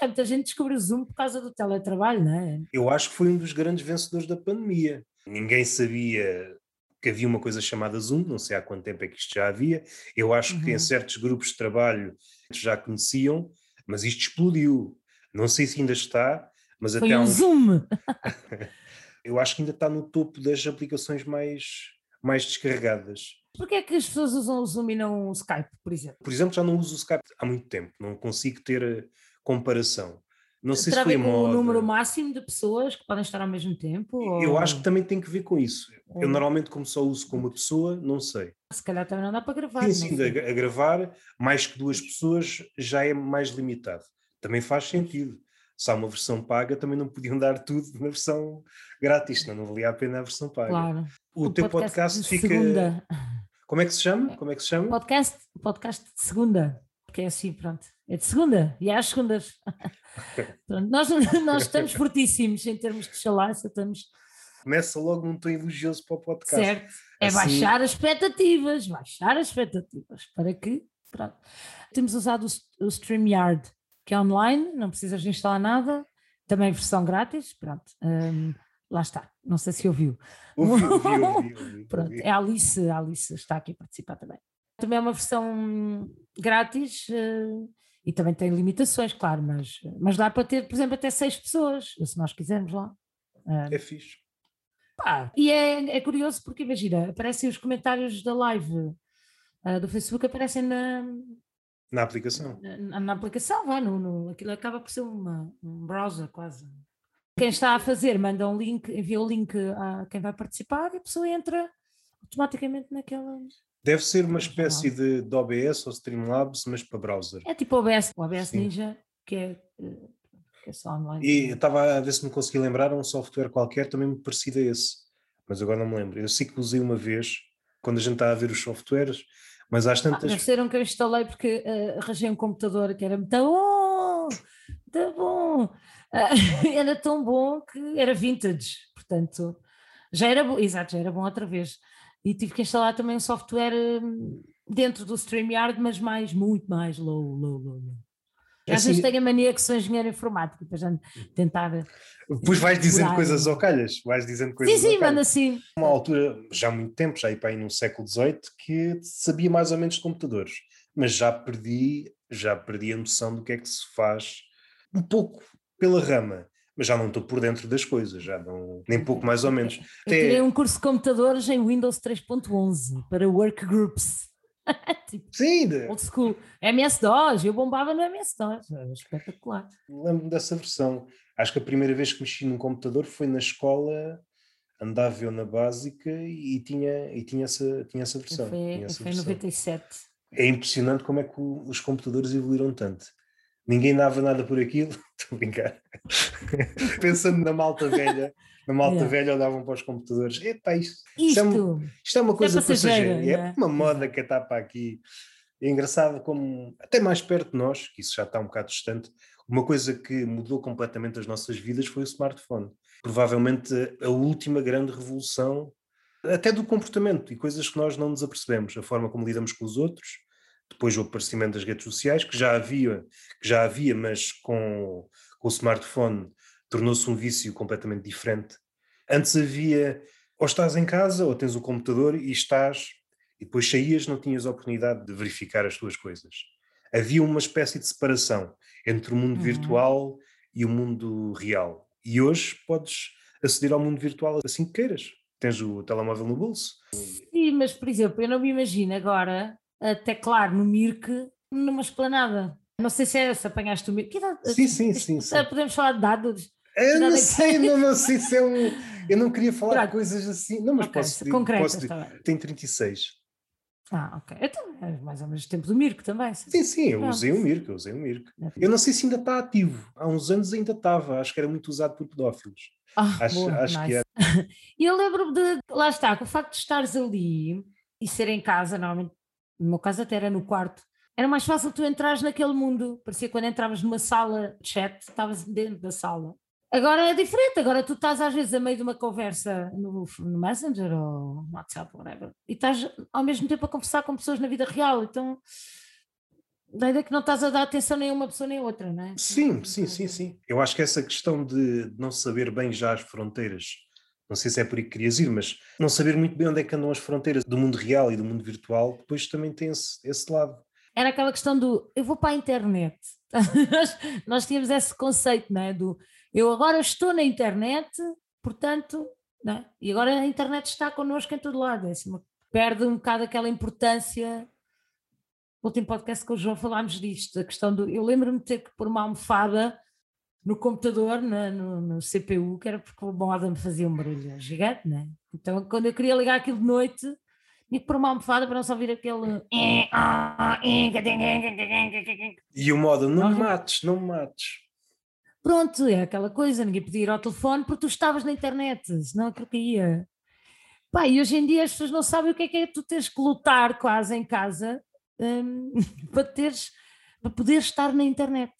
que muita gente descobriu o Zoom por causa do teletrabalho, não é? Eu acho que foi um dos grandes vencedores da pandemia. Ninguém sabia que havia uma coisa chamada Zoom, não sei há quanto tempo é que isto já havia. Eu acho uhum. que em uhum. certos grupos de trabalho já conheciam, mas isto explodiu. Não sei se ainda está, mas Foi até um uns... Zoom! eu acho que ainda está no topo das aplicações mais, mais descarregadas. Porquê é que as pessoas usam o Zoom e não o Skype, por exemplo? Por exemplo, já não uso o Skype há muito tempo, não consigo ter eh, comparação. Não sei Terá se foi com o número máximo de pessoas que podem estar ao mesmo tempo? Eu ou... acho que também tem que ver com isso. Eu normalmente, como só uso com uma pessoa, não sei. Se calhar também não dá para gravar. Sim, sim, a, a gravar, mais que duas pessoas já é mais limitado. Também faz sentido se há uma versão paga, também não podiam dar tudo na versão grátis, não, não valia a pena a versão paga. Claro. O, o teu podcast, podcast fica. Segunda. Como é que se chama? Como é que se chama? Podcast, podcast de segunda, porque é assim, pronto. É de segunda, e é às segundas. pronto, nós, nós estamos fortíssimos em termos de chalaça, estamos. Começa logo num tom elogioso para o podcast. Certo, é assim... baixar as expectativas, baixar as expectativas, para que. Pronto. Temos usado o, o StreamYard, que é online, não precisas de instalar nada, também versão grátis, pronto. Um, lá está, não sei se ouviu. Ouvi, ouvi, ouvi, ouvi pronto, é a Alice, a Alice está aqui a participar também. Também é uma versão grátis uh, e também tem limitações, claro, mas, mas dá para ter, por exemplo, até seis pessoas, se nós quisermos lá. Uh, é fixe. Pá, e é, é curioso porque, imagina, aparecem os comentários da live uh, do Facebook, aparecem na, na aplicação. Na, na aplicação, vai, no, no, aquilo acaba por ser uma, um browser quase. Quem está a fazer manda um link, envia o link a quem vai participar e a pessoa entra automaticamente naquela. Deve ser uma espécie de, de OBS ou Streamlabs, mas para browser. É tipo OBS, o OBS Sim. Ninja, que é, que é só online. E estava a ver se me consegui lembrar um software qualquer também me parecido a esse, mas agora não me lembro. Eu sei que usei uma vez, quando a gente está a ver os softwares, mas às tantas. Ah, deve ser um que eu instalei porque uh, arranjei um computador que era muito bom, muito bom. Uh, era tão bom que era vintage, portanto, já era bom, exato, já era bom outra vez. E tive que instalar também um software um, dentro do StreamYard, mas mais, muito mais low, low, low. low. É Às assim, vezes tenho a mania que sou engenheiro informático, para já tentar. Depois vais dizendo coisas ao calhas, vais dizendo coisas. Sim, sim, manda assim. Uma altura, já há muito tempo, já aí para aí no século XVIII, que sabia mais ou menos de computadores, mas já perdi, já perdi a noção do que é que se faz um pouco pela rama mas já não estou por dentro das coisas, já não, nem pouco mais ou menos. Eu tirei um curso de computadores em Windows 3.11 para workgroups. tipo, Sim, de... old school. MS-DOS, eu bombava no MS-DOS, era espetacular. Lembro-me dessa versão. Acho que a primeira vez que mexi num computador foi na escola, andava eu na básica e tinha, e tinha, essa, tinha essa versão. Foi, em 97. É impressionante como é que os computadores evoluíram tanto. Ninguém dava nada por aquilo, estou a brincar. Pensando na malta velha, na malta yeah. velha olhavam para os computadores. Epa, isto, isto, isto, é, uma, isto é uma coisa é passageira, é, é uma moda que está para aqui. É engraçado como, até mais perto de nós, que isso já está um bocado distante, uma coisa que mudou completamente as nossas vidas foi o smartphone. Provavelmente a última grande revolução, até do comportamento e coisas que nós não nos apercebemos, a forma como lidamos com os outros, depois o aparecimento das redes sociais, que já havia, que já havia mas com, com o smartphone tornou-se um vício completamente diferente. Antes havia, ou estás em casa, ou tens o computador e estás, e depois saías, não tinhas a oportunidade de verificar as tuas coisas. Havia uma espécie de separação entre o mundo uhum. virtual e o mundo real. E hoje podes aceder ao mundo virtual assim que queiras. Tens o telemóvel no bolso. Sim, mas por exemplo, eu não me imagino agora a teclar no Mirk numa esplanada. Não sei se é se apanhaste o Mirk. Sim, sim, sim, sim. Podemos falar de dados. Eu não sei, não, não sei se é um. Eu não queria falar de coisas assim. Não, mas okay, posso, concretas, posso tá Tem 36. Ah, ok. Então é mais ou menos o tempo do Mirko também. Sim, sim, eu usei o Mirko, eu usei o Mirko. É eu não sei se ainda está ativo. Há uns anos ainda estava. Acho que era muito usado por pedófilos. Ah, acho boa, acho nice. que era. E eu lembro-me de. Lá está, com o facto de estares ali e ser em casa, normalmente, no meu caso até era no quarto, era mais fácil tu entrares naquele mundo. Parecia quando entravas numa sala de chat, estavas dentro da sala. Agora é diferente, agora tu estás às vezes a meio de uma conversa no, no Messenger ou no WhatsApp, whatever, e estás ao mesmo tempo a conversar com pessoas na vida real, então Da ideia que não estás a dar atenção nem a uma pessoa nem a outra, não é? Sim, sim, sim, sim. Eu acho que essa questão de não saber bem já as fronteiras, não sei se é por aí que querias ir, mas não saber muito bem onde é que andam as fronteiras do mundo real e do mundo virtual, depois também tem esse, esse lado. Era aquela questão do eu vou para a internet. nós, nós tínhamos esse conceito, não é? Do eu agora estou na internet, portanto, não é? e agora a internet está connosco em todo lado. É assim, perde um bocado aquela importância. No último podcast com o João falámos disto, a questão do. Eu lembro-me de ter que pôr uma almofada no computador, na, no, no, CPU, que era porque o me fazia um barulho gigante, né? Então, quando eu queria ligar aquilo de noite, tinha que pôr uma almofada para não só ouvir aquele. E o modo, não me mates, não me mates. Pronto, é aquela coisa, ninguém podia ir ao telefone porque tu estavas na internet, senão aquilo ia. Pá, e hoje em dia as pessoas não sabem o que é que é tu teres que lutar quase em casa um, para teres para poder estar na internet.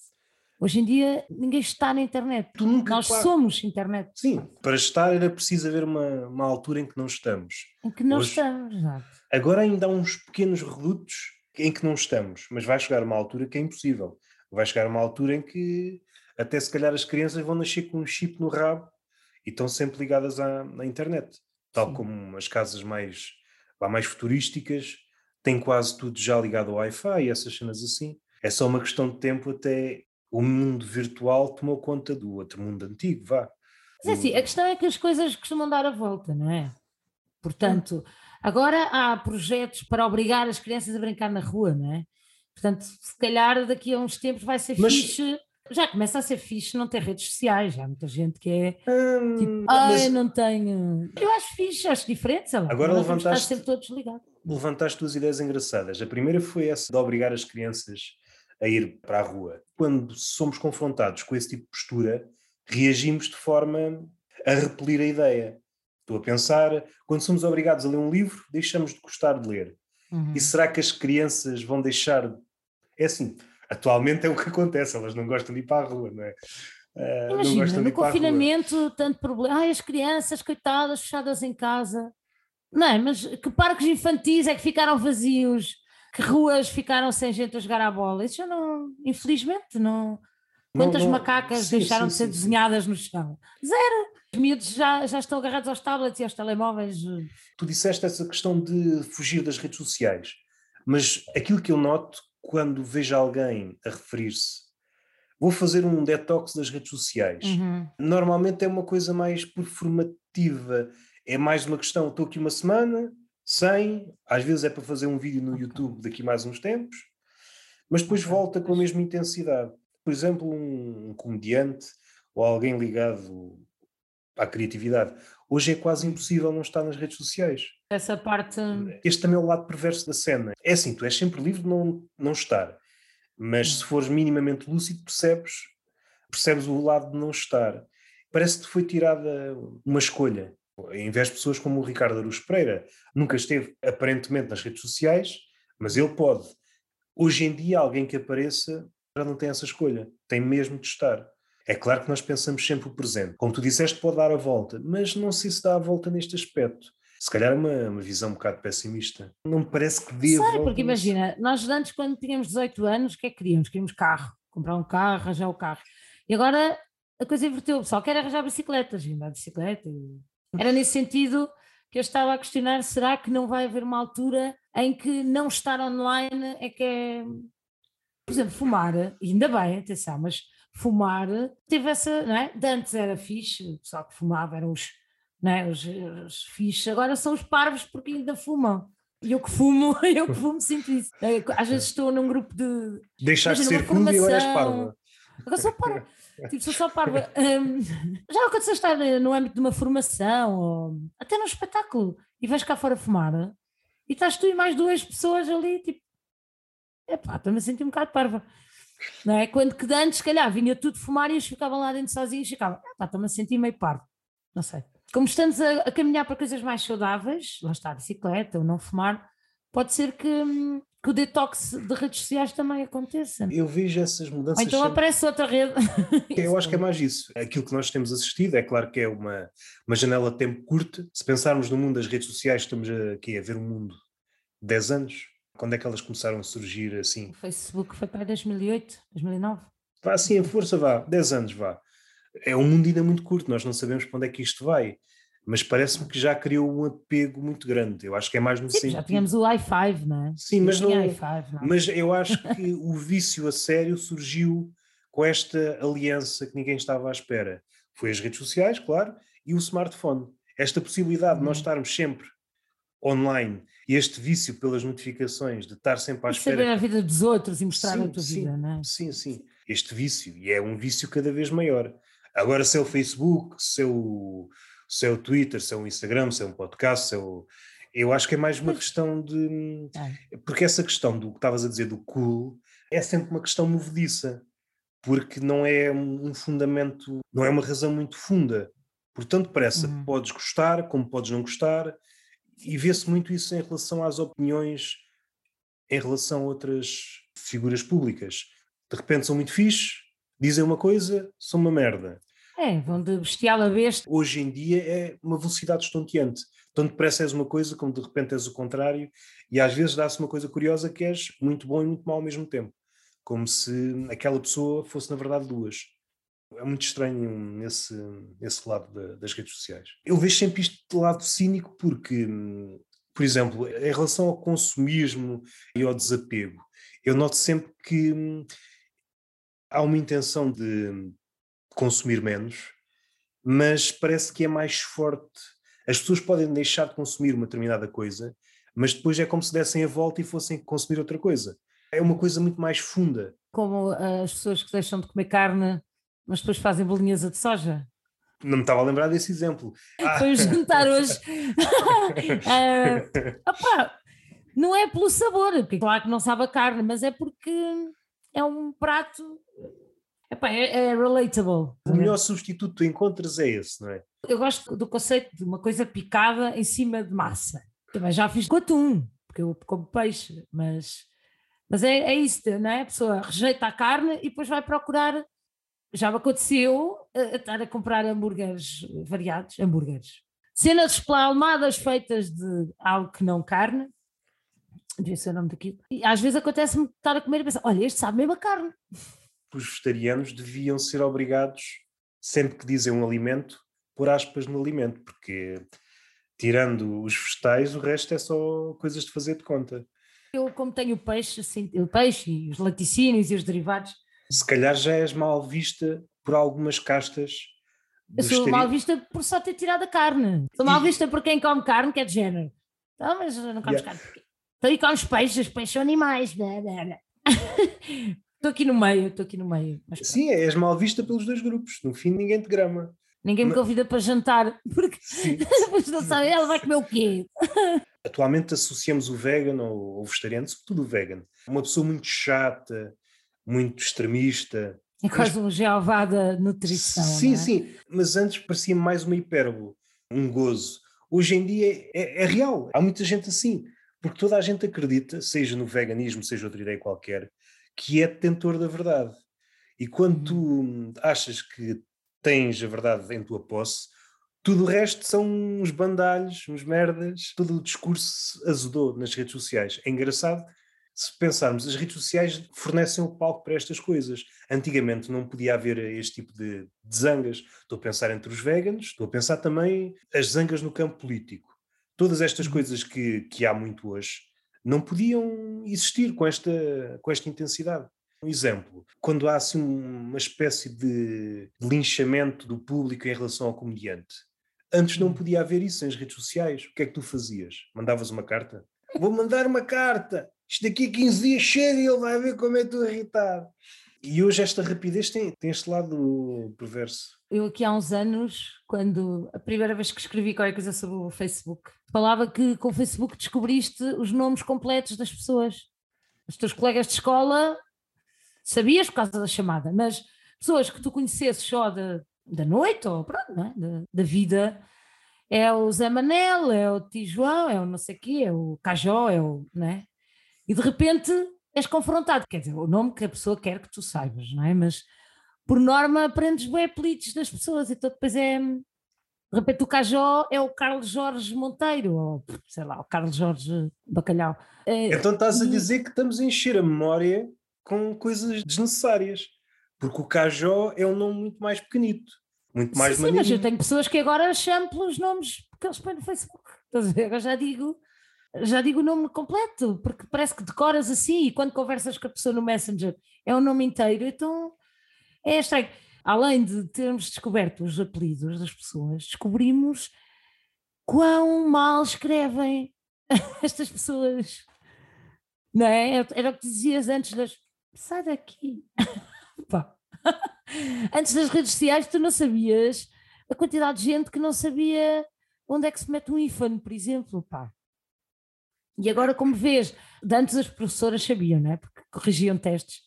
Hoje em dia ninguém está na internet. Nós claro. somos internet. Sim, para estar era preciso haver uma, uma altura em que não estamos. Em que não Hoje, estamos, exato. Agora ainda há uns pequenos redutos em que não estamos, mas vai chegar uma altura que é impossível. Vai chegar uma altura em que até se calhar as crianças vão nascer com um chip no rabo e estão sempre ligadas à, à internet. Tal Sim. como as casas mais, mais futurísticas têm quase tudo já ligado ao Wi-Fi e essas cenas assim. É só uma questão de tempo até o mundo virtual tomou conta do outro mundo antigo, vá. Mas é assim, a questão é que as coisas costumam dar a volta, não é? Portanto, agora há projetos para obrigar as crianças a brincar na rua, não é? Portanto, se calhar daqui a uns tempos vai ser Mas... fixe. Já começa a ser fixe não ter redes sociais, já há muita gente que é hum, tipo, ah, eu não tenho. Eu acho fixe, acho diferente, lá. Agora levantaste, sempre todos ligados. levantaste duas ideias engraçadas. A primeira foi essa de obrigar as crianças a ir para a rua. Quando somos confrontados com esse tipo de postura, reagimos de forma a repelir a ideia. Estou a pensar, quando somos obrigados a ler um livro, deixamos de gostar de ler. Uhum. E será que as crianças vão deixar. É assim, atualmente é o que acontece, elas não gostam de ir para a rua, não é? Uh, Imagina, no confinamento, tanto problema. Ai, as crianças, coitadas, fechadas em casa. Não é? Mas que parques infantis é que ficaram vazios? Que ruas ficaram sem gente a jogar à bola. Isso já não, infelizmente, não. Quantas não, não, macacas sim, deixaram sim, de ser sim, desenhadas no chão? Zero. Os miúdos já, já estão agarrados aos tablets e aos telemóveis. Tu disseste essa questão de fugir das redes sociais, mas aquilo que eu noto quando vejo alguém a referir-se, vou fazer um detox das redes sociais, uhum. normalmente é uma coisa mais performativa, é mais uma questão, estou aqui uma semana, 100, às vezes é para fazer um vídeo no YouTube daqui mais uns tempos, mas depois volta com a mesma intensidade. Por exemplo, um, comediante ou alguém ligado à criatividade. Hoje é quase impossível não estar nas redes sociais. Essa parte. Este também é o lado perverso da cena. É assim, tu és sempre livre de não, não estar, mas se fores minimamente lúcido, percebes, percebes o lado de não estar. Parece que te foi tirada uma escolha. Em vez de pessoas como o Ricardo Aruz Pereira, nunca esteve aparentemente nas redes sociais, mas ele pode. Hoje em dia, alguém que apareça já não tem essa escolha, tem mesmo de estar. É claro que nós pensamos sempre o presente. Como tu disseste, pode dar a volta, mas não sei se dá a volta neste aspecto. Se calhar é uma, uma visão um bocado pessimista. Não me parece que dê Sei, porque imagina, nós antes, quando tínhamos 18 anos, o que é que queríamos? Queríamos carro, comprar um carro, arranjar o carro. E agora a coisa inverteu, o pessoal quer arranjar bicicletas, andar de bicicleta e era nesse sentido que eu estava a questionar: será que não vai haver uma altura em que não estar online é que é. Por exemplo, fumar, ainda bem, atenção, mas fumar teve essa, não é? De antes era fixe, o pessoal que fumava eram os, não é? os, os fixe, agora são os parvos porque ainda fumam. E eu que fumo, eu que fumo sinto isso. É, às vezes estou num grupo de. Deixaste de ser cool e agora és parva. Agora sou parva. Tipo, sou só parva. Um, já aconteceu estar no âmbito de uma formação, ou até num espetáculo, e vais cá fora fumar, e estás tu e mais duas pessoas ali, tipo, epá, estou-me a sentir um bocado parva. Não é? Quando que antes, se calhar, vinha tudo fumar e eles ficavam lá dentro sozinhos e ficavam, epá, estou-me a sentir meio parvo. Não sei. Como estamos a, a, caminhar para coisas mais saudáveis, lá está a bicicleta, ou não fumar, pode ser que, hum, que o detox de redes sociais também aconteça. Eu vejo essas mudanças. Ou então sempre... aparece outra rede. Eu acho que é mais isso. Aquilo que nós temos assistido é claro que é uma, uma janela de tempo curta. Se pensarmos no mundo das redes sociais, estamos aqui a ver um mundo de 10 anos. Quando é que elas começaram a surgir assim? O Facebook foi para 2008, 2009. Vá assim em força, vá, 10 anos, vá. É um mundo ainda muito curto, nós não sabemos para onde é que isto vai mas parece-me que já criou um apego muito grande. Eu acho que é mais no Sim, sentido. Já tínhamos o i5, não é? Sim, mas, não, não, mas eu acho que o vício a sério surgiu com esta aliança que ninguém estava à espera. Foi as redes sociais, claro, e o smartphone. Esta possibilidade de nós uhum. estarmos sempre online e este vício pelas notificações, de estar sempre à e espera. Saber a vida dos outros e mostrar sim, a tua sim, vida, não é? Sim, sim. Este vício, e é um vício cada vez maior. Agora, se é o Facebook, se é o, se é o Twitter, se é o Instagram, se é um podcast, se é o... Eu acho que é mais uma questão de. Porque essa questão do que estavas a dizer do cool é sempre uma questão movediça, porque não é um fundamento, não é uma razão muito funda. Portanto, parece uhum. que podes gostar, como podes não gostar, e vê-se muito isso em relação às opiniões em relação a outras figuras públicas. De repente são muito fixe, dizem uma coisa, são uma merda. É, vão de bestial a besta. Hoje em dia é uma velocidade estonteante. Tão depressa és uma coisa, como de repente és o contrário, e às vezes dá-se uma coisa curiosa que és muito bom e muito mau ao mesmo tempo. Como se aquela pessoa fosse, na verdade, duas. É muito estranho nesse, nesse lado das redes sociais. Eu vejo sempre isto de lado cínico porque, por exemplo, em relação ao consumismo e ao desapego, eu noto sempre que hum, há uma intenção de consumir menos, mas parece que é mais forte. As pessoas podem deixar de consumir uma determinada coisa, mas depois é como se dessem a volta e fossem consumir outra coisa. É uma coisa muito mais funda. Como as pessoas que deixam de comer carne, mas depois fazem bolinhas de soja. Não me estava a lembrar desse exemplo. Foi o jantar hoje. uh, opa, não é pelo sabor, porque claro que não sabe a carne, mas é porque é um prato Epá, é, é relatable. O melhor substituto que tu encontras é esse, não é? Eu gosto do conceito de uma coisa picada em cima de massa. Também já fiz com atum, porque eu como peixe, mas, mas é, é isso, não é? A pessoa rejeita a carne e depois vai procurar. Já me aconteceu a, a estar a comprar hambúrgueres variados, hambúrgueres. Cenas espalmadas feitas de algo que não carne, devia ser o nome daquilo. E às vezes acontece-me estar a comer e pensar: olha, este sabe mesmo a carne os vegetarianos deviam ser obrigados, sempre que dizem um alimento, por aspas no alimento, porque tirando os vegetais, o resto é só coisas de fazer de conta. Eu, como tenho peixe, assim, o peixe e os laticínios e os derivados. Se calhar já és mal vista por algumas castas. Eu sou mal vista por só ter tirado a carne. Sou mal vista por quem come carne, que é de género. Então, mas não comes yeah. carne. Então, e comes peixes, peixes são animais. Blá, blá, blá. Estou aqui no meio, estou aqui no meio. Sim, és mal vista pelos dois grupos. No fim, ninguém te grama. Ninguém me convida para jantar, porque depois não sabe, ela vai comer o quê? Atualmente associamos o vegan ou o vegetariano, sobretudo o vegan. Uma pessoa muito chata, muito extremista. É quase mas... um Jeová da nutrição. Sim, é? sim, mas antes parecia mais uma hipérbole, um gozo. Hoje em dia é, é real, há muita gente assim, porque toda a gente acredita, seja no veganismo, seja outra ideia qualquer, que é detentor da verdade. E quando tu uhum. achas que tens a verdade em tua posse, tudo o resto são uns bandalhos, uns merdas, todo o discurso azedou nas redes sociais. É engraçado se pensarmos, as redes sociais fornecem o palco para estas coisas. Antigamente não podia haver este tipo de, de zangas. Estou a pensar entre os veganos, estou a pensar também as zangas no campo político. Todas estas uhum. coisas que, que há muito hoje não podiam existir com esta, com esta intensidade. Um exemplo, quando há assim uma espécie de linchamento do público em relação ao comediante. Antes não hum. podia haver isso nas redes sociais. O que é que tu fazias? Mandavas uma carta? Vou mandar uma carta! Isto daqui a 15 dias chega e ele vai ver como é que estou irritado. E hoje esta rapidez tem, tem este lado perverso. Eu aqui há uns anos, quando a primeira vez que escrevi qualquer coisa sobre o Facebook, falava que com o Facebook descobriste os nomes completos das pessoas. Os teus colegas de escola sabias por causa da chamada, mas pessoas que tu conhecesses só da, da noite ou pronto, é? da, da, vida, é o Zé Manel, é o Tijuão, é o não sei quê, é o Cajó, é o. Não é? E de repente és confrontado, quer dizer, o nome que a pessoa quer que tu saibas, não é? Mas por norma aprendes bem apelidos das pessoas, então depois é, De repente o Cajó é o Carlos Jorge Monteiro, ou sei lá, o Carlos Jorge Bacalhau. É, então estás a dizer que estamos a encher a memória com coisas desnecessárias, porque o Cajó é um nome muito mais pequenito, muito mais sim, sim, mas eu tenho pessoas que agora chamam pelos nomes que eles põem no Facebook. Eu já digo, já digo o nome completo, porque parece que decoras assim e quando conversas com a pessoa no Messenger é o nome inteiro, então é estranho além de termos descoberto os apelidos das pessoas, descobrimos quão mal escrevem estas pessoas. Não é? Era o que dizias antes das. Sai daqui! antes das redes sociais, tu não sabias a quantidade de gente que não sabia onde é que se mete um ífone, por exemplo. Pá. E agora, como vês, antes as professoras sabiam, não é? Porque corrigiam testes.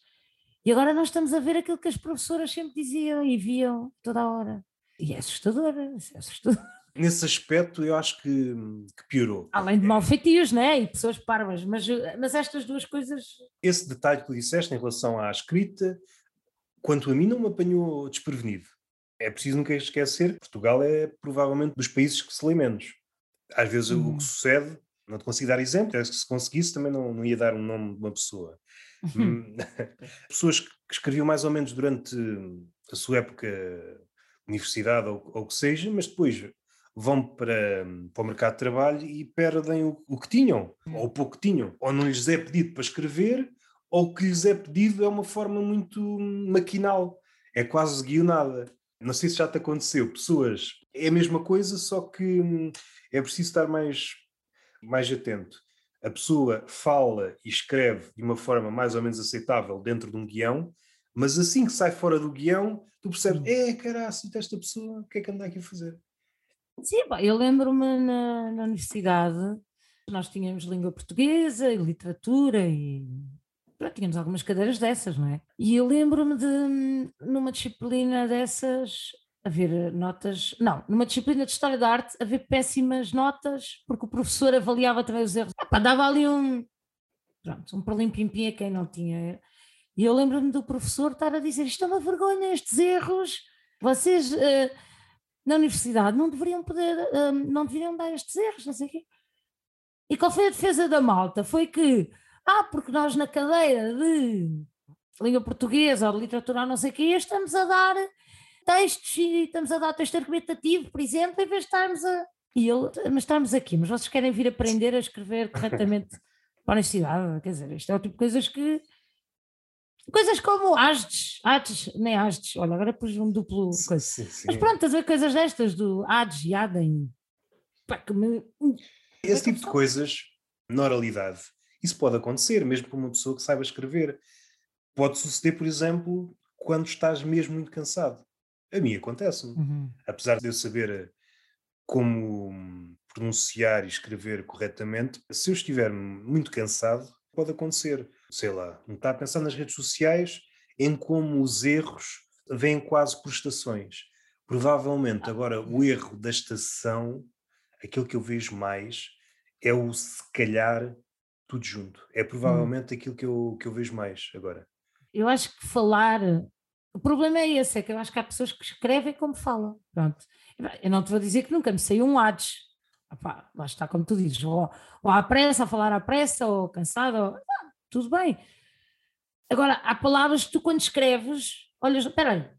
E agora nós estamos a ver aquilo que as professoras sempre diziam e viam toda a hora. E é assustador, é assustador. Nesse aspecto, eu acho que, que piorou. Além de malfeitios, né? E pessoas parvas, mas, mas estas duas coisas. Esse detalhe que tu disseste em relação à escrita, quanto a mim, não me apanhou desprevenido. É preciso nunca esquecer Portugal é provavelmente dos países que se lê menos. Às vezes hum. o que sucede, não te consigo dar exemplo, que se conseguisse também não, não ia dar um nome de uma pessoa. Hum, pessoas que escreviam mais ou menos durante a sua época universidade ou, ou o que seja, mas depois vão para, para o mercado de trabalho e perdem o, o que tinham, hum. ou o pouco que tinham, ou não lhes é pedido para escrever, ou o que lhes é pedido é uma forma muito maquinal, é quase guionada. Não sei se já te aconteceu, pessoas, é a mesma coisa, só que hum, é preciso estar mais, mais atento a pessoa fala e escreve de uma forma mais ou menos aceitável dentro de um guião, mas assim que sai fora do guião, tu percebes, é caraças, esta pessoa, o que é que anda aqui a fazer? Sim, eu lembro-me na, na, universidade, nós tínhamos língua portuguesa e literatura e pronto, tínhamos algumas cadeiras dessas, não é? E eu lembro-me de, numa disciplina dessas, haver notas, não, numa disciplina de História da Arte, haver péssimas notas, porque o professor avaliava também os erros. Epá, dava ali um, pronto, um perlim-pim-pim a quem não tinha. E eu lembro-me do professor estar a dizer, isto é uma vergonha, estes erros, vocês uh, na universidade não deveriam poder, uh, não deveriam dar estes erros, não sei o quê. E qual foi a defesa da malta? Foi que, ah, porque nós na cadeira de língua portuguesa ou de literatura não sei o quê, estamos a dar textos e estamos a dar texto argumentativo, por exemplo, em vez de estarmos a. E ele, mas estamos aqui, mas vocês querem vir aprender a escrever corretamente para a universidade? Quer dizer, isto é o tipo de coisas que. Coisas como ASDES, ADES, nem ASDES, olha, agora pus um duplo coisa. Sim, sim. Mas pronto, estás a ver coisas destas, do ADES e ADEM. Me... Esse tipo de coisas, na oralidade, isso pode acontecer, mesmo para uma pessoa que saiba escrever. Pode suceder, por exemplo, quando estás mesmo muito cansado. A mim acontece-me. Uhum. Apesar de eu saber eh, como pronunciar e escrever corretamente, se eu estiver muito cansado, pode acontecer. Sei lá, não está a pensar nas redes sociais em como os erros vêm quase por estações. Provavelmente agora o erro da estação, aquilo que eu vejo mais, é o se calhar tudo junto. É provavelmente hum. aquilo que eu, que eu vejo mais agora. Eu acho que falar o problema é esse, é que eu acho que há pessoas que escrevem como falam. Pronto. Eu não te vou dizer que nunca me saiu um Hades. Opá, lá está, como tu dizes, ou, ou à pressa, a falar à pressa, ou cansado, ou, ah, tudo bem. Agora, há palavras que tu quando escreves, olhas, espera aí,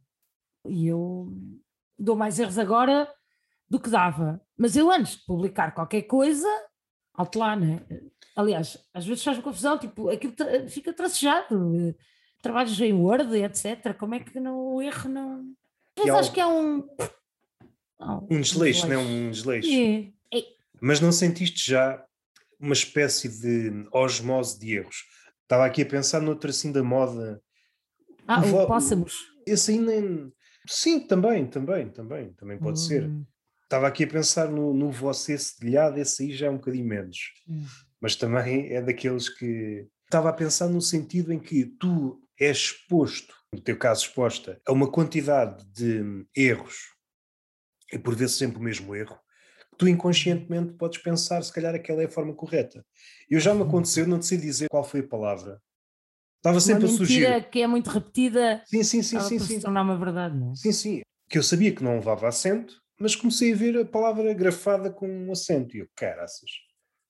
e eu dou mais erros agora do que dava. Mas eu antes de publicar qualquer coisa, alto lá, né? Aliás, às vezes faz-me confusão, tipo, aquilo fica tracejado trabalhos em Word, etc. Como é que não, o erro não. Mas acho que é um. um desleixo, não é um desleixo. É. É. Mas não sentiste já uma espécie de osmose de erros? Estava aqui a pensar noutra assim da moda. Ah, o. Esse aí nem. Sim, também, também, também, também pode hum. ser. Estava aqui a pensar no, no você cedilhado, esse aí já é um bocadinho menos. Hum. Mas também é daqueles que. Estava a pensar no sentido em que tu é exposto, no teu caso exposta, a uma quantidade de erros, e por vezes sempre o mesmo erro, que tu inconscientemente podes pensar se calhar aquela é a forma correta. Eu já me uhum. aconteceu, não te sei dizer qual foi a palavra. Estava sempre uma a sugerir. que é muito repetida. Sim, sim, sim, sim. sim. Se tornar uma verdade, não é? Sim, sim. Que eu sabia que não levava acento, mas comecei a ver a palavra grafada com um acento. E eu, caraças.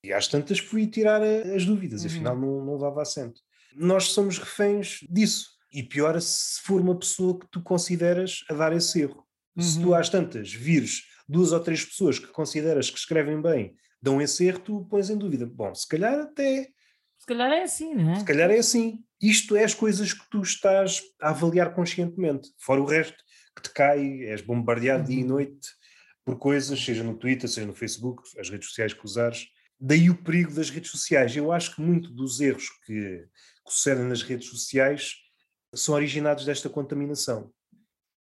E às tantas fui tirar as dúvidas, uhum. afinal não, não levava acento. Nós somos reféns disso. E pior se for uma pessoa que tu consideras a dar esse erro. Uhum. Se tu às tantas vires duas ou três pessoas que consideras que escrevem bem, dão esse erro, tu pões em dúvida. Bom, se calhar até. Se calhar é assim, não é? Se calhar é assim. Isto é as coisas que tu estás a avaliar conscientemente. Fora o resto que te cai, és bombardeado uhum. dia e uhum. noite por coisas, seja no Twitter, seja no Facebook, as redes sociais que usares. Daí o perigo das redes sociais. Eu acho que muito dos erros que, que sucedem nas redes sociais são originados desta contaminação.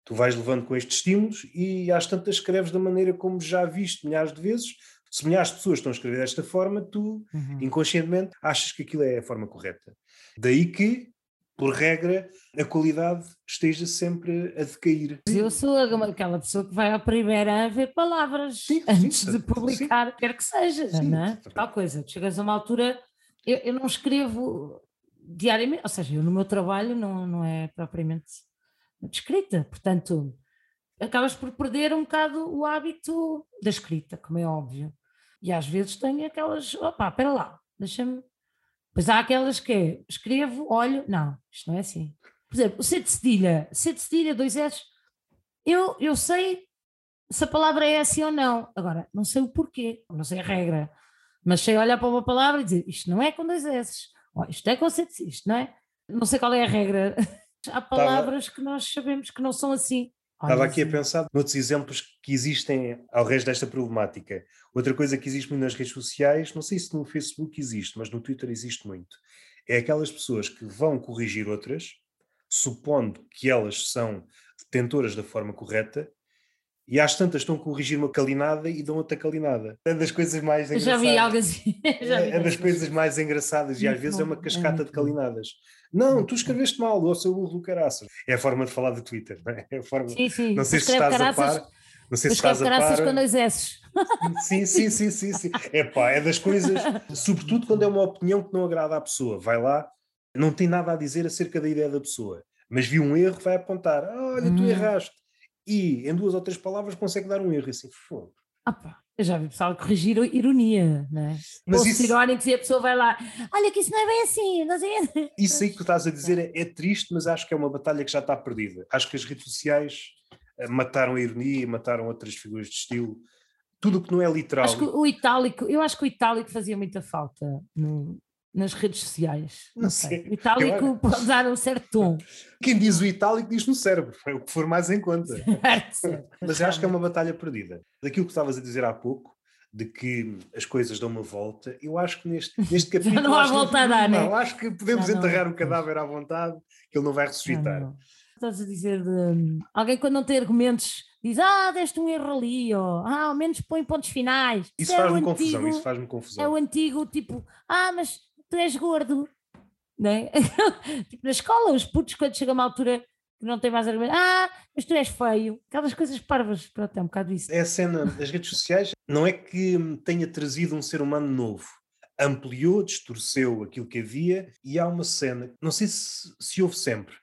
Tu vais levando com estes estímulos e às tantas escreves da maneira como já viste milhares de vezes. Se milhares de pessoas estão a escrever desta forma, tu uhum. inconscientemente achas que aquilo é a forma correta. Daí que, por regra, a qualidade esteja sempre a decair. Eu sou aquela pessoa que vai à primeira a ver palavras sim, antes sim, de publicar, sim. quer que seja, não é? Tal coisa. Chegas a uma altura, eu, eu não escrevo diariamente, ou seja, eu no meu trabalho não, não é propriamente de escrita, portanto, acabas por perder um bocado o hábito da escrita, como é óbvio. E às vezes tenho aquelas, opa, espera lá, deixa-me. Pois há aquelas que é, escrevo, olho, não, isto não é assim. Por exemplo, o C de cedilha, C de cedilha, dois S, eu, eu sei se a palavra é assim ou não. Agora, não sei o porquê, não sei a regra, mas sei olhar para uma palavra e dizer isto não é com dois S, oh, isto é com C de isto não é? Não sei qual é a regra Há palavras Estava... que nós sabemos que não são assim. Estava aqui a pensar noutros exemplos que existem ao resto desta problemática. Outra coisa que existe muito nas redes sociais, não sei se no Facebook existe, mas no Twitter existe muito, é aquelas pessoas que vão corrigir outras, supondo que elas são detentoras da forma correta, e às tantas estão a corrigir uma calinada e dão outra calinada. É das coisas mais engraçadas. Já vi algo assim. Já vi é, é das coisas mais engraçadas e às vezes é uma cascata é de calinadas. Não, tu escreveste mal, ou seu burro do caraças. É a forma de falar do Twitter, não é? é a forma... Sim, sim. Não sei se estás caraças, a par. Não sei se estás a par. com dois S. Sim, sim, sim, sim, sim. É pá, é das coisas, sobretudo quando é uma opinião que não agrada à pessoa. Vai lá, não tem nada a dizer acerca da ideia da pessoa, mas viu um erro, vai apontar. Olha, tu hum. erraste e em duas ou três palavras consegue dar um erro assim, fogo. Opa, eu já vi pessoal corrigir ironia, né? Mas isso... irónicos e a pessoa vai lá, olha que isso não é bem assim, não sei. Isso aí que tu estás a dizer é, é, triste, mas acho que é uma batalha que já está perdida. Acho que as redes sociais eh, mataram a ironia, mataram outras figuras de estilo. Tudo o que não é literal. Acho que o itálico, eu acho que o itálico fazia muita falta no, nas redes sociais. Não, não sei. sei. O itálico eu... pode dar um certo tom. Quem diz o itálico diz no cérebro, é o que for mais em conta. Mas eu acho que é uma batalha perdida. Daquilo que estavas a dizer há pouco, de que as coisas dão uma volta, eu acho que neste, neste capítulo. não há volta a dar, não, não, acho que podemos não, enterrar o cadáver à vontade, que ele não vai ressuscitar. Não, Estás a dizer de alguém quando não tem argumentos diz, ah, deste um erro ali, ou ah, ao menos põe pontos finais. Isso, isso faz-me é confusão, isso faz-me confusão. É o antigo tipo, ah, mas tu és gordo. Né? tipo, na escola, os putos, quando chega uma altura que não tem mais argumento, ah, mas tu és feio. Aquelas coisas parvas, pronto, é um bocado isso. É a cena das redes sociais, não é que tenha trazido um ser humano novo. Ampliou, distorceu aquilo que havia e há uma cena, não sei se, se houve sempre,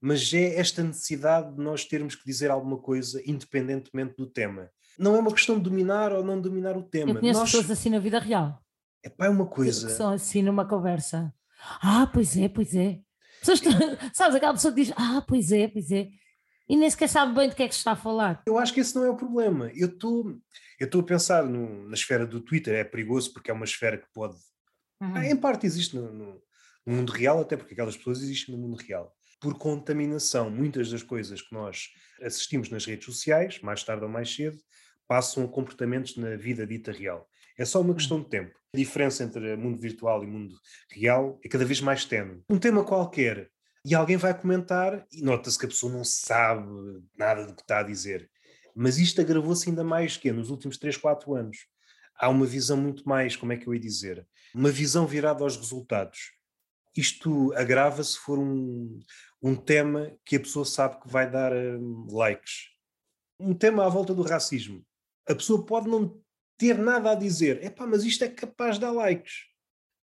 mas é esta necessidade de nós termos que dizer alguma coisa independentemente do tema. Não é uma questão de dominar ou não dominar o tema. Eu conheço nós... pessoas assim na vida real. É pá, é uma coisa. Que são assim numa conversa. Ah, pois é, pois é. Pessoas, sabes, aquela pessoa que diz, ah, pois é, pois é. E nem sequer sabe bem do que é que se está a falar. Eu acho que esse não é o problema. Eu estou eu a pensar no, na esfera do Twitter, é perigoso porque é uma esfera que pode. Uhum. Ah, em parte existe no, no, no, mundo real, até porque aquelas pessoas existem no mundo real. Por contaminação, muitas das coisas que nós assistimos nas redes sociais, mais tarde ou mais cedo, passam a comportamentos na vida dita real. É só uma hum. questão de tempo. A diferença entre mundo virtual e mundo real é cada vez mais tenue. Um tema qualquer e alguém vai comentar e nota-se que a pessoa não sabe nada do que está a dizer. Mas isto agravou-se ainda mais que nos últimos 3, 4 anos. Há uma visão muito mais, como é que eu ia dizer? Uma visão virada aos resultados. Isto agrava se for um, um tema que a pessoa sabe que vai dar um, likes. Um tema à volta do racismo. A pessoa pode não ter nada a dizer. Epá, mas isto é capaz de dar likes.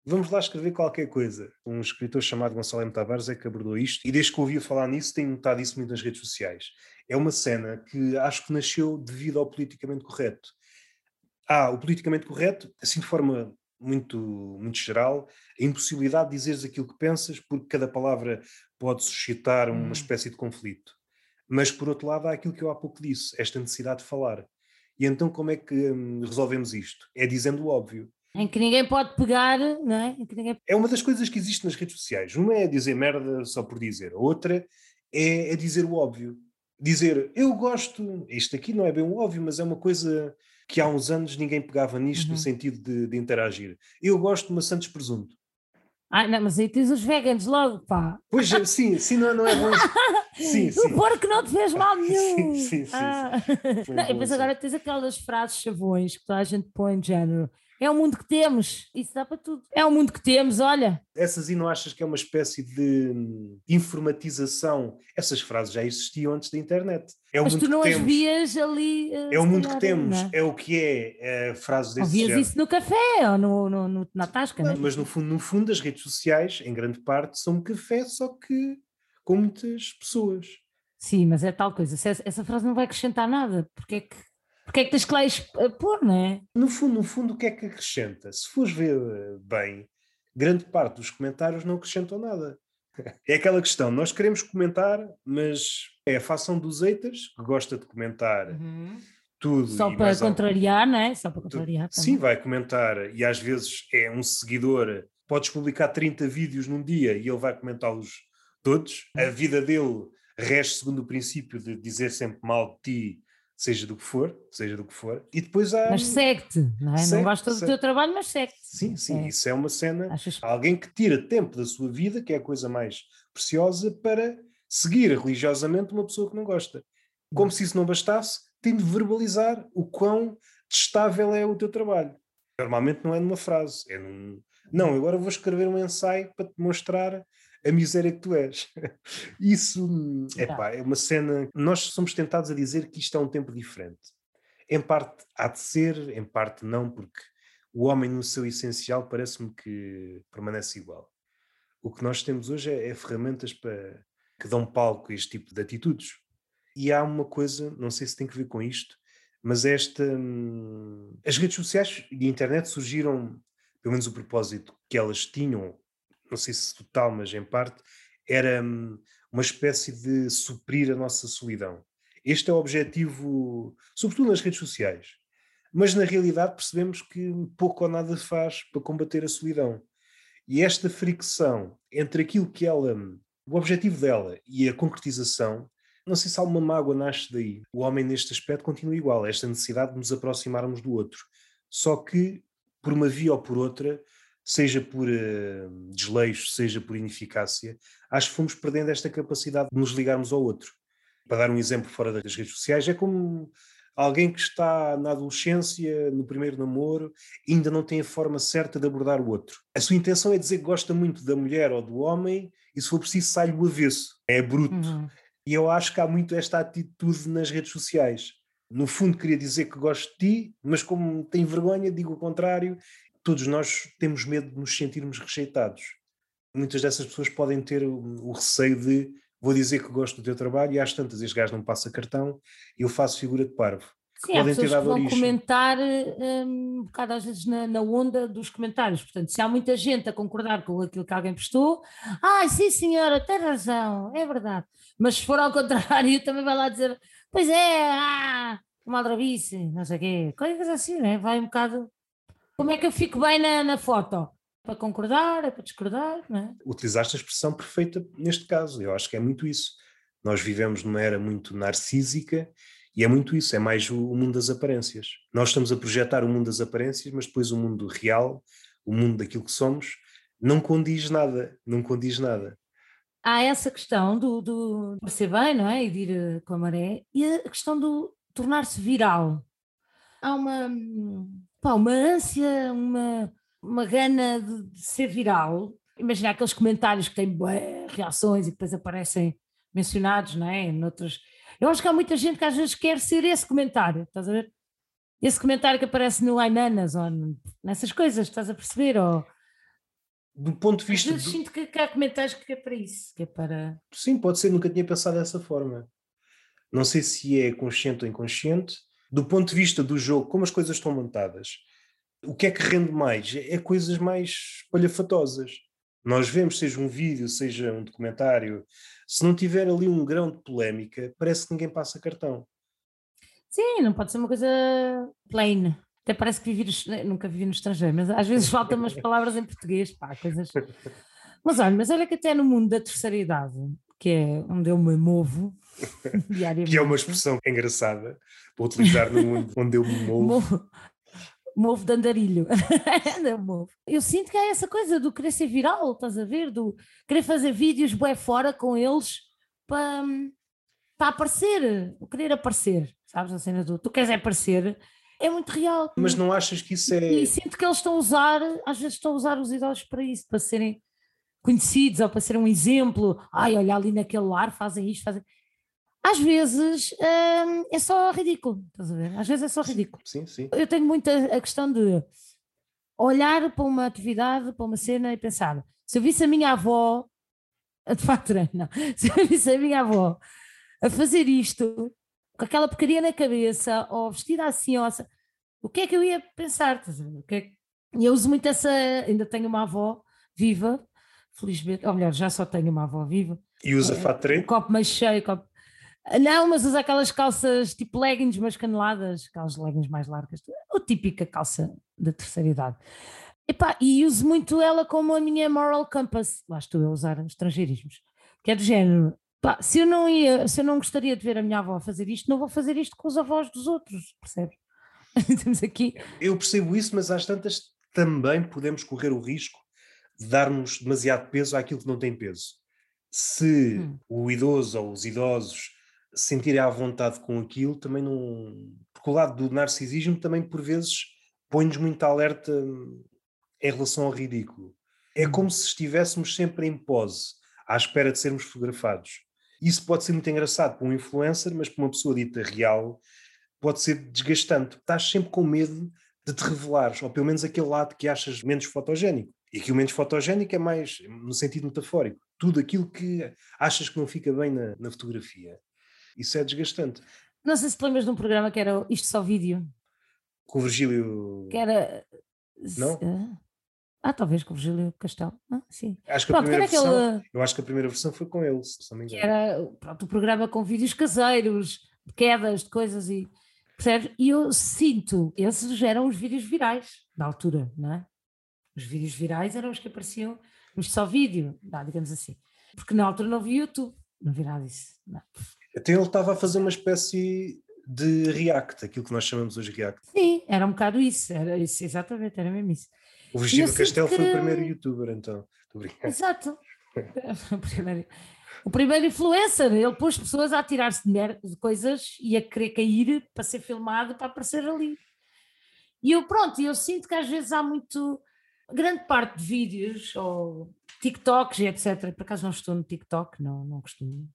vamos lá escrever qualquer coisa. Um escritor chamado Gonçalo M. Tavares é que abordou isto e desde que ouvi falar nisso tenho notado isso muito nas redes sociais. É uma cena que acho que nasceu devido ao politicamente correto. Ah, o politicamente correto, assim de forma muito, muito geral, a impossibilidade de dizeres aquilo que pensas porque cada palavra pode suscitar uma hum. espécie de conflito. Mas por outro lado há aquilo que eu há pouco disse, esta necessidade de falar. E então como é que hum, resolvemos isto? É dizendo o óbvio. Em que ninguém pode pegar, não é? Ninguém... É uma das coisas que existe nas redes sociais. Uma é dizer merda só por dizer, a outra é, é dizer o óbvio. Dizer, eu gosto, isto aqui não é bem o óbvio, mas é uma coisa que há uns anos ninguém pegava nisto uhum. no sentido de, de, interagir. Eu gosto de maçã de presunto. Ah, não, mas aí tens os veganos logo, pá. Pois, sim, sim, não, não é bom. Sim, sim. O porco não te fez mal nenhum. Sim, sim, sim. Ah. sim. Não, mas agora tens aquelas frases chavões que toda a gente põe de género. É o mundo que temos, isso dá para tudo. É o mundo que temos, olha. Essas e não achas que é uma espécie de hum, informatização? Essas frases já existiam antes da internet. É o Mas mundo tu não as temos. vias ali. Uh, é o mundo que temos, é? é? o que é, é frases desse Ouvias género. isso no café ou no, no, no na tasca, não, né? Mas no fundo, no fundo, as redes sociais, em grande parte, são um café, só que com muitas pessoas. Sim, mas é tal coisa. Essa frase não vai acrescentar nada. Porque é que porque é que tens que lá pôr, não é? No fundo, no fundo, o que é que acrescenta? Se fores ver eh, bem, grande parte dos comentários não acrescentam nada. É aquela questão, nós queremos comentar, mas é a facção dos haters que gosta de comentar uhum. tudo. Só para contrariar, algo. não é? Só para contrariar. Sim, vai comentar e às vezes é um seguidor, podes publicar 30 vídeos num dia e ele vai comentá-los todos. A vida dele rege segundo o princípio de dizer sempre mal de ti seja do que for, seja do que for, e depois há... Mas segue-te, não é? Segue, não gosta do teu trabalho, mas segue-te. Sim, sim, é. isso é uma cena, Achas... alguém que tira tempo da sua vida, que é a coisa mais preciosa, para seguir religiosamente uma pessoa que não gosta. Como se isso não bastasse, tem de verbalizar o quão testável é o teu trabalho. Normalmente não é numa frase, é num... Não, agora vou escrever um ensaio para te mostrar a miséria que tu és. Isso epá, é uma cena. Nós somos tentados a dizer que isto é um tempo diferente. Em parte há de ser, em parte não, porque o homem, no seu essencial, parece-me que permanece igual. O que nós temos hoje é, é ferramentas para, que dão palco a este tipo de atitudes. E há uma coisa, não sei se tem que ver com isto, mas esta. Hum, as redes sociais e a internet surgiram, pelo menos o propósito que elas tinham, não sei se total, mas em parte, era hum, uma espécie de suprir a nossa solidão. Este é o objetivo, sobretudo nas redes sociais. Mas na realidade percebemos que pouco ou nada faz para combater a solidão. E esta fricção entre aquilo que ela, o objetivo dela e a concretização, não sei se alguma mágoa nasce daí. O homem neste aspecto continua igual, esta necessidade de nos aproximarmos do outro. Só que, por uma via ou por outra, seja por uh, desleixo, seja por ineficácia, acho que fomos perdendo esta capacidade de nos ligarmos ao outro. Para dar um exemplo fora das redes sociais, é como alguém que está na adolescência, no primeiro namoro, ainda não tem a forma certa de abordar o outro. A sua intenção é dizer que gosta muito da mulher ou do homem e, se for preciso, sai-lhe o avesso. É bruto. Uhum. E eu acho que há muito esta atitude nas redes sociais. No fundo, queria dizer que gosto de ti, mas como tenho vergonha, digo o contrário todos nós temos medo de nos sentirmos rejeitados. Muitas dessas pessoas podem ter o, o receio de vou dizer que gosto do teu trabalho e às tantas este gajo não passa cartão e eu faço figura de parvo. Sim, podem ter dado que vão origem. comentar um, um bocado às vezes na, na, onda dos comentários. Portanto, se há muita gente a concordar com aquilo que alguém postou, ah, sim senhora, tem razão, é verdade. Mas se for ao contrário, também vai lá dizer, pois é, ah, uma aldrabice, não sei o quê, coisas assim, né? vai um bocado como é que eu fico bem na, na foto? Para concordar, é para discordar, não é? Utilizaste a expressão perfeita neste caso, eu acho que é muito isso. Nós vivemos numa era muito narcísica e é muito isso, é mais o, o mundo das aparências. Nós estamos a projetar o mundo das aparências, mas depois o mundo real, o mundo daquilo que somos, não condiz nada, não condiz nada. Há essa questão do, do ser bem, não é? E de ir eh, com a maré, e a questão do tornar-se viral. Há uma, pá, uma ânsia, uma, uma gana de, de ser viral. Imagina aqueles comentários que têm bué, reações e depois aparecem mencionados, não é? Noutros... Eu acho que há muita gente que às vezes quer ser esse comentário, estás a ver? Esse comentário que aparece no Ainanas ou nessas coisas, estás a perceber? Ou do ponto de vista. Às vezes do... sinto que, que há comentários que é para isso, que é para. Sim, pode ser, nunca tinha pensado dessa forma. Não sei se é consciente ou inconsciente. Do ponto de vista do jogo, como as coisas estão montadas, o que é que rende mais? É coisas mais palhafatosas. Nós vemos, seja um vídeo, seja um documentário, se não tiver ali um grão de polémica, parece que ninguém passa cartão. Sim, não pode ser uma coisa plain. Até parece que vivi nunca vivi no estrangeiro, mas às vezes faltam umas palavras em português, pá, coisas. Mas olha, mas olha que até no mundo da terceira idade, que é onde eu me movo diariamente. Que é uma expressão engraçada para utilizar no mundo onde eu me movo. movo movo de andarilho. eu sinto que há essa coisa do querer ser viral, estás a ver? Do querer fazer vídeos bué fora com eles para, para aparecer, o querer aparecer, sabes? A cena do tu queres aparecer, é muito real. Mas não achas que isso é. E sinto que eles estão a usar, às vezes estão a usar os idosos para isso, para serem conhecidos ou para ser um exemplo. Ai, olha ali naquele lar, fazem isto, fazem às vezes hum, é só ridículo, estás a ver? Às vezes é só ridículo. Sim, sim. Eu tenho muito a, a questão de olhar para uma atividade, para uma cena e pensar: se eu visse a minha avó, de facto, não, se eu visse a minha avó a fazer isto, com aquela porcaria na cabeça, ou vestida assim, ou assim, o que é que eu ia pensar? É que... Eu uso muito essa. Ainda tenho uma avó viva, felizmente, ou melhor, já só tenho uma avó viva. E usa é, fato treino? Copo mais cheio, copo não, mas usa aquelas calças tipo leggings, mas caneladas, aquelas leggings mais largas, a típica calça da terceira idade. Epá, e uso muito ela como a minha moral compass. Lá estou a usar estrangeirismos. Que é do género. Pá, se eu não ia, se eu não gostaria de ver a minha avó fazer isto, não vou fazer isto com os avós dos outros, percebes? Temos aqui. Eu percebo isso, mas às tantas também podemos correr o risco darmos demasiado peso àquilo que não tem peso. Se hum. o idoso ou os idosos sentirem à vontade com aquilo também não. Porque o lado do narcisismo também, por vezes, põe-nos muito alerta hum, em relação ao ridículo. É como uhum. se estivéssemos sempre em pose, à espera de sermos fotografados. Isso pode ser muito engraçado para um influencer, mas para uma pessoa dita real pode ser desgastante. Estás sempre com medo de te revelares, ou pelo menos aquele lado que achas menos fotogénico. E que o menos fotogénico é mais no sentido metafórico. Tudo aquilo que achas que não fica bem na, na fotografia. Isso é desgastante. Não sei se te lembras de um programa que era Isto Só Vídeo. Com o Virgílio. Que era. Não? Ah, talvez com o Virgílio Castelo. Ah, sim. Acho que Pronto, a primeira versão, aquele... Eu acho que a primeira versão foi com ele, se não me engano. Que era pronto, o programa com vídeos caseiros, de quedas, de coisas e. Percebes? E eu sinto, esses eram os vídeos virais da altura, não é? Os vídeos virais eram os que apareciam no só vídeo, digamos assim. Porque na altura não havia YouTube, não havia nada disso. Não. Até ele estava a fazer uma espécie de react, aquilo que nós chamamos hoje react. Sim, era um bocado isso, era isso, exatamente, era mesmo isso. O Virgílio Castelo que... foi o primeiro youtuber, então. Exato. o, primeiro, o primeiro influencer, ele pôs pessoas a tirar-se de, de coisas e a querer cair para ser filmado para aparecer ali. E eu, pronto, eu sinto que às vezes há muito. Grande parte de vídeos ou TikToks e etc. Por acaso não estou no TikTok, não, não costumo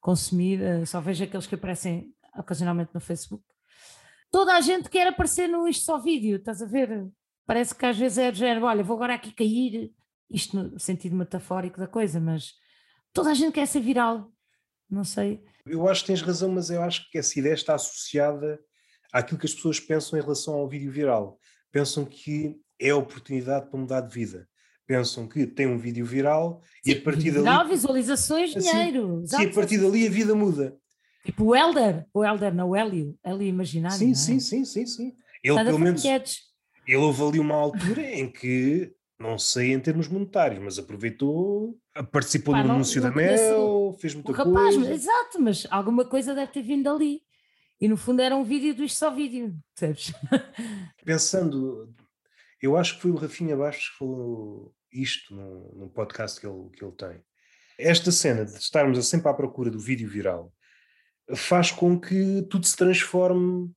consumir, uh, só vejo aqueles que aparecem ocasionalmente no Facebook. Toda a gente quer aparecer no Isto Só Vídeo, estás a ver? Parece que às vezes é do género, olha, vou agora aqui cair, isto no sentido metafórico da coisa, mas toda a gente quer ser viral, não sei. Eu acho que tens razão, mas eu acho que essa ideia está associada àquilo que as pessoas pensam em relação ao vídeo viral. Pensam que é a oportunidade para mudar de vida pensam que tem um vídeo viral Sim, e a partir dali. Dá visualizações, assim, dinheiro. Sim, a partir dali a vida muda. Tipo o Elder, o Elder, não o Hélio, Hélio imaginário. Sim, é? sim, sim, sim, sim. Ele pelo menos. Ele houve ali uma altura em que, não sei em termos monetários, mas aproveitou, participou Pá, no anúncio da Mel, fez muita o rapaz, coisa. exato, mas alguma coisa deve ter vindo ali. E no fundo era um vídeo do Isto Só Vídeo, percebes? Pensando, eu acho que foi o Rafinha Bastos que falou isto no, no podcast que ele, que ele tem. Esta cena de estarmos sempre à procura do vídeo viral faz com que tudo se transforme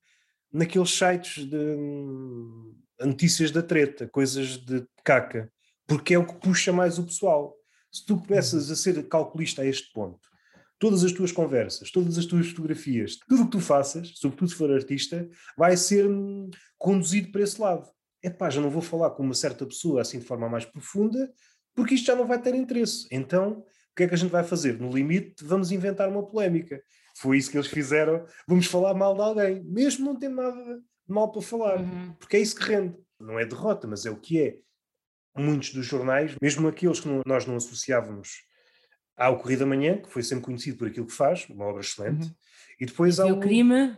naqueles sites de hum, notícias da treta, coisas de caca, porque é o que puxa mais o pessoal. Se tu começas a ser calculista a este ponto, todas as tuas conversas, todas as tuas fotografias, tudo o que tu faças, sobretudo se for artista, vai ser hum, conduzido para esse lado epá, já não vou falar com uma certa pessoa assim de forma mais profunda, porque isto já não vai ter interesse. Então, o que é que a gente vai fazer? No limite, vamos inventar uma polémica. Foi isso que eles fizeram. Vamos falar mal de alguém, mesmo não tendo nada de mal para falar, uhum. porque é isso que rende. Não é derrota, mas é o que é. Muitos dos jornais, mesmo aqueles que não, nós não associávamos ao Correio da Manhã, que foi sempre conhecido por aquilo que faz, uma obra excelente, uhum. e depois há o crime.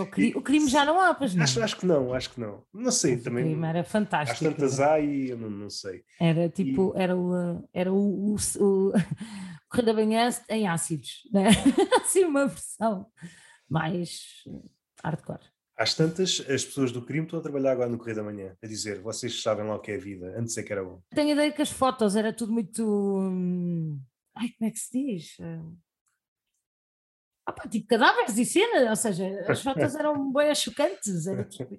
O, crime, o crime já não há, pois não. Acho, acho que não, acho que não. Não sei, também. O crime era fantástico. Às tantas há e eu não, não sei. Era tipo, e... era o, era o, o, o Correio da Manhã em ácidos, né? assim uma versão mais hardcore. Às tantas, as pessoas do crime estão a trabalhar agora no Correio da Manhã, a dizer, vocês sabem lá o que é a vida, antes é que era bom. Tenho a ideia que as fotos era tudo muito. Hum, ai, como é que se diz? Ah, pá, tipo cadáveres e cena, ou seja, as fotos eram bem chocantes, era tipo.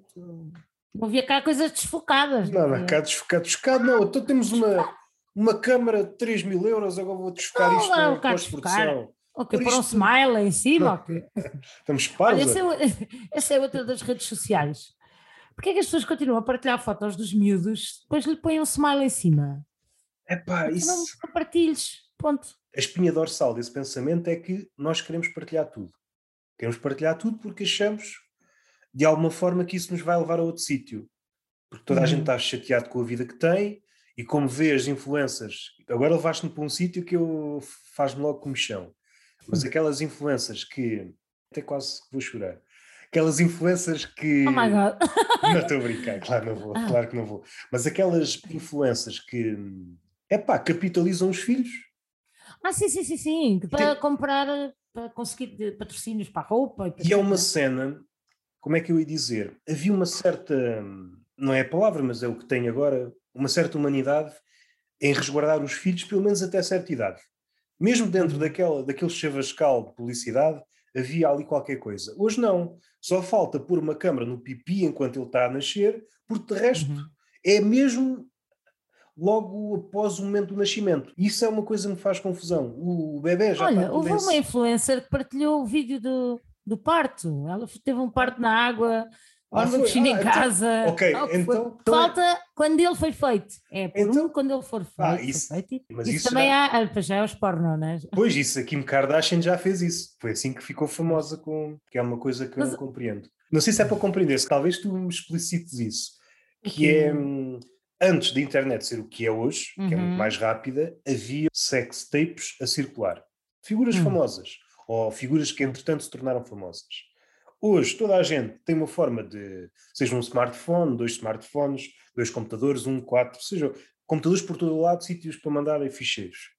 Não havia cá coisas desfocadas. Não, não, cá desfocado, desfocado não. Então temos uma, uma câmara de 3 mil euros, agora vou desfocar não, isto não, na pós-produção. Ok, por um smile em cima. Okay. Estamos parvos. Essa, é, essa é outra das redes sociais. Porquê é que as pessoas continuam a partilhar fotos dos miúdos, depois lhe põem um smile em cima? É pá, isso. Não compartilhes, ponto. A espinha dorsal desse pensamento é que nós queremos partilhar tudo. Queremos partilhar tudo porque achamos, de alguma forma, que isso nos vai levar a outro sítio. Porque toda a gente uhum. está chateado com a vida que tem e como vê as influências, agora levaste-me para um sítio que eu faz-me logo comichão. Mas aquelas influências que. Até quase vou chorar. Aquelas influências que. Oh my God! Não estou a brincar, claro, não vou, ah. claro que não vou. Mas aquelas influências que. É pá, capitalizam os filhos. Ah, sim, sim, sim, sim. Para Tem... comprar, para conseguir patrocínios para a roupa. E, e é uma cena, como é que eu ia dizer? Havia uma certa. Não é a palavra, mas é o que tem agora. Uma certa humanidade em resguardar os filhos, pelo menos até certa idade. Mesmo dentro uhum. daquela, daquele chavascal de publicidade, havia ali qualquer coisa. Hoje não. Só falta pôr uma câmara no pipi enquanto ele está a nascer, porque de resto uhum. é mesmo logo após o momento do nascimento. Isso é uma coisa que me faz confusão. O bebê já Olha, está houve uma influencer que partilhou o vídeo do, do parto. Ela teve um parto na água ah, piscina ah, em então, casa. Ok, então, então, Falta é... quando ele foi feito. É por então, um quando ele for feito. Ah, isso, feito. Mas isso, isso também já... há. Ah, já é os porno, não é? Pois, isso, a Kim Kardashian já fez isso. Foi assim que ficou famosa, com, que é uma coisa que mas... eu não compreendo. Não sei se é para compreender, se talvez tu me explicites isso. Que é. Hum, antes da internet ser o que é hoje, uhum. que é muito uhum. mais rápida, havia sex tapes a circular. Figuras uhum. famosas. Ou figuras que entretanto se tornaram famosas. Hoje toda a gente tem uma forma de, seja um smartphone, dois smartphones, dois computadores, um, quatro, seja computadores por todo o lado, sítios para mandar ficheiros.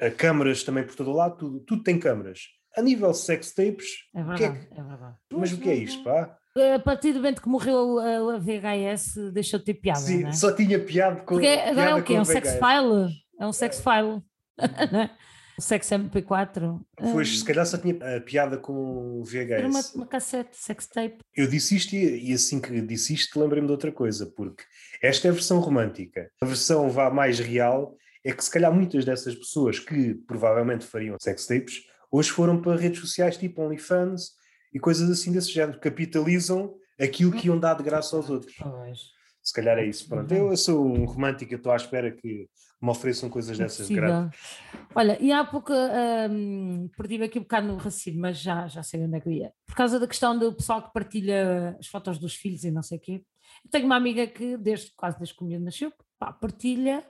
Uh, câmaras também por todo o lado, tudo, tudo tem câmaras. A nível sex tapes, é verdade, é, que é, é verdade. Mas o que é isto, pá? A partir do momento que morreu a, VHS, deixou de ter piada. Sim, é? só tinha piada com. Porque agora é o quê? É um sex file? É um sex file. É? Sex MP4. Pois, um, se calhar só tinha a piada com o VHS. Era uma, uma cassete, sex tape. Eu disse isto e, e assim que disse isto lembrei-me de outra coisa, porque esta é a versão romântica. A versão vá mais real é que se calhar muitas dessas pessoas que provavelmente fariam sex tapes, hoje foram para redes sociais tipo OnlyFans e coisas assim desse género, capitalizam aquilo que iam dar de graça aos outros. Pois. Se calhar é isso. Pronto, eu sou um romântico, estou à espera que me ofereçam coisas dessas graças. Olha, e há pouco um, perdi-me aqui um bocado no raciocínio, mas já, já sei onde é que eu ia. Por causa da questão do pessoal que partilha as fotos dos filhos e não sei o quê. Eu tenho uma amiga que, desde, quase desde que o miúdo nasceu, pá, partilha.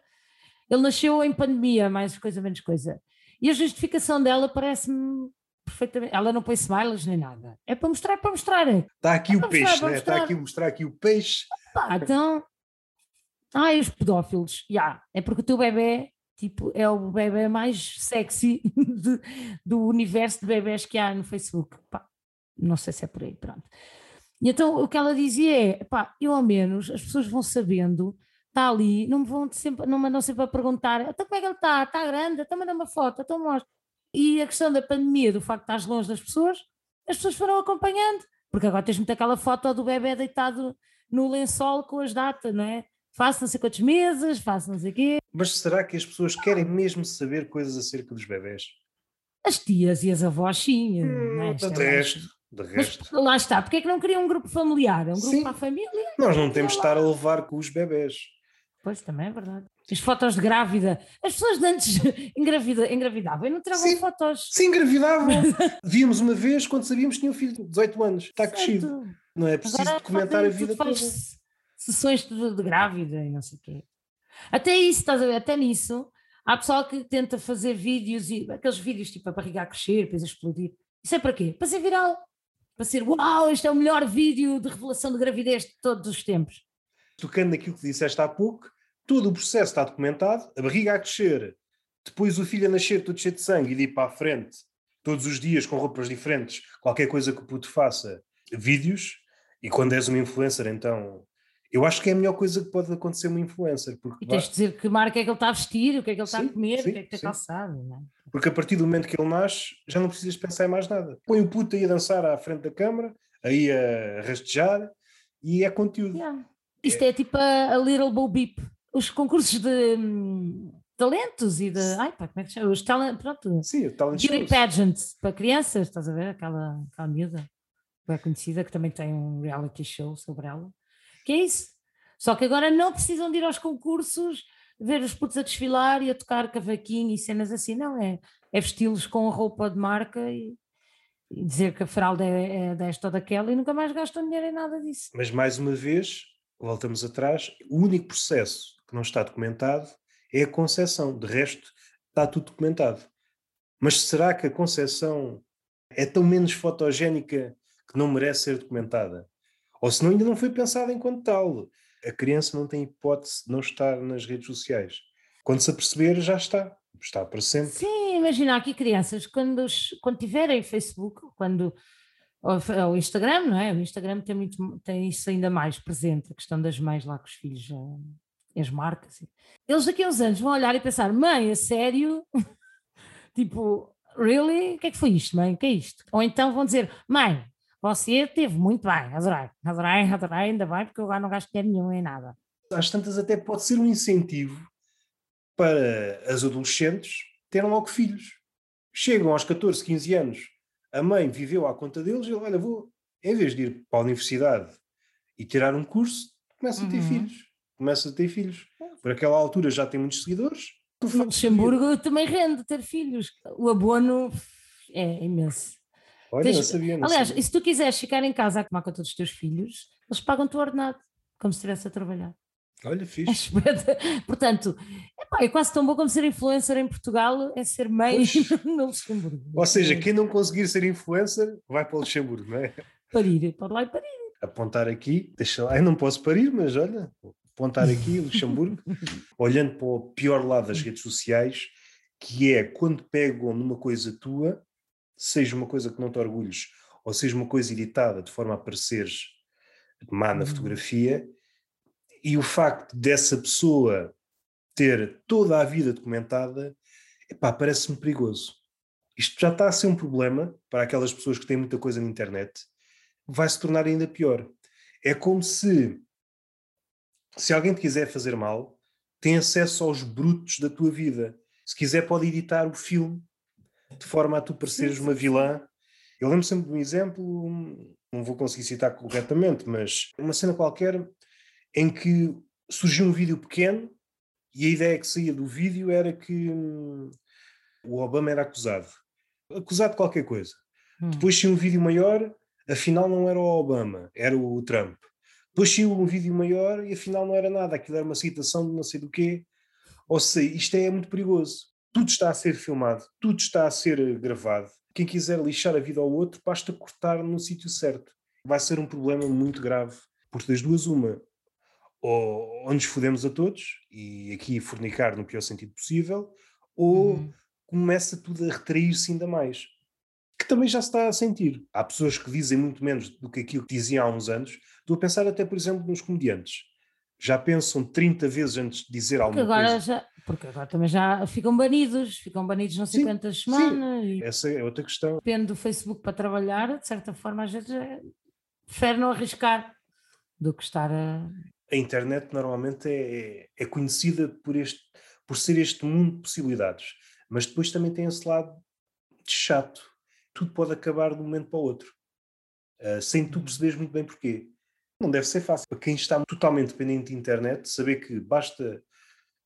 Ele nasceu em pandemia, mais coisa menos coisa. E a justificação dela parece-me perfeitamente. Ela não põe smiles nem nada. É para mostrar, para mostrar. Está aqui é o peixe, né? Está aqui mostrar aqui o peixe. Pá, então, Ai, os pedófilos, já. Yeah. É porque o teu bebê tipo, é o bebê mais sexy de, do universo de bebés que há no Facebook. Pá, não sei se é por aí, pronto. E então o que ela dizia é: pá, eu ao menos as pessoas vão sabendo, está ali, não me vão sempre, não mandam sempre a perguntar, então como é que ele está? Está grande? Então manda uma foto, então mostra. E a questão da pandemia, do facto de estás longe das pessoas, as pessoas foram acompanhando, porque agora tens muito aquela foto do bebê deitado no lençol com as datas, não é? faço não sei quantos meses, faço não sei quê. Mas será que as pessoas querem mesmo saber coisas acerca dos bebés? As tias e as avós sim. Hum, é? De resto, de resto. Mas, lá está, porque é que não queriam um grupo familiar? Um grupo sim. para a família? Nós não temos de estar a levar com os bebés. Pois, também é verdade. As fotos de grávida. As pessoas de antes engravida, engravidavam e não tiravam sim, fotos. Sim, engravidavam. Víamos uma vez quando sabíamos que tinha um filho de 18 anos. Está certo. crescido. Não é preciso Agora, documentar a vida toda. Sessões de, de grávida e não sei o quê. Até isso, estás a ver? Até nisso. Há pessoal que tenta fazer vídeos e aqueles vídeos tipo a barriga a crescer, depois a explodir. Isso é para quê? Para ser viral. Para ser, uau, este é o melhor vídeo de revelação de gravidez de todos os tempos. Tocando naquilo que disseste há pouco, todo o processo está documentado, a barriga a crescer, depois o filho a nascer todo cheio de sangue e de ir para a frente, todos os dias com roupas diferentes, qualquer coisa que o puto faça, vídeos, e quando és uma influencer, então eu acho que é a melhor coisa que pode acontecer uma influencer. Porque e tens de dizer que marca é que ele está a vestir, o que é que ele está a comer, sim, o que é que está calçado. Não é? Porque a partir do momento que ele nasce, já não precisas pensar em mais nada. Põe o puto aí a dançar à frente da câmara, aí a rastejar, e é conteúdo. Yeah. Isto é, é tipo a, a Little Bo Beep os concursos de hum, talentos e de. Ai, pá, como é que chama? Os talent, pronto. Sim, o talent Beauty pageant para crianças, estás a ver? Aquela, aquela miúda bem conhecida que também tem um reality show sobre ela. Que é isso. Só que agora não precisam de ir aos concursos, ver os putos a desfilar e a tocar cavaquinho e cenas assim, não é? É vesti-los com roupa de marca e, e dizer que a fralda é, é desta ou daquela e nunca mais gastam dinheiro em nada disso. Mas mais uma vez, voltamos atrás, o único processo que não está documentado é a concepção, de resto está tudo documentado. Mas será que a concepção é tão menos fotogénica que não merece ser documentada? Ou se não, ainda não foi pensada enquanto tal. A criança não tem hipótese de não estar nas redes sociais. Quando se aperceber, já está. Está para sempre. Sim, imagina aqui crianças, quando, quando tiverem Facebook, quando o Instagram, não é? O Instagram tem, muito, tem isso ainda mais presente, a questão das mães lá com os filhos, as marcas. Eles daqui a uns anos vão olhar e pensar, mãe, a sério? tipo, really? O que é que foi isto, mãe? O que é isto? Ou então vão dizer, mãe, você teve muito bem, adorei, adorei, adorei, ainda bem, porque eu agora não gasto dinheiro nenhum em nada. Às tantas até pode ser um incentivo para as adolescentes terem logo filhos. Chegam aos 14, 15 anos, a mãe viveu à conta deles e ele, olha, vou, em vez de ir para a universidade e tirar um curso, começa uhum. a ter uhum. filhos. Começa a ter filhos. Por aquela altura já tem muitos seguidores. No Luxemburgo também rende ter filhos. O abono é imenso. Olha, Tens, não sabia. Não aliás, sabia. se tu quiseres ficar em casa a tomar conta dos teus filhos, eles pagam-te o ordenado, como se estivesse a trabalhar. Olha, fixe. Portanto, epá, é quase tão bom como ser influencer em Portugal, é ser mãe no Luxemburgo. Ou seja, quem não conseguir ser influencer vai para o Luxemburgo, não é? Parir, pode lá e parir. Apontar aqui, deixa lá, eu não posso parir, mas olha, apontar aqui Luxemburgo, olhando para o pior lado das redes sociais, que é quando pegam numa coisa tua, seja uma coisa que não te orgulhes, ou seja uma coisa editada de forma a pareceres má na uhum. fotografia, e o facto dessa pessoa ter toda a vida documentada, epá, parece-me perigoso. Isto já está a ser um problema para aquelas pessoas que têm muita coisa na internet, vai se tornar ainda pior. É como se, se alguém te quiser fazer mal, tem acesso aos brutos da tua vida. Se quiser, pode editar o filme de forma a tu pareceres uma vilã. Eu lembro sempre de um exemplo, não vou conseguir citar corretamente, mas uma cena qualquer em que surgiu um vídeo pequeno e a ideia que saía do vídeo era que hum, o Obama era acusado. Acusado de qualquer coisa. Hum. Depois tinha um vídeo maior, afinal não era o Obama, era o Trump. Depois tinha um vídeo maior e afinal não era nada, aquilo era uma citação de não sei do quê. Ou seja, isto é muito perigoso. Tudo está a ser filmado, tudo está a ser gravado. Quem quiser lixar a vida ao outro, basta cortar no sítio certo. Vai ser um problema muito grave. Porque das duas, uma, ou, ou nos fodemos a todos, e aqui fornicar no pior sentido possível, ou uhum. começa tudo a retrair-se ainda mais. Que também já se está a sentir. Há pessoas que dizem muito menos do que aquilo que diziam há uns anos. Estou a pensar até, por exemplo, nos comediantes. Já pensam 30 vezes antes de dizer porque alguma agora coisa. Já, porque agora também já ficam banidos, ficam banidos não sei sim, quantas semanas. Sim. Essa é outra questão. Depende do Facebook para trabalhar, de certa forma, às vezes é, prefere não arriscar do que estar a, a internet normalmente é, é conhecida por, este, por ser este mundo de possibilidades, mas depois também tem esse lado de chato. Tudo pode acabar de um momento para o outro, uh, sem tu uhum. perceberes muito bem porquê. Não deve ser fácil. Para quem está totalmente dependente de internet, saber que basta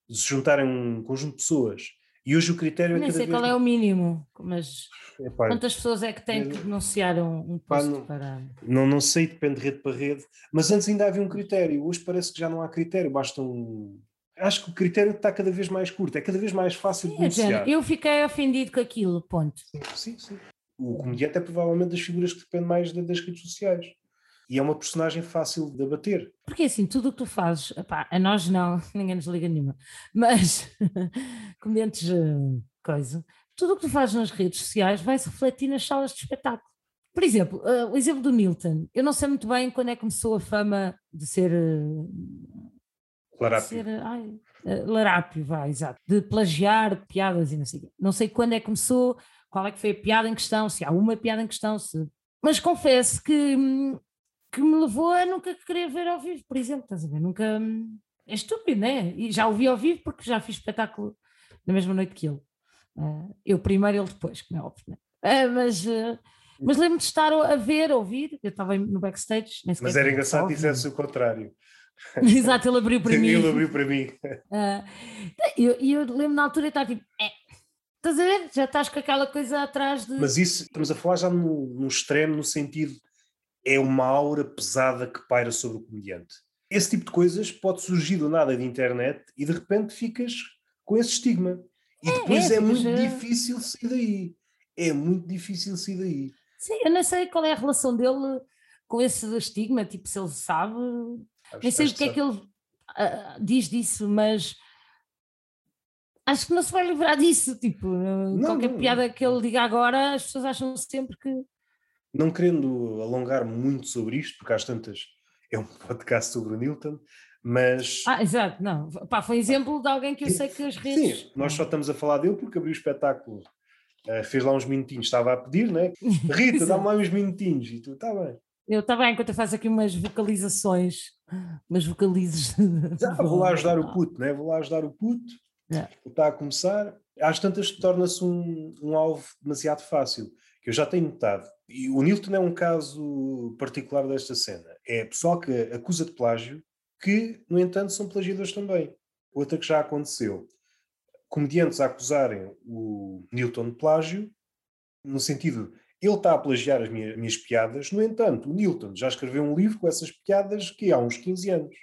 se juntarem um conjunto de pessoas e hoje o critério é Nem sei qual é o mínimo, mas Epá, quantas pessoas é que têm que denunciar um, um posto não, para. Não, não sei, depende de rede para rede, mas antes ainda havia um critério, hoje parece que já não há critério, basta um. Acho que o critério está cada vez mais curto, é cada vez mais fácil de denunciar. Eu fiquei ofendido com aquilo, ponto. Sim, sim. sim. O comediante é provavelmente das figuras que depende mais das redes sociais. E é uma personagem fácil de abater. Porque assim, tudo o que tu fazes, epá, a nós não, ninguém nos liga nenhuma, mas comediantes eh, coisa, tudo o que tu fazes nas redes sociais vai se refletir nas salas de espetáculo. Por exemplo, uh, o exemplo do Newton. Eu não sei muito bem quando é que começou a fama de ser. Uh, larápio. De ser, ai, uh, larápio, vai, exato. De plagiar piadas e não sei Não sei quando é que começou, qual é que foi a piada em questão, se há uma piada em questão, se... mas confesso que que me levou a nunca querer ver ao vivo, por exemplo, estás a ver? Nunca. É estúpido, né? E já o vi ao vivo porque já fiz espetáculo na mesma noite que ele. Uh, eu primeiro, ele depois, como é óbvio, né? Uh, mas. Uh, mas lembro-me de estar a ver, a ouvir, eu estava no backstage. mas era engraçado que dissesse o contrário. Exato, ele abriu para mim. Ele abriu para mim. E eu, eu lembro na altura de estar tipo, é, estás a ver? Já estás com aquela coisa atrás de. Mas isso, estamos a falar já no, no extremo, no sentido é uma aura pesada que paira sobre o comediante. Esse tipo de coisas pode surgir do nada de internet e de repente ficas com esse estigma. E é, depois é, é muito já... difícil sair daí. É muito difícil sair daí. Sim, eu não sei qual é a relação dele com esse estigma, tipo, se ele sabe. Acho, nem sei o que, é que ele uh, diz disso, mas acho que não se vai livrar disso. Tipo, não, qualquer não, piada que ele diga agora, as pessoas acham sempre que não querendo alongar muito sobre isto, porque às tantas é um podcast sobre o Newton, mas. Ah, exato, não. Pá, foi exemplo de alguém que eu sei que as redes. Sim, nós só estamos a falar dele porque abriu o espetáculo, uh, fez lá uns minutinhos, estava a pedir, né? Rita, dá-me lá uns minutinhos, e tu, está bem. Eu está bem, enquanto eu faço aqui umas vocalizações, umas vocalizes. Ah, vou lá ajudar o puto, né? Vou lá ajudar o puto, yeah. está a começar. Às tantas torna-se um, um alvo demasiado fácil que eu já tenho notado, e o Nilton é um caso particular desta cena, é pessoal que acusa de plágio, que, no entanto, são plagiadores também. Outra que já aconteceu. Comediantes a acusarem o Nilton de plágio, no sentido, ele está a plagiar as minhas, minhas piadas, no entanto, o Nilton já escreveu um livro com essas piadas que há uns 15 anos.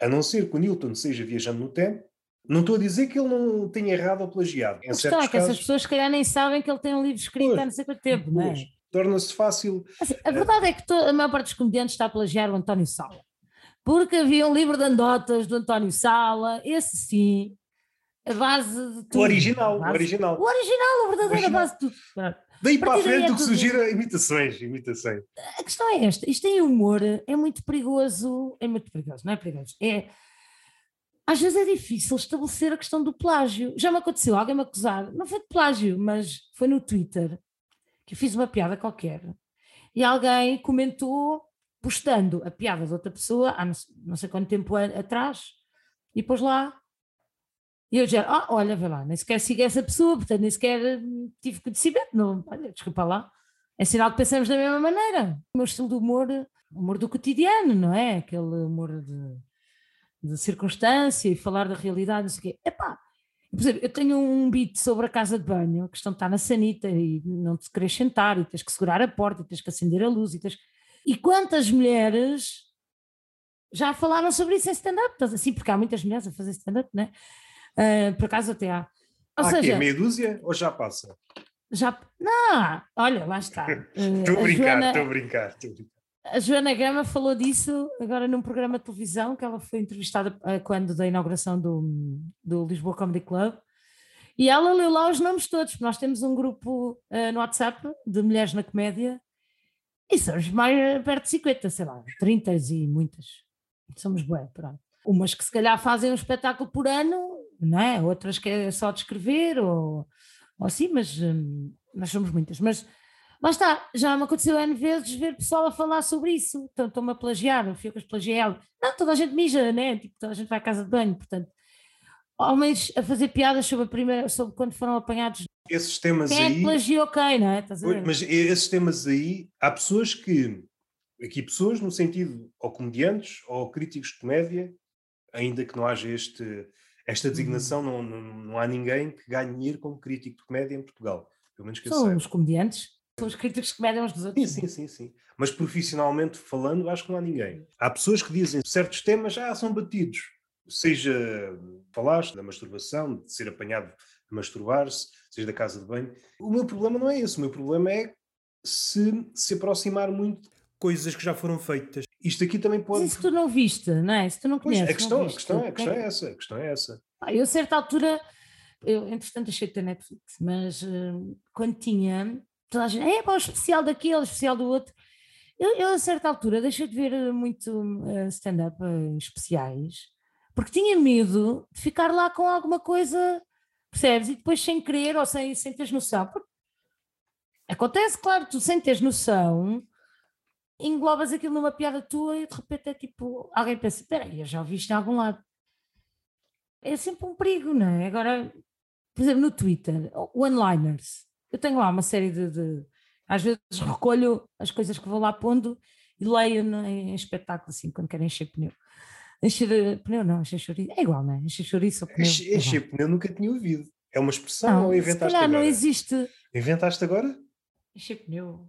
A não ser que o Newton seja viajando no tempo, não estou a dizer que ele não tenha errado ou plagiado. Em está, que casos... essas pessoas se calhar nem sabem que ele tem um livro escrito pois, há não sei quanto tempo, não é? Torna-se fácil. Assim, a verdade é que a maior parte dos comediantes está a plagiar o António Sala. Porque havia um livro de andotas do António Sala, esse sim, a base de tudo. O original, base, o original. O original, a verdadeira base de tudo. Daí para a frente é o que sugira imitações, imitações. A questão é esta, isto em humor é muito perigoso, é muito perigoso, não é perigoso, é às vezes é difícil estabelecer a questão do plágio. Já me aconteceu alguém me acusar, não foi de plágio, mas foi no Twitter, que eu fiz uma piada qualquer, e alguém comentou postando a piada de outra pessoa há não sei quanto tempo atrás, e pôs lá. E eu já, ah, olha, vê lá, nem sequer sigo essa pessoa, portanto nem sequer hum, tive conhecimento, não, olha, desculpa lá. É sinal que pensamos da mesma maneira. O meu estilo de humor, humor do cotidiano, não é? Aquele humor de de circunstância e falar da realidade, não sei o quê. Epá, por exemplo, eu tenho um beat sobre a casa de banho, a questão de estar na sanita e não te queres sentar e tens que segurar a porta e tens que acender a luz e tens... E quantas mulheres já falaram sobre isso em stand-up? Assim, porque há muitas mulheres a fazer stand-up, né? Uh, por acaso até há. Ou há seja, meia dúzia ou já passa? Já, não, olha, lá está. Estou uh, a brincar, estou a brincar. A Joana Gama falou disso agora num programa de televisão que ela foi entrevistada eh, quando da inauguração do, do Lisboa Comedy Club e ela leu lá os nomes todos. Nós temos um grupo uh, no WhatsApp de mulheres na comédia e somos mais perto de 50, sei lá, 30 e muitas. Somos bué, pronto. Umas que se calhar fazem um espetáculo por ano, não é? Outras que é só descrever ou, ou assim, mas hum, nós somos muitas. Mas Lá está, já me aconteceu N vezes ver pessoal a falar sobre isso. Então, estou-me a plagiar, eu fico a plagiar. Não, toda a gente mija, né? Tipo, toda a gente vai à casa de banho, portanto. Homens a fazer piadas sobre a primeira, sobre quando foram apanhados. Esses temas quem aí. É plagiou quem, não é? Mas esses temas aí, há pessoas que. Aqui, pessoas no sentido, ou comediantes, ou críticos de comédia, ainda que não haja este, Esta designação uhum. não, não, não há ninguém que ganhe dinheiro como crítico de comédia em Portugal. Pelo menos que São os comediantes, são os críticos de comédia uns dos outros. Sim, sim, sim, sim. Mas profissionalmente falando, acho que não há ninguém. Há pessoas que dizem certos temas, ah, são batidos. Seja, falaste da masturbação, de ser apanhado a masturbar-se, seja da casa de banho. O meu problema não é esse. O meu problema é se se aproximar muito coisas que já foram feitas. Isto aqui também pode. Mas se tu não viste, não é? Se tu não conheces. Pois, a, questão, a, questão, a questão é essa. A questão é essa. eu, a certa altura, eu, entretanto, achei que ter Netflix, mas uh, quando tinha, toda a gente, é para o especial daquele, o especial do outro. Eu, eu, a certa altura, deixei de ver eh, muito uh, stand-up uh, especiais, porque tinha medo de ficar lá com alguma coisa, percebes? E depois sem querer ou sem, sem teres noção. Porque acontece, claro, tu sem teres noção englobas aquilo numa piada tua e de repente é tipo, alguém pensa, espera eu já ouvi isto em algum lado. É sempre um perigo, não é? Agora, por exemplo, no Twitter, one-liners. Eu tenho lá uma série de, de, Às vezes recolho as coisas que vou lá pondo e leio em, em espetáculo, assim, quando quero encher pneu. Encher eh, pneu, não, encher chouriço. É igual, não é? Encher chouriço ou pneu. Encher, encher pneu nunca tinha ouvido. É uma expressão não, ou inventaste agora? não existe. Inventaste agora? Encher pneu.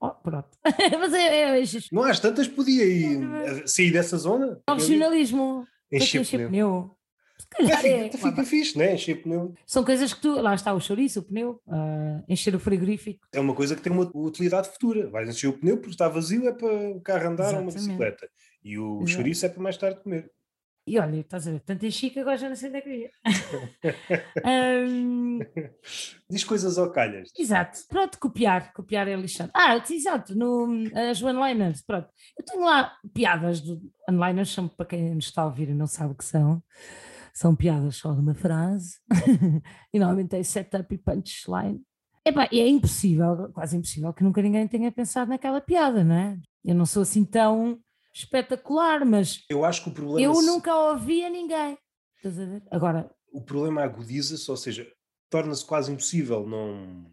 Oh, pronto. Mas é, é, é, Não às tantas podia ir, sair dessa zona. O regionalismo. Encher pneu. pneu. É, fica, é, fica fixe, né? Encher pneu. São coisas que tu. Lá está o chouriço, o pneu, uh, encher o frigorífico. É uma coisa que tem uma utilidade futura. Vais encher o pneu porque está vazio, é para o carro andar Exatamente. ou uma bicicleta. E o Exato. chouriço é para mais tarde comer. E olha, estás a ver, tanto enchi que agora já não sei onde é que ia. um... Diz coisas ao calhas. Exato, pronto, copiar, copiar é lixado. Ah, exato, no, as one-liners, pronto. Eu tenho lá piadas do one-liners, são para quem nos está a ouvir e não sabe o que são. São piadas só de uma frase, e normalmente é setup e punchline. Epá, e é impossível, quase impossível, que nunca ninguém tenha pensado naquela piada, não é? Eu não sou assim tão espetacular, mas eu acho que o problema eu nunca ouvi a ninguém. Estás a ver? Agora o problema agudiza-se, ou seja, torna-se quase impossível não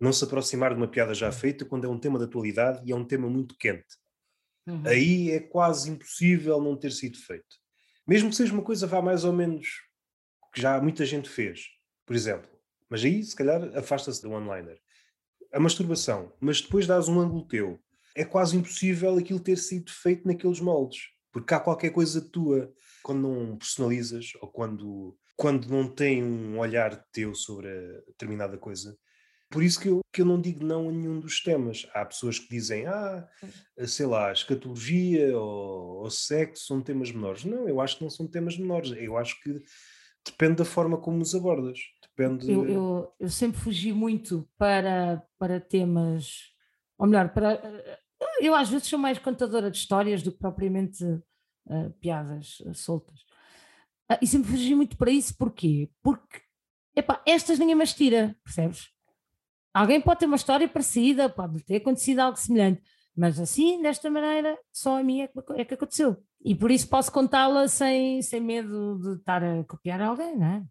não se aproximar de uma piada já feita quando é um tema de atualidade e é um tema muito quente. Uhum. Aí é quase impossível não ter sido feito. Mesmo que seja uma coisa vá mais ou menos que já muita gente fez, por exemplo. Mas aí, se calhar, afasta-se do one-liner. A masturbação, mas depois dás um ângulo teu é quase impossível aquilo ter sido feito naqueles moldes. Porque há qualquer coisa tua, quando não personalizas ou quando, quando não tem um olhar teu sobre determinada coisa. Por isso que eu, que eu não digo não a nenhum dos temas. Há pessoas que dizem, ah, sei lá, escatologia ou, ou sexo são temas menores. Não, eu acho que não são temas menores. Eu acho que depende da forma como os abordas. Depende... Eu, eu, eu sempre fugi muito para, para temas, ou melhor, para eu às vezes sou mais contadora de histórias do que propriamente uh, piadas uh, soltas. Uh, e sempre fugi muito para isso, porquê? Porque epá, estas ninguém mais tira, percebes? Alguém pode ter uma história parecida, pode ter acontecido algo semelhante, mas assim, desta maneira, só a mim é que, é que aconteceu. E por isso posso contá-la sem, sem medo de estar a copiar alguém, não é?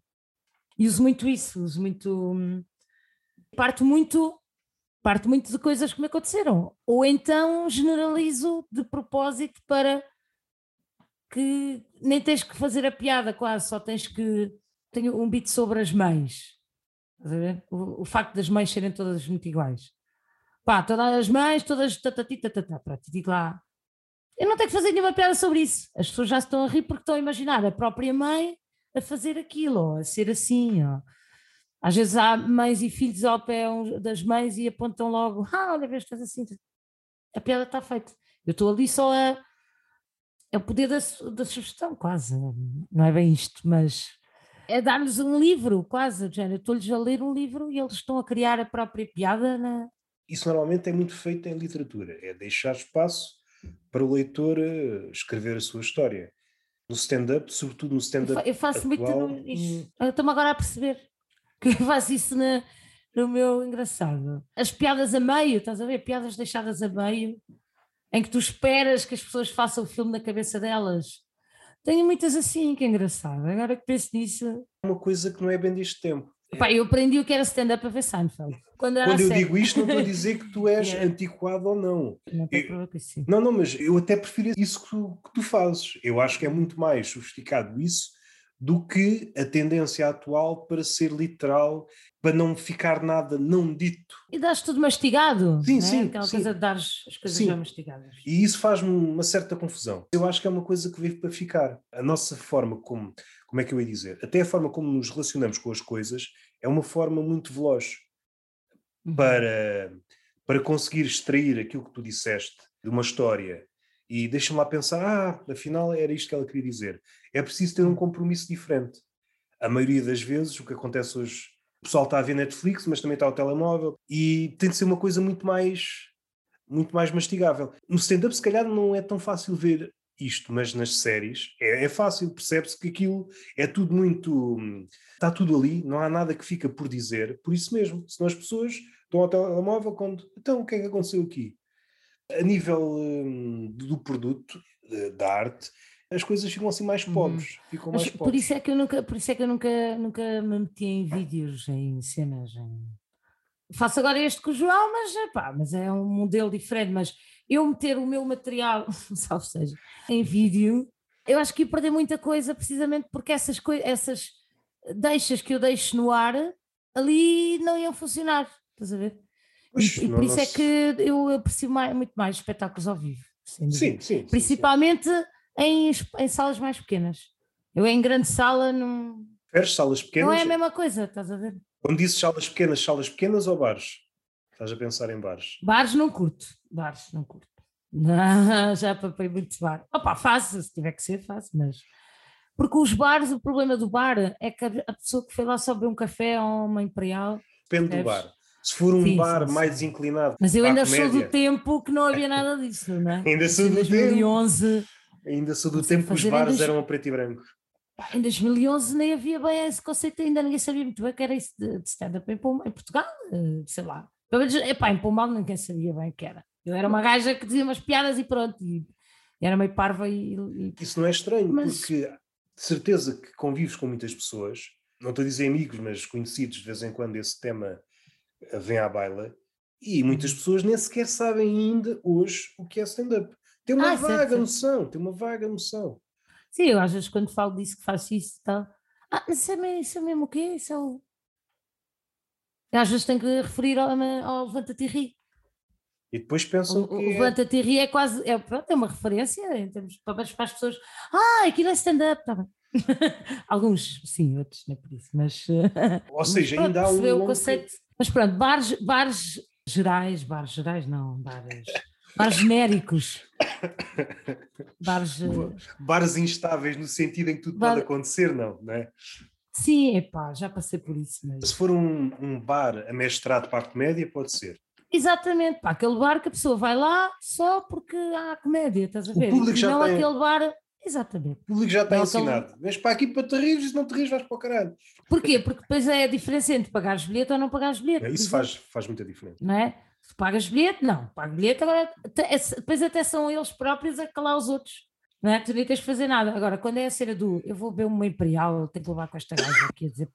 E uso muito isso, uso muito. Hum, parto muito parto muito de coisas que me aconteceram. Ou então generalizo de propósito para que nem tens que fazer a piada quase, só tens que. Tenho um beat sobre as mães. O, o, facto das mães serem todas muito iguais. Pá, todas as mães, todas. Digo lá. Eu não tenho que fazer nenhuma piada sobre isso. As pessoas já estão a rir porque estão a imaginar a própria mãe a fazer aquilo, ou a ser assim. Às vezes há mães e filhos ao pé das mães e apontam logo, ah, olha, vês, estás assim. A piada está feita. Eu estou ali só a. É o poder da, da sugestão, quase. Não é bem isto, mas é dar-lhes um livro, quase. Eu estou-lhes a ler um livro e eles estão a criar a própria piada. Na... Isso normalmente é muito feito em literatura, é deixar espaço para o leitor eh, escrever a sua história. No stand-up, sobretudo no stand-up. Eu faço atual, muito isso. Estou-me agora a perceber que eu faço isso na, no meu engraçado. As piadas a meio, estás a ver? Piadas deixadas a meio, em que tu esperas que as pessoas façam o filme na cabeça delas. Tenho muitas assim, que é engraçado. Agora que penso nisso. Uma coisa que não é bem deste tempo. Pá, eu aprendi o que era stand-up a ver Seinfeld. Quando, Quando eu digo isto, não estou a dizer que tu és antiquado ou não. Não, eu, não, não, mas eu até prefiro isso que tu, que tu fazes. Eu acho que é muito mais sofisticado isso do que a tendência atual para ser literal, para não ficar nada não dito. E dás tudo mastigado. Sim, é? sim. Aquela sim. coisa de dar as coisas sim. já mastigadas. E isso faz-me uma certa confusão. Eu acho que é uma coisa que veio para ficar. A nossa forma como, como é que eu ia dizer? Até a forma como nos relacionamos com as coisas é uma forma muito veloz uhum. para, para conseguir extrair aquilo que tu disseste de uma história e deixa-me lá pensar, ah, afinal era isto que ela queria dizer. É preciso ter um compromisso diferente. A maioria das vezes, o que acontece hoje, o pessoal está a ver Netflix, mas também está ao telemóvel, e tem de ser uma coisa muito mais, muito mais mastigável. No stand-up, se calhar, não é tão fácil ver isto, mas nas séries é, é fácil, percebe-se que aquilo é tudo muito. Está tudo ali, não há nada que fica por dizer, por isso mesmo. Senão as pessoas estão ao telemóvel quando. Então, o que é que aconteceu aqui? a nível hum, do produto, da arte, as coisas ficam assim mais uhum. pobres. Ficam mais Mas pobres. Por isso é que eu nunca, por isso é que eu nunca, nunca me meti em vídeos, em cenas. Em... Faço agora este com o João, mas, epá, mas é um modelo diferente. Mas eu meter o meu material, salve seja, em vídeo, eu acho que ia perder muita coisa precisamente porque essas, essas deixas que eu deixo no ar ali não iam funcionar. Estás a ver? Pois, e, por isso é que eu aprecio mais, muito mais espetáculos ao vivo. Sim, sim. Principalmente sim. Em, em salas mais pequenas. Eu em grande sala não. Preferes salas pequenas? Não é a mesma coisa, estás a ver? Quando dizes salas pequenas, salas pequenas ou bares? Estás a pensar em bares? Bares não curto. Bares não curto. Não, já papei muito bar. Opa, faço, se tiver que ser, faço, mas. Porque os bares, o problema do bar é que a pessoa que foi lá só beber um café ou uma imperial. Depende do bar. Se for um sim, bar sim, mais inclinado. Mas eu ainda sou do tempo que não havia nada disso, não é? ainda sou em do 2011. Tempo, ainda sou do tempo que os bares eram a preto e branco. Em 2011 nem havia bem esse conceito, ainda ninguém sabia muito bem que era isso de, stand-up em, em, Portugal, eh, sei lá. Epá, em Pombal ninguém sabia bem o que era. Eu era uma gaja que dizia umas piadas e pronto. E era meio parva e. e... Isso não é estranho, mas... porque de certeza que convives com muitas pessoas, não estou a dizer amigos, mas conhecidos, de vez em quando esse tema vem à baila e muitas pessoas nem sequer sabem ainda hoje o que é stand-up. Tem uma ah, vaga certo, noção, tem uma vaga noção. Sim, eu às vezes quando falo disso que faço isso e tal, ah, mas isso é, mesmo, isso é mesmo o quê? Isso é o... Às vezes tenho que referir ao, ao Levanta-te e ri. E depois pensam o, que. O é Levanta-te e ri é quase. É, pronto, é uma referência em termos para, para as pessoas. Ah, aquilo é stand-up, tá bem. Alguns, sim, outros nem por isso, mas. Ou seja, mas, pronto, ainda há um. O conceito, mas pronto, bares, bares gerais, bares gerais não, bares, bares genéricos. Bares, bares instáveis no sentido em que tudo bar... pode acontecer, não, não é? Sim, epá, já passei por isso mesmo. Se for um, um bar amestrado para a comédia, pode ser. Exatamente, para aquele bar que a pessoa vai lá só porque há comédia, estás a ver? O público já não tem... aquele bar Exatamente. O público já está não, ensinado. Então... Vens para aqui para te rir, se não te rires, vais para o caralho. Porquê? Porque depois é a diferença entre pagares bilhete ou não pagares bilhete. É, isso faz, faz muita diferença. Não é? Se pagas bilhete, não. Pago bilhete, agora é, depois até são eles próprios a calar os outros. Não é? Tu nem tens de fazer nada. Agora, quando é a cena do eu vou ver uma imperial, eu tenho que levar com esta gaja aqui a dizer,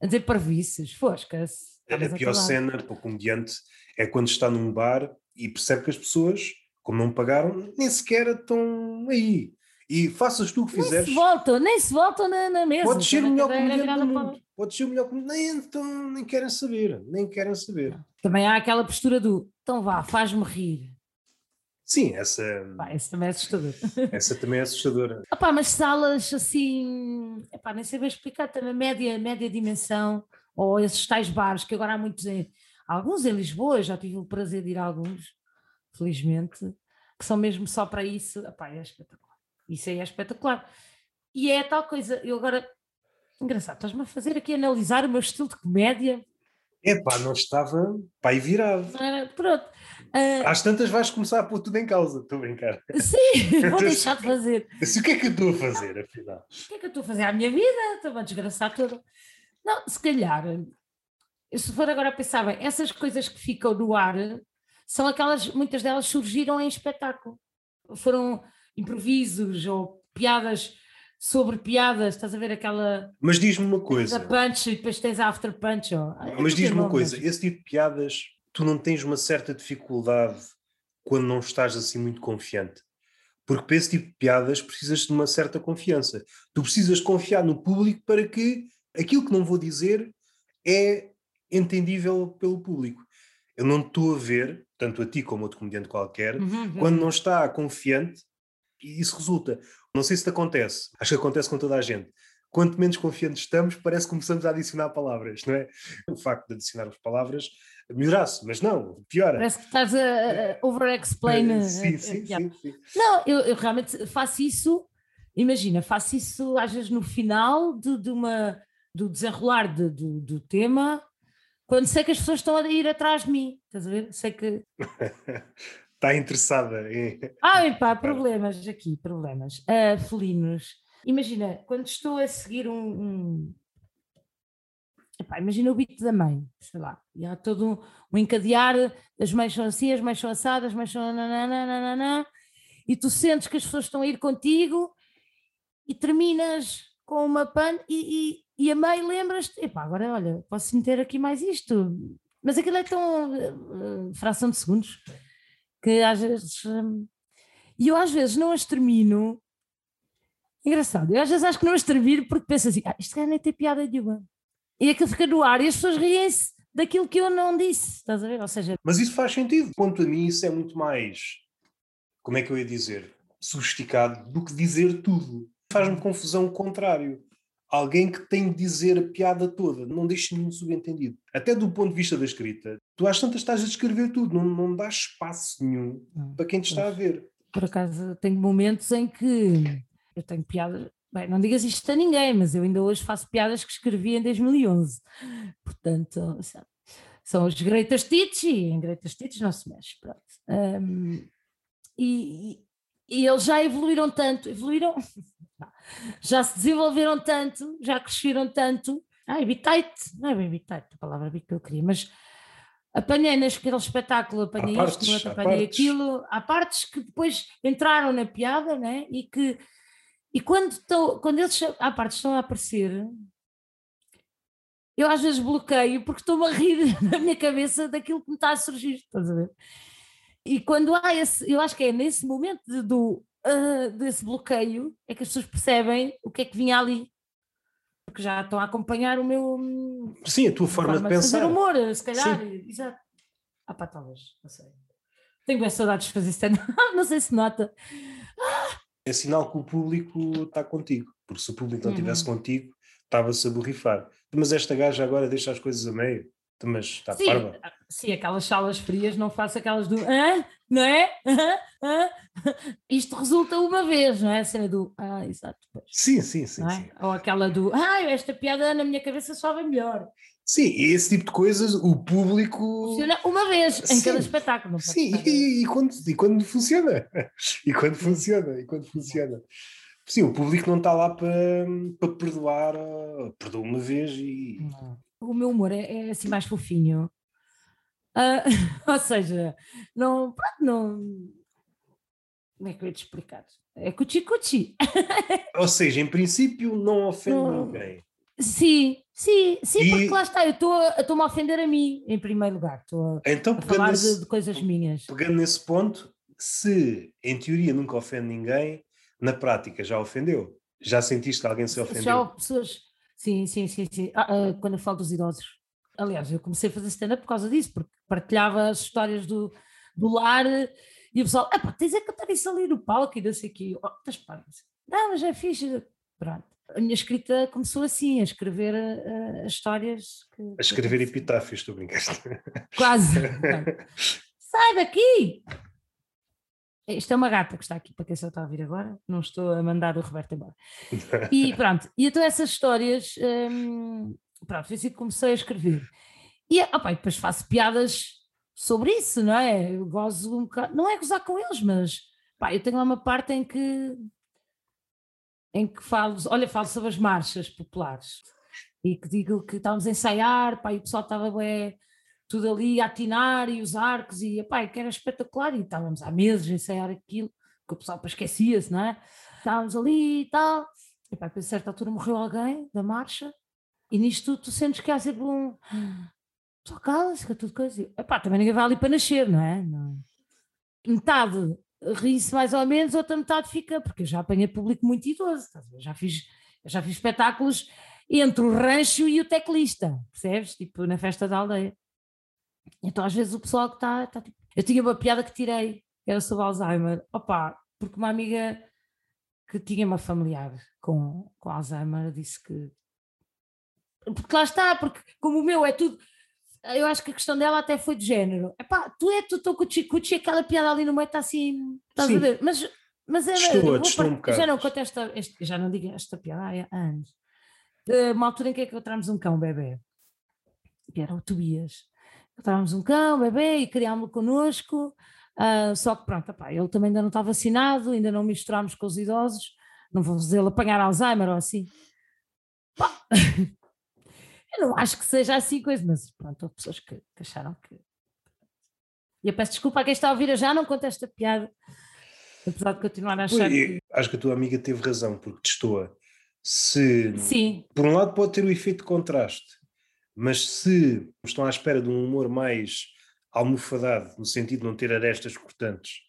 a dizer parvices, fosca-se. A pior cena para o comediante é quando está num bar e percebe que as pessoas, como não pagaram, nem sequer estão aí. E faças tu o que fizeres. Nem se voltam, nem se voltam na, na mesa. Pode ser o melhor comediante do mundo. Pode ser o melhor comediante. Nem, então, nem querem saber. Nem querem saber. Também há aquela postura do então vá, faz-me rir. Sim, essa. Pá, essa também é assustadora. Essa também é assustadora. Opá, mas salas assim. Epá, nem sei bem explicar, também média, média dimensão, ou esses tais bares que agora há muitos em. Alguns em Lisboa, já tive o prazer de ir a alguns, felizmente, que são mesmo só para isso. Epá, é espetacular. Isso aí é espetacular. E é tal coisa, eu agora. Engraçado, estás-me a fazer aqui analisar o meu estilo de comédia. É pá, não estava pai virado. Era, pronto. Uh, Às tantas vais começar a pôr tudo em causa, estou a brincar. Sim, vou deixar de fazer. o que é que eu estou a fazer, afinal? O que é que eu estou a fazer à minha vida? Estou a desgraçar tudo. Não, se calhar, se for agora a pensar bem, essas coisas que ficam no ar são aquelas, muitas delas surgiram em espetáculo. Foram improvisos ou piadas sobre piadas, estás a ver aquela. Mas diz-me uma coisa. a punch e depois tens a after punch. Ou... Mas diz-me uma coisa: esse tipo de piadas, tu não tens uma certa dificuldade quando não estás assim muito confiante. Porque para esse tipo de piadas precisas de uma certa confiança. Tu precisas confiar no público para que aquilo que não vou dizer é entendível pelo público. Eu não estou a ver, tanto a ti como a outro comediante qualquer, uhum, uhum. quando não está confiante, isso resulta. Não sei se te acontece, acho que acontece com toda a gente. Quanto menos confiantes estamos, parece que começamos a adicionar palavras, não é? O facto de adicionarmos palavras melhorasse, mas não, piora. Parece que estás a, over-explain. sim, sim, sim, sim, Não, eu, eu, realmente faço isso, imagina, faço isso às vezes no final de, de uma, do desenrolar de, do, do tema, quando sei que as pessoas estão a ir atrás de mim, estás a ver? Sei que. Está interessada em. Ah, pá, problemas aqui, problemas. Uh, felinos. Imagina, quando estou a seguir um, um Epá, imagina o beat da mãe, sei lá, e há todo um, um encadear, as mães são assim, as mães são assadas, as mães são nananana, e tu sentes que as pessoas estão a ir contigo e terminas com uma pan e, e, e a mãe lembras-te, epá, agora olha, posso meter aqui mais isto, mas aquilo é tão uh, fração de segundos que às vezes um, e eu às vezes não as termino engraçado, eu às vezes acho que não as termino porque penso assim, ah, isto nem tem piada nenhuma e aquilo fica no ar e as pessoas riem-se daquilo que eu não disse, estás a ver? Ou seja... Mas isso faz sentido. Quanto a mim, isso é muito mais, como é que eu ia dizer, sofisticado do que dizer tudo. Faz-me confusão o contrário. Alguém que tem de dizer a piada toda, não deixa nenhum subentendido. Até do ponto de vista da escrita, tu às tantas estás a descrever tudo, não, não dá espaço nenhum não, para quem te está a ver. Por acaso, tenho momentos em que eu tenho piadas Bem, não digas isto a ninguém, mas eu ainda hoje faço piadas que escrevi em 2011. Portanto, são os greatest hits e em greatest hits não se mexe. Pronto. Um, e, e, eles já evoluíram tanto, evoluíram, já se desenvolveram tanto, já cresceram tanto. Ah, bitite, não é bem bitite, a palavra que eu queria, mas apanhei naquele espetáculo, apanhei há isto, partes, apanhei há aquilo. Há partes que depois entraram na piada né? e que e quando, estou, quando eles à parte estão a aparecer, eu às vezes bloqueio porque estou-me a rir na minha cabeça daquilo que me está a surgir, estás a ver? E quando há esse, eu acho que é nesse momento de, do, uh, desse bloqueio é que as pessoas percebem o que é que vinha ali. Porque já estão a acompanhar o meu. Sim, a tua forma, forma de pensar. fazer humor, se calhar. Sim. Exato. Ah, pá, talvez, não sei. Tenho bem saudades de fazer stand não sei se nota. É sinal que o público está contigo, porque se o público não estivesse uhum. contigo, estava-se a borrifar. Mas esta gaja agora deixa as coisas a meio, mas está sim, parva. Sim, aquelas salas frias não faço aquelas do ah, não é? Ah, ah. Isto resulta uma vez, não é? A cena do ah, exato. Pois. Sim, sim, sim, é? sim. Ou aquela do ah, esta piada na minha cabeça só melhor. Sim, esse tipo de coisas o público. Funciona uma vez em Sim. cada espetáculo. Sim, e, e, quando, e quando funciona. E quando funciona, e quando funciona. Sim, o público não está lá para, para perdoar, perdoa uma vez e. O meu humor é, é assim mais fofinho. Uh, ou seja, não, pronto, não. Como é que eu ia te explicar? É cuchi-cuchi. ou seja, em princípio não ofende não, ninguém. Sim, sim, sim, e... porque lá está, eu estou-me a ofender a mim, em primeiro lugar. Estou então, a falar nesse, de, de, coisas minhas. Pegando nesse ponto, se em teoria nunca ofende ninguém, na prática já ofendeu? Já sentiste que alguém se ofendeu? Já pessoas. Sim, sim, sim, sim. Ah, ah, quando eu falo dos idosos. Aliás, eu comecei a fazer stand-up por causa disso, porque partilhava as histórias do, do lar e o pessoal, ah, tens é que cantar isso ali no palco e não sei o quê. Oh, estás Não, mas é fixe. Pronto a minha escrita começou assim, a escrever uh, as histórias. Que, a escrever epitáfios, tu brincaste. Quase. Sai daqui! Isto é uma gata que está aqui, para quem só está a vir agora, não estou a mandar o Roberto embora. E pronto, e então essas histórias, hum, pronto, foi assim que comecei a escrever. E opa, depois faço piadas sobre isso, não é? Eu gozo um bocado, não é gozar com eles, mas pá, eu tenho lá uma parte em que em que falo, olha, falo sobre as marchas populares e que digo que estávamos a ensaiar, pá, e o pessoal estava bem, tudo ali a atinar e os arcos e pá, que era espetacular e estávamos há meses a ensaiar aquilo, que o pessoal esquecia-se, não é? Estávamos ali e tal, e pá, a certa altura morreu alguém da marcha e nisto tu, tu sentes que há sempre um pessoal cala-se, que é tudo coisa, e, pá, também ninguém vai ali para nascer, não é? Não. Metade ri-se mais ou menos, outra metade fica, porque eu já apanhei público muito idoso, já fiz, já fiz espetáculos entre o rancho e o teclista, percebes? Tipo, na festa da aldeia. Então, às vezes, o pessoal que está. Tá, tipo... Eu tinha uma piada que tirei, era sobre Alzheimer. Opa, porque uma amiga que tinha uma familiar com, com Alzheimer disse que. Porque lá está, porque como o meu é tudo. Eu acho que a questão dela até foi de género. Epá, tu é tu estou com o aquela piada ali no meio está assim. Estás Sim. a ver? Mas, mas era. Estou, estou um já não conto esta. Este, já não digo esta piada há anos. De uma altura em que encontramos um cão bebê, que era o Tobias. Encontramos um cão bebê e criámos-lo connosco. Uh, só que pronto, opá, ele também ainda não está vacinado, ainda não misturámos com os idosos, não vou dizer apanhar Alzheimer ou assim. eu não acho que seja assim coisa, mas pronto, houve pessoas que, que acharam que. E eu peço desculpa a quem está a ouvir, eu já não conto esta piada, apesar de continuar a achar. que... Acho que a tua amiga teve razão, porque testou se. Sim. Por um lado, pode ter o efeito de contraste, mas se estão à espera de um humor mais almofadado, no sentido de não ter arestas cortantes,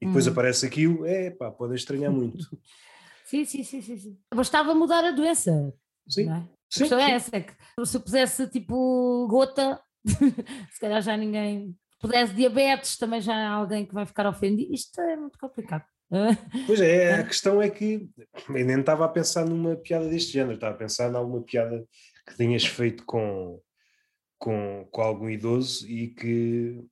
e depois hum. aparece aquilo, é pá, podem estranhar muito. sim, sim, sim, sim, sim. Bastava mudar a doença. Sim. Não é? Sim, a questão é essa, é que se eu pusesse tipo gota, se calhar já ninguém. Pudesse diabetes, também já há alguém que vai ficar ofendido. Isto é muito complicado. Pois é, a questão é que eu nem estava a pensar numa piada deste género, estava a pensar em alguma piada que tenhas feito com, com, com algum idoso e que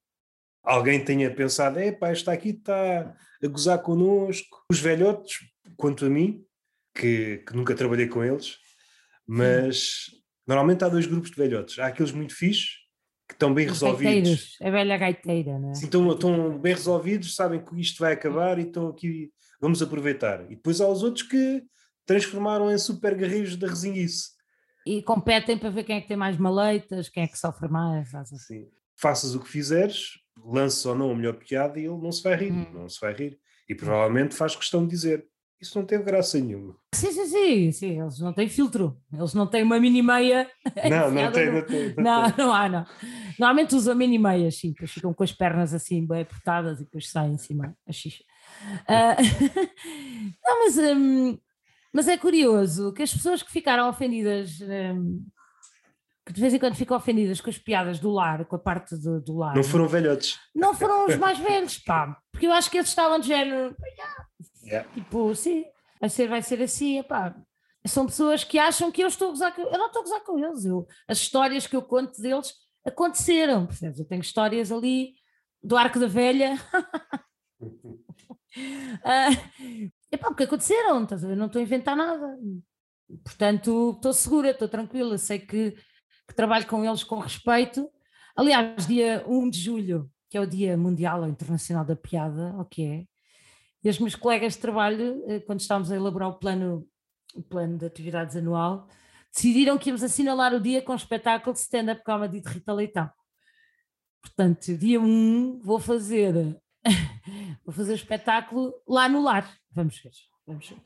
alguém tenha pensado: é pá, está aqui está a gozar connosco. Os velhotes, quanto a mim, que, que nunca trabalhei com eles, mas normalmente há dois grupos de velhotes. Há aqueles muito fixes, que estão bem Os resolvidos. Gaiteiros, a velha gaiteira, não é? Sim, estão, estão bem resolvidos, sabem que isto vai acabar e estão aqui, vamos aproveitar. E depois há os outros que transformaram em super guerreiros da resinhice. E competem para ver quem é que tem mais maleitas, quem é que sofre mais. Assim. Faças o que fizeres, lances ou não a melhor piada e ele não se vai rir, hum. não se vai rir. E provavelmente faz questão de dizer, isso não teve graça nenhuma. Sim, sim, sim, sim, eles não têm filtro, eles não têm uma mini meia. Não, não tem, não tem. Não, não, não há, não. Normalmente usam mini meias, sim, depois ficam com as pernas assim bem apertadas e depois saem em cima a xixa. Uh, não, mas, um, mas é curioso que as pessoas que ficaram ofendidas, um, que de vez em quando ficam ofendidas com as piadas do lar, com a parte do, do lar. Não foram velhotes. Não foram os mais velhos, pá, porque eu acho que eles estavam de género. Yeah. Tipo, sim, vai ser, vai ser assim, epá. São pessoas que acham que eu estou a gozar com Eu não estou a gozar com eles. Eu, as histórias que eu conto deles aconteceram, percebes? Eu tenho histórias ali do Arco da Velha. uh, epá, porque aconteceram, estás a ver? Não estou a inventar nada. Portanto, estou segura, estou tranquila, sei que, que trabalho com eles com respeito. Aliás, dia 1 de julho, que é o Dia Mundial ou Internacional da Piada, o que é? E os meus colegas de trabalho, eh, quando estávamos a elaborar o plano, o plano de atividades anual, decidiram que íamos assinalar o dia com um espetáculo de stand-up comedy de Rita Leitão. Portanto, dia 1 vou fazer vou fazer o espetáculo lá no lar. Vamos ver, vamos ver.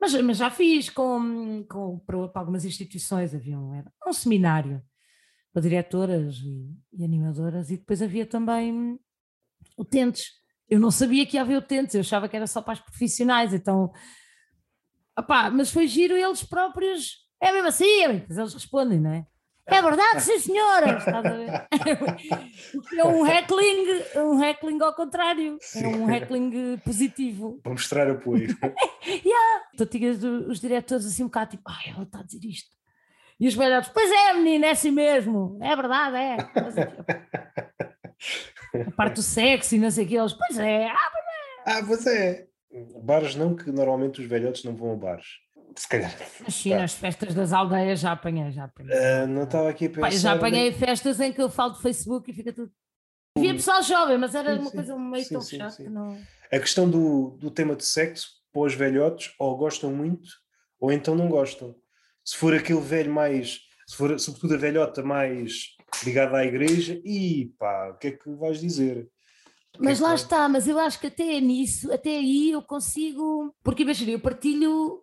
Mas, mas já fiz com, com, para, algumas instituições, havia um, um seminário para diretoras e, e animadoras, e depois havia também utentes eu não sabia que ia haver utentes, eu achava que era só para os profissionais, então. Opá, mas foi giro eles próprios. É mesmo assim, eles respondem, não é? É verdade, sim senhora! é um heckling, um heckling ao contrário, é um heckling positivo. Para mostrar apoio. yeah. Então tinhas os diretores assim um bocado tipo, ai, ela está a dizer isto. E os velhotes, pois é, menina, é assim mesmo, é verdade, é. a parte do sexo e não sei o que, eles, pois é, ah, pois é. Ah, pois é. Bares não, que normalmente os velhotes não vão a bares. Se calhar. Sim, tá. nas festas das aldeias já apanhei, já apanhei. Uh, não estava aqui a pensar. Pai, já apanhei festas em que eu falo do Facebook e fica tudo. Havia pessoal jovem, mas era sim, uma sim. coisa meio sim, tão chata. Não... A questão do, do tema de sexo, para os velhotes, ou gostam muito, ou então não gostam. Se for aquele velho mais, se for sobretudo a velhota mais ligado à igreja, e pá, o que é que vais dizer? Mas é lá está, mas eu acho que até nisso, até aí eu consigo, porque imagina, eu partilho,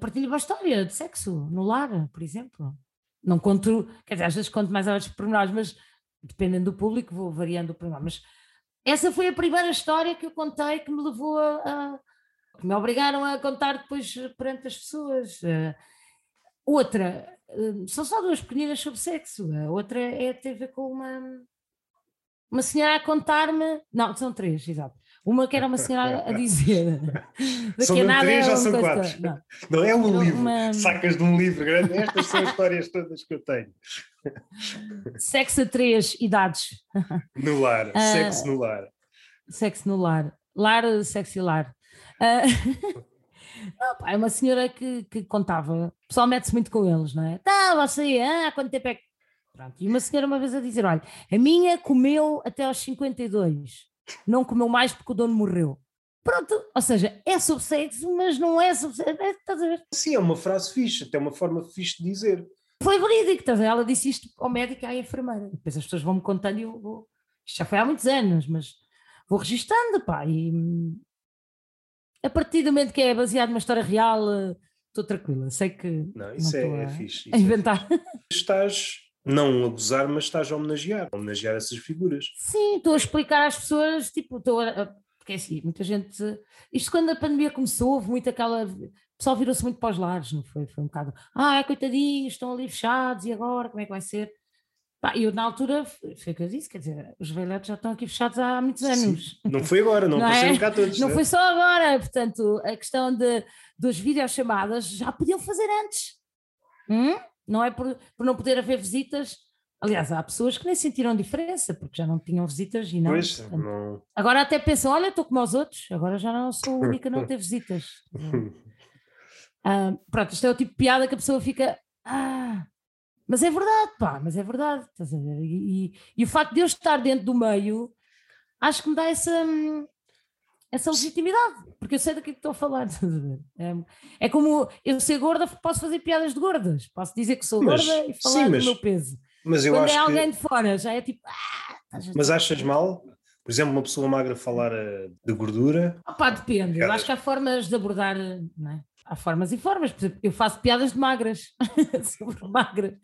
partilho uma história de sexo no lar, por exemplo. Não conto, quer dizer, às vezes conto mais às pormenores, mas dependendo do público vou variando o pormenor, mas essa foi a primeira história que eu contei que me levou a, a que me obrigaram a contar depois perante as pessoas. Uh, outra, uh, são só duas pequeninas sobre sexo. A outra é, ter a ver com uma, uma senhora a contar-me. Não, são três, exato. Uma que era uma senhora a dizer. são que nada três, já são quatro. Não. não. é um livro. Uma... Sacas de um livro grande. Estas são as histórias todas que eu tenho. Sexo a três idades. No lar. Uh, sexo no lar. Sexo no lar. Lar, sexo e lar. Uh, não, pá, é uma senhora que, que contava. O pessoal mete-se muito com eles, não é? Tá, você, ah, há quanto tempo é que. Pronto. E uma senhora uma vez a dizer: olha, a minha comeu até aos 52 não comeu mais porque o dono morreu. Pronto, ou seja, é sobre sexo, mas não é sobre sexo. É, estás a ver? Sim, é uma frase fixe, até uma forma fixe de dizer. Foi verídico, estás a ver? Ela disse isto ao médico e à enfermeira. Depois as pessoas vão-me contando e eu vou. Isto já foi há muitos anos, mas vou registando, pá. E a partir do momento que é baseado numa história real, estou tranquila. Sei que. Não, isso não é, é, fixe. a inventar. É fixe. Estás não a gozar, mas estás a homenagear, a homenagear essas figuras. Sim, estou a explicar às pessoas, tipo, estou a, porque é assim, muita gente, isto quando a pandemia começou, houve muito aquela, o pessoal virou-se muito para os lares, não foi? Foi um bocado, ah, coitadinhos, estão ali fechados, e agora, como é que vai ser? Pá, eu na altura, foi o que eu disse, quer dizer, os velhotes já estão aqui fechados há muitos anos. Sim, não foi agora, não, não é? cá todos. Não né? foi só agora, portanto, a questão de, dos videochamadas já podiam fazer antes. Hum? Não é por, por não poder haver visitas. Aliás, há pessoas que nem sentiram diferença, porque já não tinham visitas e não. Pois, portanto, não... Agora até pensam: olha, estou como os outros, agora já não sou a única a não ter visitas. ah, pronto, isto é o tipo de piada que a pessoa fica. Ah, mas é verdade, pá, mas é verdade. E, e, e, o facto de eu estar dentro do meio, acho que me dá essa, hum, essa legitimidade, porque eu sei do que, é estou a falar. É, é, como eu ser gorda, posso fazer piadas de gordas, posso dizer que sou mas, gorda e falar sim, mas, do meu peso. Mas eu Quando acho é alguém que... de fora, já é tipo. Ah, mas achas mal? Por exemplo, uma pessoa magra falar eh, de gordura? Opa, depende. Eu acho que há formas de abordar, não é? Há formas e formas. Por exemplo, eu faço piadas de magras, sobre magras.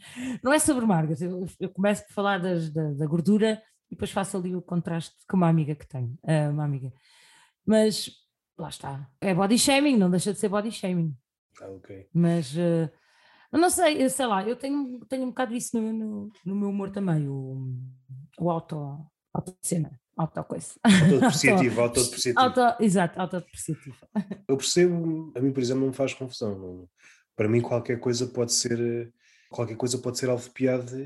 Não é sobre magras. Eu, eu começo a falar das, da, da, gordura e depois faço ali o contraste com uma amiga que tenho. Uh, uma amiga mas lá está. É body shaming, não deixa de ser body shaming. Ah, ok. Mas uh, não sei, sei lá, eu tenho, tenho um bocado isso no, no, no meu humor também, o, o auto, auto cena. Auto coisa. Autodepreciativo, autodepreciativo. Auto, exato, autodepreciativo. Eu percebo, a mim, por exemplo, não me faz confusão. Não, para mim, qualquer coisa pode ser qualquer coisa pode ser alvo de piada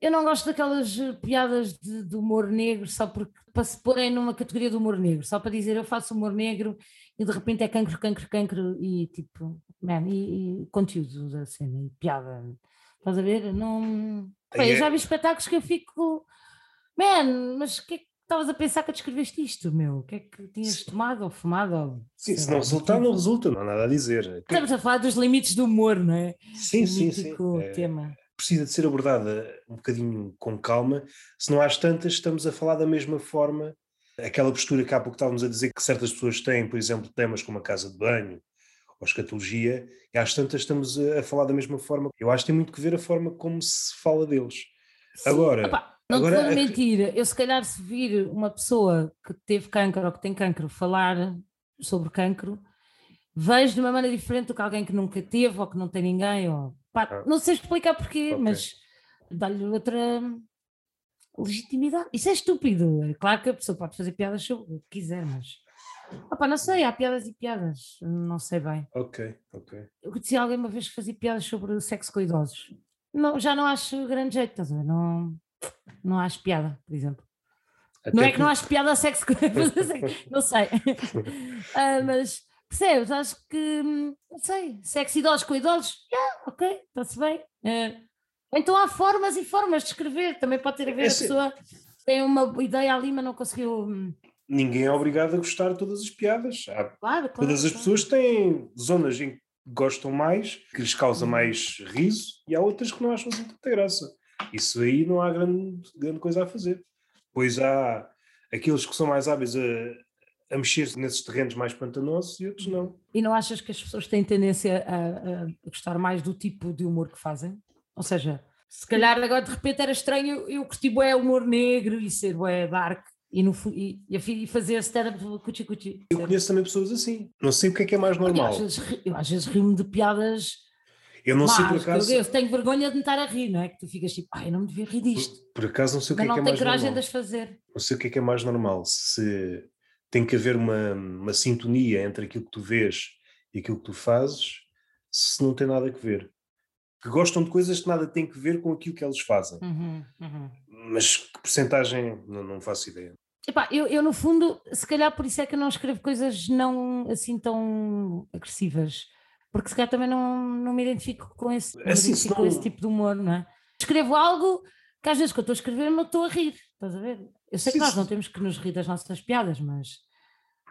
eu não gosto daquelas eh, piadas de, de, humor negro só porque, para se porem numa categoria de humor negro, só para dizer eu faço humor negro e de repente é cancro, cancro, cancro e tipo, man, e, e conteúdo da cena e piada. Estás a ver? Não. Bem, eu já vi espetáculos que eu fico, man, mas o que é que estavas a pensar que descreveste isto, meu? O que é que tinhas tomado ou fumado? Ou, sim, se não resultar, não resulta, não há nada a dizer. Estamos a falar dos limites do humor, não é? Sim, sim, sim. É... precisa de ser abordada um bocadinho com calma, se não às tantas estamos a falar da mesma forma, aquela postura que há pouco estávamos a dizer que certas pessoas têm, por exemplo, temas como a casa de banho ou escatologia, e às tantas estamos a, falar da mesma forma. Eu acho que tem muito que ver a forma como se fala deles. Sim. Agora... Opa, não agora, te vou mentir, eu se calhar se vir uma pessoa que teve cancro ou que tem cancro falar sobre cancro, vejo de uma maneira diferente do que alguém que nunca teve ou que não tem ninguém, ou Pá, ah. Não sei explicar porquê, okay. mas dá-lhe outra legitimidade. Isso é estúpido. É claro que a pessoa pode fazer piadas sobre o que quiser, mas. Opa, não sei, há piadas e piadas, não sei bem. Ok, ok. Eu conheci alguém uma vez que fazia piadas sobre o sexo com idosos. Não, já não acho grande jeito, estás a ver? Não, não acho piada, por exemplo. Até não é que não acho piada a sexo com não sei. uh, mas Percebes? Acho que, não sei, sexo idosos com idosos, yeah, ok, está-se bem. Uh, então há formas e formas de escrever, também pode ter a ver é a pessoa tem uma ideia ali, mas não conseguiu. Hum. Ninguém é obrigado a gostar de todas as piadas. Há, claro, claro, todas as claro. pessoas têm zonas em que gostam mais, que lhes causa uhum. mais riso, e há outras que não acham assim tanta graça. Isso aí não há grande, grande coisa a fazer. Pois há aqueles que são mais hábeis a, a mexer nesses terrenos mais pantanosos e outros não. E não achas que as pessoas têm tendência a, a, gostar mais do tipo de humor que fazem? Ou seja, se calhar agora de repente era estranho eu curti bué humor negro e ser bué dark, e, no, e, e fazer stand-up cuchi-cuchi. Eu conheço também pessoas assim. Não sei o que é que é mais normal. Eu às vezes, eu às vezes rimo de piadas. Eu não sei por acaso. Eu, eu tenho vergonha de me estar a rir, não é? Que tu ficas tipo, ai, não me devia rir disto. Por, por acaso não sei o que Mas é que é mais normal. não tenho coragem de as fazer. Não sei o que é que é mais normal. Se tem que haver uma, uma sintonia entre aquilo que tu vês e aquilo que tu fazes, se não tem nada a ver. Que gostam de coisas que nada têm que ver com aquilo que eles fazem. Uhum, uhum. Mas que porcentagem, não, não faço ideia. Epá, eu, eu, no fundo, se calhar por isso é que eu não escrevo coisas não assim tão agressivas, porque se calhar também não, não me identifico com esse, assim, identifico não... com esse tipo de humor, não é? Escrevo algo que às vezes que eu estou a escrever não estou a rir, estás a ver? Eu sei sim, que nós sim. não temos que nos rir das nossas piadas, mas,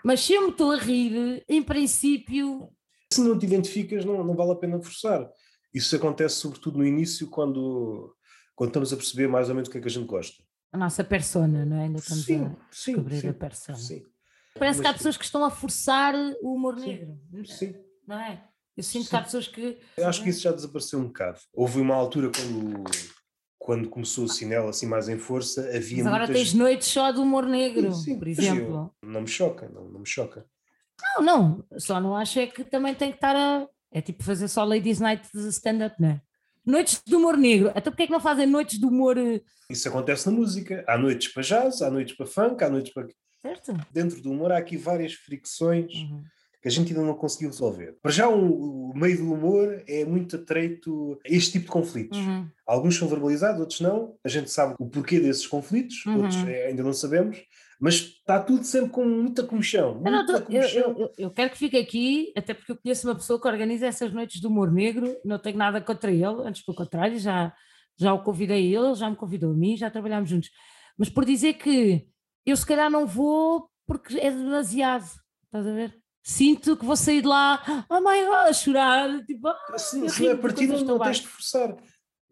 mas se eu me estou a rir, em princípio. Se não te identificas, não, não vale a pena forçar. Isso acontece sobretudo no início, quando, quando estamos a perceber mais ou menos o que é que a gente gosta a nossa persona, não é? Ainda estamos sim, a descobrir sim, a persona. Sim. Parece Mas, que há pessoas que estão a forçar o humor negro. Sim. Não é? Eu sinto que há pessoas que. Eu acho que isso já desapareceu um bocado. Houve uma altura quando, quando começou o cinema assim mais em força, havia. Mas agora muitas... tens noites só do humor negro, sim, por exemplo. não me choca, não, não me choca. Não, não. Só não acho é que também tem que estar a. É tipo fazer só Ladies Night de stand-up, não é? Noites de humor negro. Então porquê é que não fazem noites de humor. Eh, Isso acontece na música. Há noites para jazz, há noites para funk, há noites para. Certo. Dentro do humor há aqui várias fricções uhum. Que a gente ainda não conseguiu resolver. Para já, o, o meio do humor é muito atreito a este tipo de conflitos. Uhum. Alguns são verbalizados, outros não. A gente sabe o porquê desses conflitos, uhum. outros é, ainda não sabemos. Mas está tudo sempre com muita comichão. Muita não, tô, eu, eu, eu, quero que fique aqui, até porque eu conheço uma pessoa que organiza essas noites do humor negro, não tenho nada contra ele, antes pelo contrário, já, já o convidei a ele, já me convidou a mim, já trabalhámos juntos. Mas por dizer que eu se calhar não vou porque é demasiado, estás a ver? Sinto que vou sair de lá, oh my God, a chorar, tipo, assim, se não é partido, não tens de forçar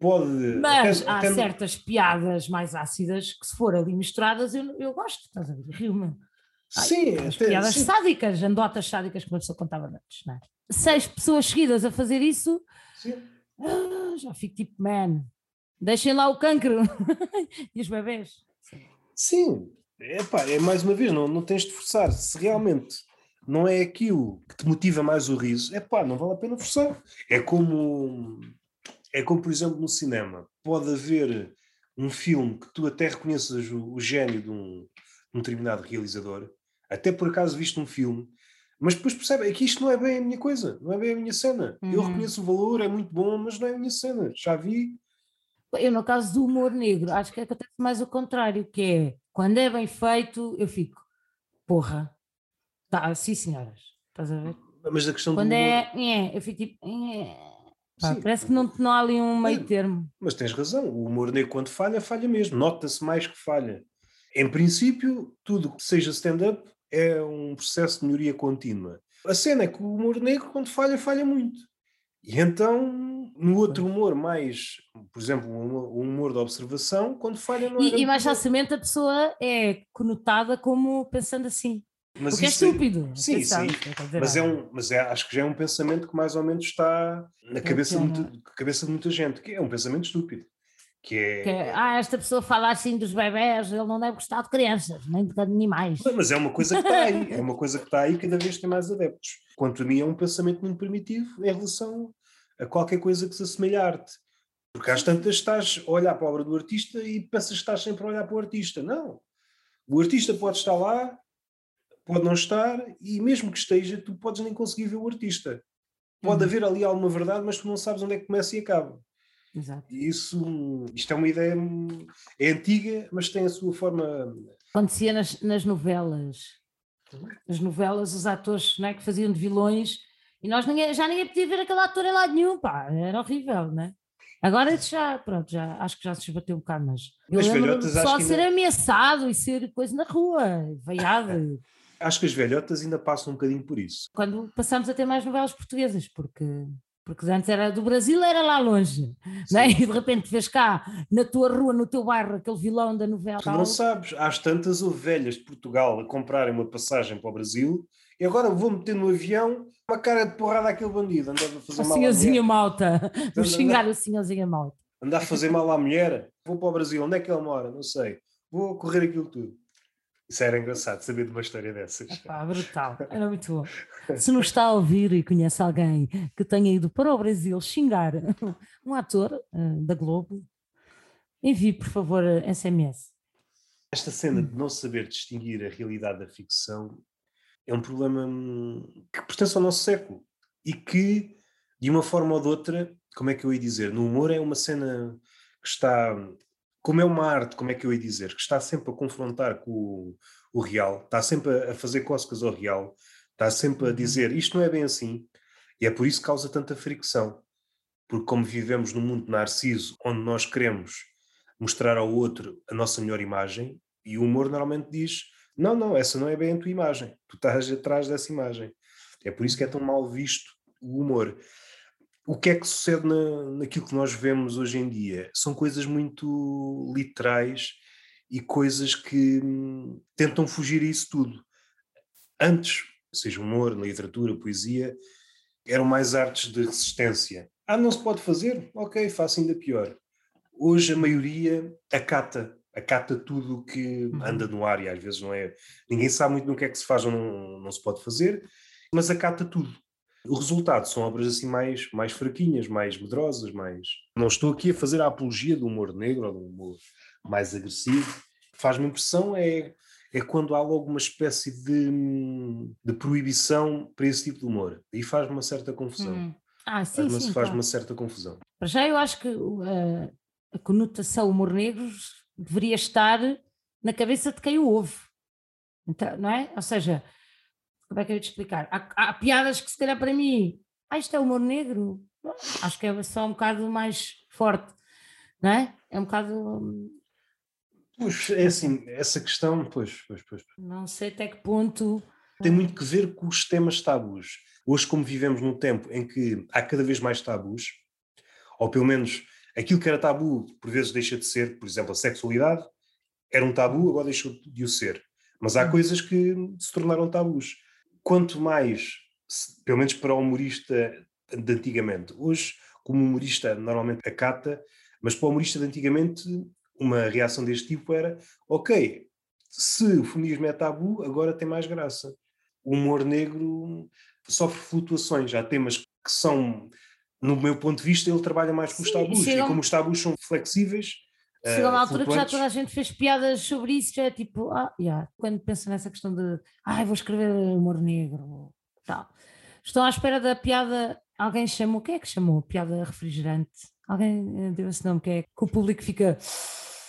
pode. Mas até, há até... certas piadas mais ácidas que, se for ali misturadas, eu, eu gosto, estás a ver? Rio-me. Sim, as até, piadas sim. sádicas, andotas sádicas que uma pessoa contava antes, não é? Seis pessoas seguidas a fazer isso, ah, já fico tipo, man, deixem lá o cancro e os bebês. Sim, é, pá, é mais uma vez, não, não tens de forçar. Se realmente não é aquilo que te motiva mais o riso, é pá, não vale a pena forçar. É como é como, por exemplo, no cinema. Pode haver um filme que tu até reconheças o, o gênio de um, um determinado realizador, até por acaso viste um filme, mas depois percebe é que isto não é bem a minha coisa, não é bem a minha cena. Uhum. Eu reconheço o valor, é muito bom, mas não é a minha cena. Já vi. Eu, no caso do humor negro, acho que acontece mais o contrário, que é quando é bem feito, eu fico, porra, tá, sim senhoras, estás a ver? Mas a questão quando do é, humor... é, eu fico tipo, é, Pá, parece que não, não há ali um meio termo. Mas tens razão, o humor negro quando falha, falha mesmo, nota-se mais que falha. Em princípio, tudo que seja stand-up é um processo de melhoria contínua. A cena é que o humor negro, quando falha, falha muito. E então, no outro humor mais, por exemplo, o humor da observação, quando falha não é. E, e mais facilmente a pessoa é conotada como pensando assim. Mas Porque é estúpido. Sim, sim. Mas, é um, mas é, acho que já é um pensamento que mais ou menos está na cabeça, de muita, cabeça de muita gente, que é um pensamento estúpido. Que é... que é... Ah, esta pessoa fala assim dos bebés, ele não deve gostar de crianças, nem de animais. Mas é uma coisa que está aí, é uma coisa que está aí cada vez tem mais adeptos. Quanto a mim é um pensamento muito primitivo em relação a qualquer coisa que se assemelhe à arte. Porque às tantas estás a olhar para a obra do artista e pensas que estás sempre a olhar para o artista. Não. O artista pode estar lá pode não estar, e mesmo que esteja, tu podes nem conseguir ver o artista. Pode uhum. haver ali alguma verdade, mas tu não sabes onde é que começa e acaba. Exato. E isso, isto é uma ideia, é antiga, mas tem a sua forma. Acontecia nas, nas novelas. Nas novelas, os atores não é, que faziam de vilões, e nós ninguém, já ninguém podia ver aquele ator em lado nenhum, pá, era horrível, não é? Agora já, pronto, já, acho que já se esbateu um bocado, mas eu só ser ainda... ameaçado e ser coisa na rua, veiado. Acho que as velhotas ainda passam um bocadinho por isso. Quando passamos a ter mais novelas portuguesas, porque porque antes era do Brasil, era lá longe, né? e de repente vês cá, na tua rua, no teu bairro, aquele vilão da novela. Tu não sabes, às tantas houve velhas de Portugal a comprarem uma passagem para o Brasil e agora vou meter no avião uma cara de porrada àquele bandido, andava a fazer a mal senhorzinha malta, vou xingar a senhorzinha malta. Andar a fazer mal à mulher, vou para o Brasil, onde é que ele mora? Não sei, vou correr aquilo tudo. Isso era engraçado, saber de uma história dessas. Epá, brutal, era muito bom. Se nos está a ouvir e conhece alguém que tenha ido para o Brasil xingar um ator uh, da Globo, envie, por favor, SMS. Esta cena de não saber distinguir a realidade da ficção é um problema hum, que pertence ao nosso século e que, de uma forma ou de outra, como é que eu ia dizer? No humor é uma cena que está como é uma arte, como é que eu ia dizer, que está sempre a confrontar com o, o real, está sempre a fazer cócegas ao real, está sempre a uhum. dizer isto não é bem assim, e é por isso que causa tanta fricção. Porque, como vivemos num mundo narciso, onde nós queremos mostrar ao outro a nossa melhor imagem, e o humor normalmente diz: não, não, essa não é bem a tua imagem, tu estás atrás dessa imagem. É por isso que é tão mal visto o humor o que é que sucede na, naquilo que nós vemos hoje em dia? São coisas muito literais e coisas que hum, tentam fugir a isso tudo. Antes, seja humor, na literatura, poesia, eram mais artes de resistência. Ah, não se pode fazer? Ok, faço ainda pior. Hoje a maioria acata, acata tudo o que uhum. anda no ar e às vezes não é. Ninguém sabe muito no que é que se faz ou não, não se pode fazer, mas acata tudo. O resultado são obras assim mais, mais fraquinhas, mais medrosas, mais. Não estou aqui a fazer a apologia do humor negro ou do humor mais agressivo. Faz-me impressão é, é quando há logo uma espécie de, de proibição para esse tipo de humor. E faz-me uma certa confusão. Hum. Ah, sim, faz, sim, faz claro. uma certa confusão. Para já eu acho que uh, a conotação humor negro deveria estar na cabeça de quem o ouve. Então, não é? Ou seja, como é que eu ia te explicar? Há, há, piadas que se calhar para mim, ah, isto é humor negro, acho que é só um bocado mais forte, não é? É um bocado. Hum, pois, é assim, essa questão, pois, pois, pois. Não sei até que ponto. Tem muito que ver com os temas tabus. Hoje, como vivemos num tempo em que há cada vez mais tabus, ou pelo menos aquilo que era tabu, por vezes deixa de ser, por exemplo, a sexualidade, era um tabu, agora deixou de o ser. Mas há hum. coisas que se tornaram tabus quanto mais, pelo menos para o humorista de antigamente, hoje, como humorista normalmente acata, mas para o humorista de antigamente, uma reação deste tipo era: ok, se o feminismo é tabu, agora tem mais graça. O humor negro sofre flutuações. Há temas que são, no meu ponto de vista, ele trabalha mais com os tabus. E como os tabus são flexíveis, Chegou uma altura que já toda a gente fez piadas sobre isso, já é tipo, ah, yeah. quando penso nessa questão de, ah, vou escrever humor negro, tal. Estou à espera da piada, alguém chamou, quem é que chamou? Piada refrigerante? Alguém deu esse nome, que é que o público fica...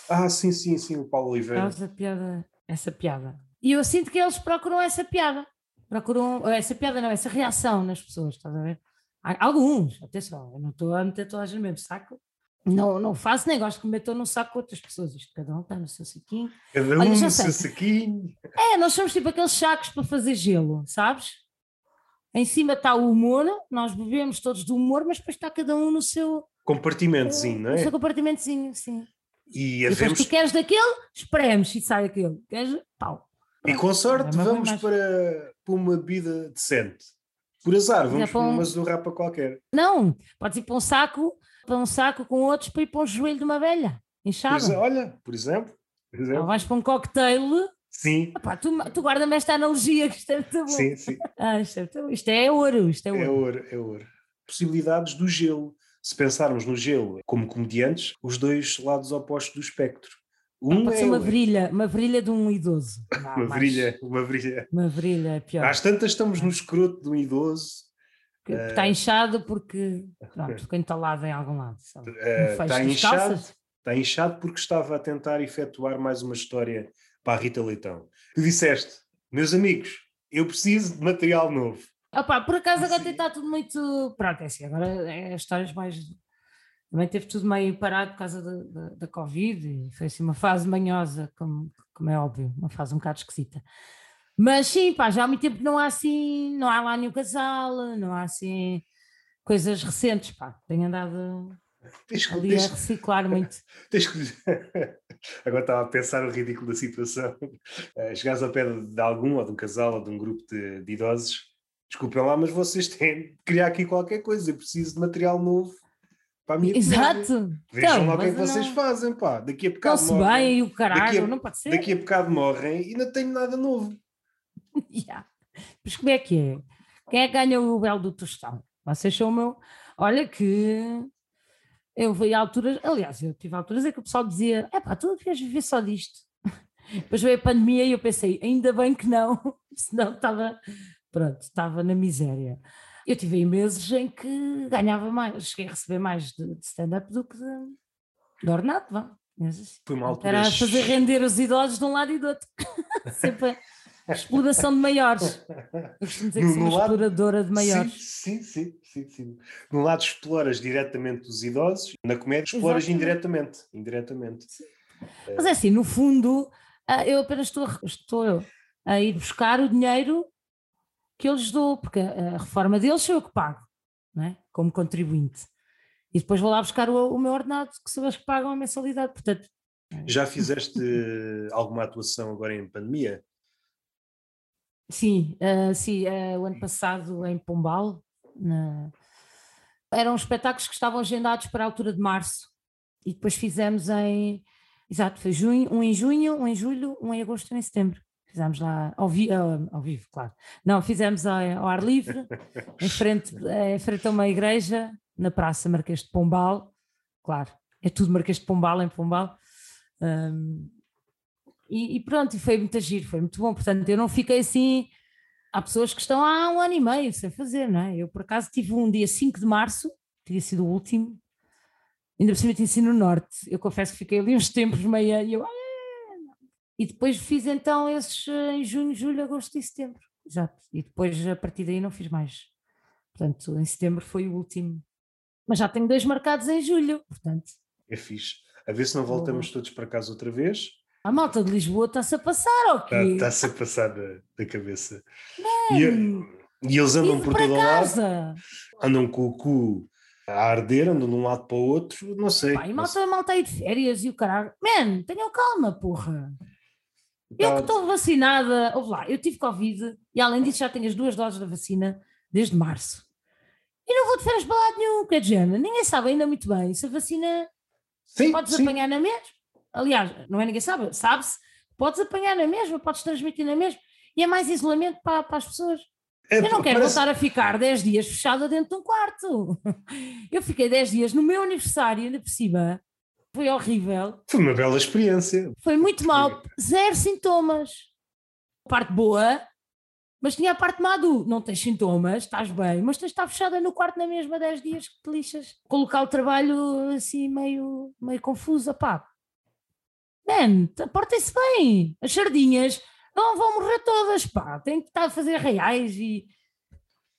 Ah, sim, sim, sim, o Paulo Oliveira. Essa piada, essa piada. E eu sinto que eles procuram essa piada. Procuram, essa piada não, essa reação nas pessoas, estás a ver? Alguns, atenção, eu não estou a meter toda a gente no mesmo saco, não, não faço que me metam no saco com outras pessoas. Isto cada um está no seu saquinho. Cada um Olha, no seu saquinho. É, nós somos tipo aqueles sacos para fazer gelo, sabes? Em cima está o humor, nós bebemos todos do humor, mas depois está cada um no seu compartimentozinho, não é? No seu compartimentozinho, sim. E, e depois tu queres daquele, espremos e sai aquele. Queres, pau. E com sorte é vamos para, para uma bebida decente. Por azar, vamos para uma zurrapa qualquer. Não, podes ir para um saco para um saco com outros para ir para o joelho de uma velha, inchada. É, olha, por exemplo. Por exemplo. Ou vais para um cocktail. Sim. Epá, tu, tu guarda-me esta analogia que isto é muito bom. Sim, sim. Ah, isto, é, isto é ouro, isto é, é ouro. É ouro, é ouro. Possibilidades do gelo. Se pensarmos no gelo como comediantes, os dois lados opostos do espectro. Um pode é ser uma virilha, uma virilha de um idoso. Não, uma virilha, uma virilha. Uma virilha é pior. Às tantas estamos no escroto de um idoso Uh, está inchado porque pronto, ficou entalado em algum lado. Uh, está, inchado, está inchado porque estava a tentar efetuar mais uma história para a Rita Leitão. Tu disseste, meus amigos, eu preciso de material novo. Opa, por acaso agora está tudo muito. Pronto, é assim, agora é histórias mais. Também teve tudo meio parado por causa da, da, da Covid e foi assim uma fase manhosa, como, como é óbvio, uma fase um bocado esquisita. Mas sim, pá, já há muito tempo não há assim, não há lá nenhum casal, não há assim coisas recentes, pá. Tenho andado tens, ali tens, a reciclar muito. Tens que... Agora estava a pensar o ridículo da situação. Uh, chegares ao pé de algum, ou de um casal, ou de um grupo de, de idosos, desculpem lá, mas vocês têm de criar aqui qualquer coisa, eu preciso de material novo para a minha Exato. Vejam então, lá o que é que vocês não... fazem, pá. Daqui a bocado morrem. bem e o caralho, a, não pode ser. Daqui a bocado morrem e não tenho nada novo. yeah. Mas como é que é? Quem é que ganha o belo do tostão? Vocês são o meu. Olha que eu vi alturas, aliás, eu tive alturas em que o pessoal dizia: é pá, tu devias viver só disto. Depois veio a pandemia e eu pensei: ainda bem que não, senão estava, pronto, estava na miséria. Eu tive aí meses em que ganhava mais, cheguei a receber mais de, de stand-up do que de, de ordenado, vá. Foi uma altura. Era fazer render os idosos de um lado e do outro. Sempre exploração de maiores. Eu costumo dizer que sou uma lado... exploradora de maiores. Sim, sim, sim, sim. No lado exploras diretamente os idosos, na comédia exploras Exatamente. indiretamente. indiretamente. Mas é assim, no fundo, ah, eu apenas estou, estou a ir buscar o dinheiro que eu lhes dou, porque a reforma deles sou eu que pago, não é? como contribuinte. E depois vou lá buscar o, o meu ordenado, que são eles que pagam a mensalidade. Portanto, Já fizeste alguma atuação agora em pandemia? Sim, uh, sim uh, o ano passado em Pombal. Na... Eram espetáculos que estavam agendados para a altura de março e depois fizemos em. Exato, foi junho, um em junho, um em julho, um em agosto e um em setembro. Fizemos lá ao, vi, ao, vivo, claro. Não, fizemos ao, ao ar livre, em frente, em frente a uma igreja, na Praça Marquês de Pombal. Claro, é tudo Marquês de Pombal em Pombal. Um, e, e, pronto, e foi muito agir, foi muito bom. Portanto, eu não fiquei assim. Há pessoas que estão há um ano e meio sem fazer, não é? Eu, por acaso, tive um dia 5 de março, teria sido o último, ainda por cima tinha sido no Norte. Eu confesso que fiquei ali uns tempos meia e eu, e depois fiz então esses eh, em junho, julho, agosto e setembro. Exato. E depois a partir daí não fiz mais. Portanto, em setembro foi o último. Mas já tenho dois marcados em julho, portanto. É fixe. A ver se não voltamos todos para casa outra vez. A malta de Lisboa está-se a passar, ok? Está-se a passar da, da cabeça. E, e, eles andam por todo casa. lado. Andam com o cu a arder, andam de um lado para o outro, não sei. Pá, e malta, a malta aí de férias e o caralho. Man, tenham calma, porra. Eu que estou vacinada, ouve lá, eu tive Covid e além disso já tenho as duas doses da vacina desde março. E não vou de férias para lado nenhum, quer dizer, ninguém sabe ainda muito bem se a vacina sim, podes sim. apanhar na mesma. Aliás, não é ninguém sabe, sabe-se, podes apanhar na mesma, podes transmitir na mesma, e é mais isolamento para, para as pessoas. É, eu não quero parece... voltar a ficar 10 dias fechada dentro de um quarto. Eu fiquei 10 dias no meu aniversário, ainda por cima, foi horrível. Foi uma bela experiência. Foi muito mal. Zero sintomas. Parte boa, mas tinha a parte má do não tens sintomas, estás bem, mas tens de estar fechada no quarto na mesma 10 dias que te lixas. Colocar o trabalho assim meio, meio confuso, pá. Man, portem-se bem. As sardinhas não vão morrer todas, pá. Tem que estar a fazer reais e...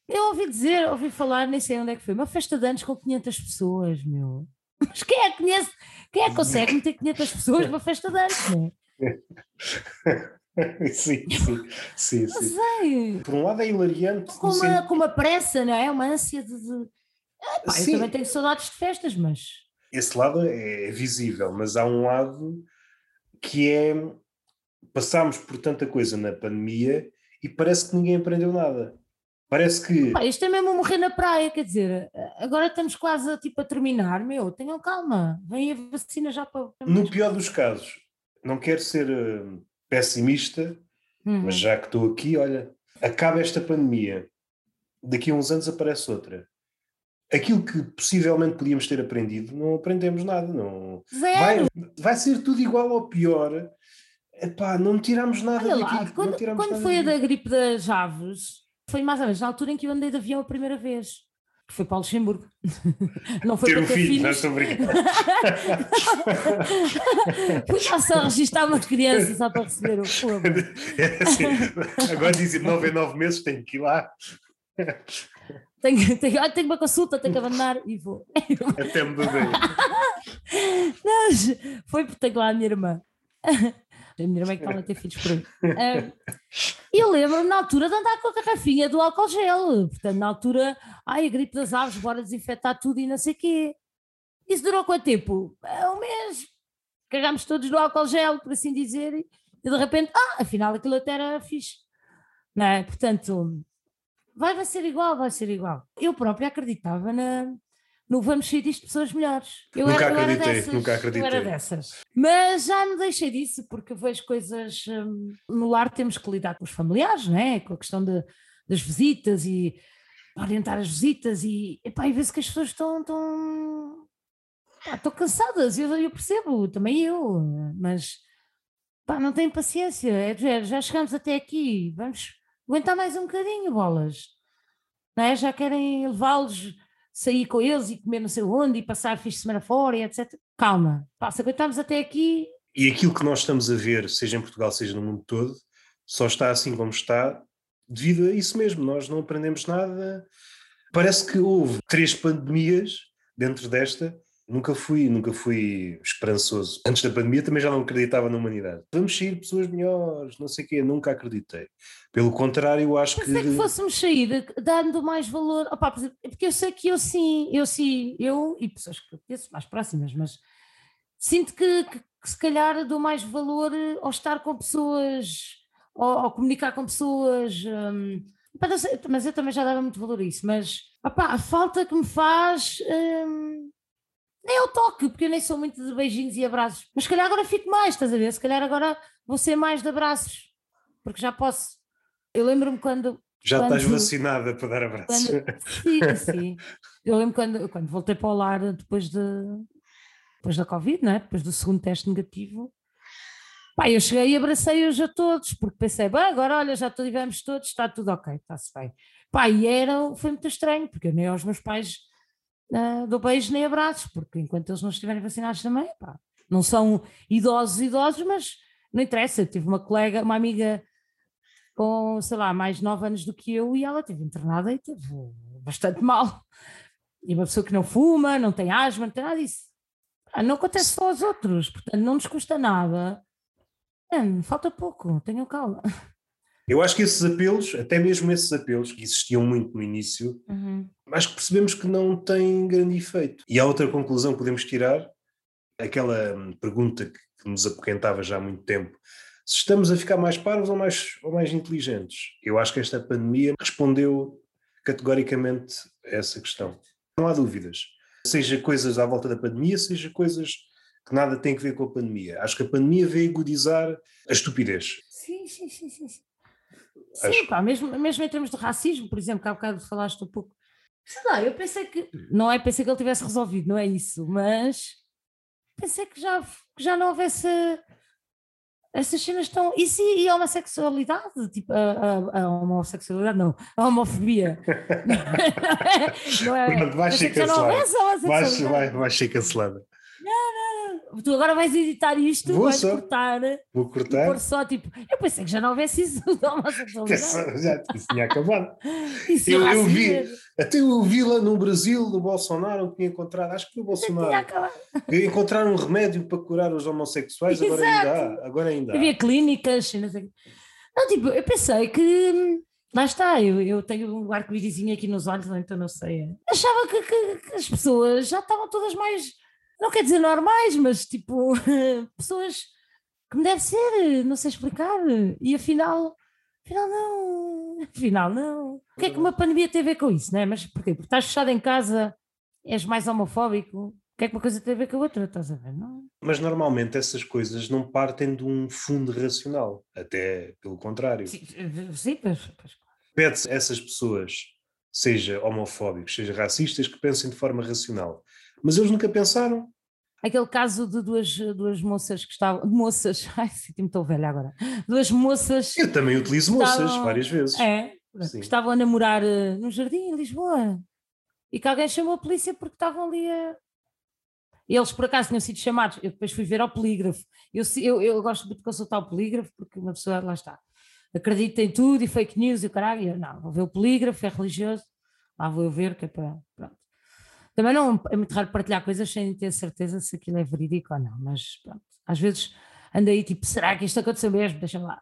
Eu ouvi dizer, ouvi falar, nem sei onde é que foi, uma festa de anos com 500 pessoas, meu. Mas quem é que conhece, quem é que consegue meter 500 pessoas numa festa de anos, não é? sim, sim, sim, sim. Sei. Por um lado é hilariante. Com uma, com uma pressa, não é? Uma ânsia de. de... Ah, pá, eu também tenho saudades de festas, mas. Esse lado é visível, mas há um lado que é. Passámos por tanta coisa na pandemia e parece que ninguém aprendeu nada. Parece que. Pá, isto é mesmo morrer na praia, quer dizer, agora estamos quase tipo, a terminar, meu, tenham calma, vem a vacina já para. No pior dos casos, não quero ser uh, pessimista, uhum. mas já que estou aqui, olha, acaba esta pandemia, daqui a uns anos aparece outra. Aquilo que possivelmente podíamos ter aprendido, não aprendemos nada. Não... Vai, vai ser tudo igual ou pior. Epá, não tiramos nada Olha daqui. Lá, quando, quando foi a da gripe das aves, foi mais ou menos na altura em que eu andei de avião a primeira vez. Que foi para o Luxemburgo. Não foi ter para um ter filho, filhos. não estou brincando. Fui só registrar umas crianças só para receber o fogo. É assim, agora dizem nove em nove meses, tenho que ir lá. Tenho, tenho, tenho uma consulta, tenho que abandonar e vou. Até me bebê. Não, foi porque tenho lá a minha irmã. A minha irmã é que estava a ter filhos por aí. Uh, eu lembro na altura de andar com a garrafinha do álcool gel. Portanto, na altura, ai, a gripe das aves, bora desinfetar tudo e não sei o quê. Isso durou quanto tempo? É um mês. Cagámos todos no álcool gel, por assim dizer, e de repente, ah, afinal aquilo até era fixe. Não é? Portanto, vai, vai ser igual, vai ser igual. Eu própria acreditava na, no vamos sair disto pessoas melhores. Eu nunca era, acreditei, dessas, nunca acreditei. Era dessas. Mas já me deixei disso, porque vejo coisas. Hum, no lar temos que lidar com os familiares, não é? Com a questão de, das visitas e orientar as visitas e, epá, e vê-se que as pessoas estão. estão estão cansadas, eu, eu, percebo, também eu, mas pá, não tenho paciência, é, já chegamos até aqui, vamos aguentar mais um bocadinho, bolas. Não é? Já querem levá-los sair com eles e comer não sei onde e passar fim de semana fora e etc. Calma, pá, se aguentarmos até aqui. E aquilo que nós estamos a ver, seja em Portugal, seja no mundo todo, só está assim como está devido a isso mesmo. Nós não aprendemos nada. Parece que houve três pandemias dentro desta Nunca fui, nunca fui esperançoso. Antes da pandemia também já não acreditava na humanidade. Vamos sair pessoas melhores, não sei o quê, nunca acreditei. Pelo contrário, eu acho que... é que fôssemos sair dando mais valor... Opa, porque eu sei que eu sim, eu sim, eu e pessoas que conheço mais próximas, mas sinto que, que, que, se calhar dou mais valor ao estar com pessoas, ao, ao comunicar com pessoas... Hum, mas eu também já dava muito valor a isso, mas opa, a falta que me faz... Hum, nem ao toque, porque eu nem sou muito de beijinhos e abraços. Mas se calhar agora fico mais, estás a ver? Se calhar agora vou ser mais de abraços, porque já posso. Eu lembro-me quando. Já quando, estás vacinada para dar abraços. Quando, sim, sim. Eu lembro quando, quando voltei para o lar depois, de, depois da Covid, não é? depois do segundo teste negativo. Pá, eu cheguei e abracei-os a todos, porque pensei, bem, agora olha, já tivemos todos, está tudo ok, está-se bem. Pá, e era, foi muito estranho, porque eu nem aos meus pais uh, dou beijos nem abraços, porque enquanto eles não estiverem vacinados também, pá, não são idosos, idosos, mas não interessa. Eu tive uma colega, uma amiga com, sei lá, mais 9 anos do que eu e ela teve internada e teve bastante mal. E uma pessoa que não fuma, não tem asma, não tem nada disso. Ah, não acontece só aos outros, portanto não nos custa nada. É, falta pouco, tenham calma. Eu acho que esses apelos, até mesmo esses apelos que existiam muito no início, uhum. acho que percebemos que não têm grande efeito. E a outra conclusão que podemos tirar, aquela hum, pergunta que, que nos apoquentava já há muito tempo, se estamos a ficar mais parvos ou mais, ou mais inteligentes. Eu acho que esta pandemia respondeu categoricamente a essa questão. Não há dúvidas. Seja coisas à volta da pandemia, seja coisas que nada têm a ver com a pandemia. Acho que a pandemia veio agudizar a estupidez. Sim, sim, sim, sim. Sim, Acho... pá, mesmo, mesmo em termos de racismo, por exemplo, que há bocado falaste um pouco. Sei lá, eu pensei que. Não é pensei que ele tivesse resolvido, não é isso, mas pensei que já, que já não houvesse. Essas cenas estão. E, se, e a homossexualidade? Tipo, a, a, a homossexualidade, não. A homofobia. não é? Pronto, vai ser cancelada. Vai, vai, vai ser cancelada. Não, não tu agora vais editar isto, Vou vais só. cortar. Vou cortar. Por só tipo, eu pensei que já não houvesse isso da homossexualidade. já isso tinha acabado. Isso eu, eu vi, até eu vi lá no Brasil, no Bolsonaro, tinha encontrado, acho que foi o Bolsonaro. Encontraram um remédio para curar os homossexuais, agora ainda há. Agora ainda há. Havia clínicas, não sei. Não, tipo, eu pensei que. Lá está, eu, eu tenho um arco-írisinho aqui nos olhos, então não sei. Achava que, que, que as pessoas já estavam todas mais não quer dizer normais, mas tipo, pessoas que me deve ser, não sei explicar. E afinal, afinal não, afinal não. O que é que uma pandemia tem a ver com isso, não é? Mas porquê? Porque estás fechado em casa, és mais homofóbico. O que é que uma coisa tem a ver com a outra? Estás a ver, não? Mas normalmente essas coisas não partem de um fundo racional, até pelo contrário. Sim, sim. Pede-se essas pessoas, seja homofóbicos, seja racistas, que pensem de forma racional mas eles nunca pensaram. Aquele caso de duas, duas moças que estavam. Moças, ai, sinto-me tão velha agora. Duas moças. Eu também utilizo moças estavam, várias vezes. É, Sim. que estavam a namorar uh, no jardim em Lisboa e que alguém chamou a polícia porque estavam ali a. Eles por acaso tinham sido chamados, eu depois fui ver ao polígrafo. Eu, eu, eu gosto muito de consultar o polígrafo porque uma pessoa, lá está, acredita em tudo e fake news e o caralho. Eu, não, vou ver o polígrafo, é religioso, lá vou eu ver que é para. Pronto. Também não é muito raro partilhar coisas sem ter certeza se aquilo é verídico ou não, mas pronto, às vezes anda aí tipo, será que isto aconteceu mesmo? Deixa-me lá.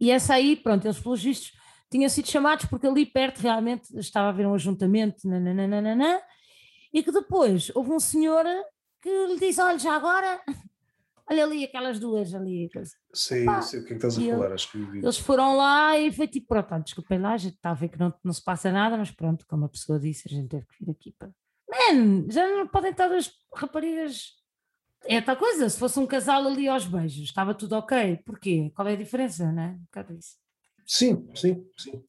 E essa aí, pronto, eles pelos vistos tinham sido chamados porque ali perto realmente estava a haver um ajuntamento, nananana, e que depois houve um senhor que lhe diz: Olha, já agora, olha ali aquelas duas ali. Sim, Pá, sei o que é que estás a falar, acho que vi. Eles foram lá e foi tipo: Pronto, desculpem lá, a gente está a ver que não, não se passa nada, mas pronto, como a pessoa disse, a gente teve que vir aqui para Man, já não podem estar as raparigas. É tal coisa, se fosse um casal ali aos beijos, estava tudo ok. Porquê? Qual é a diferença, não é? Um isso. Sim, sim, sim.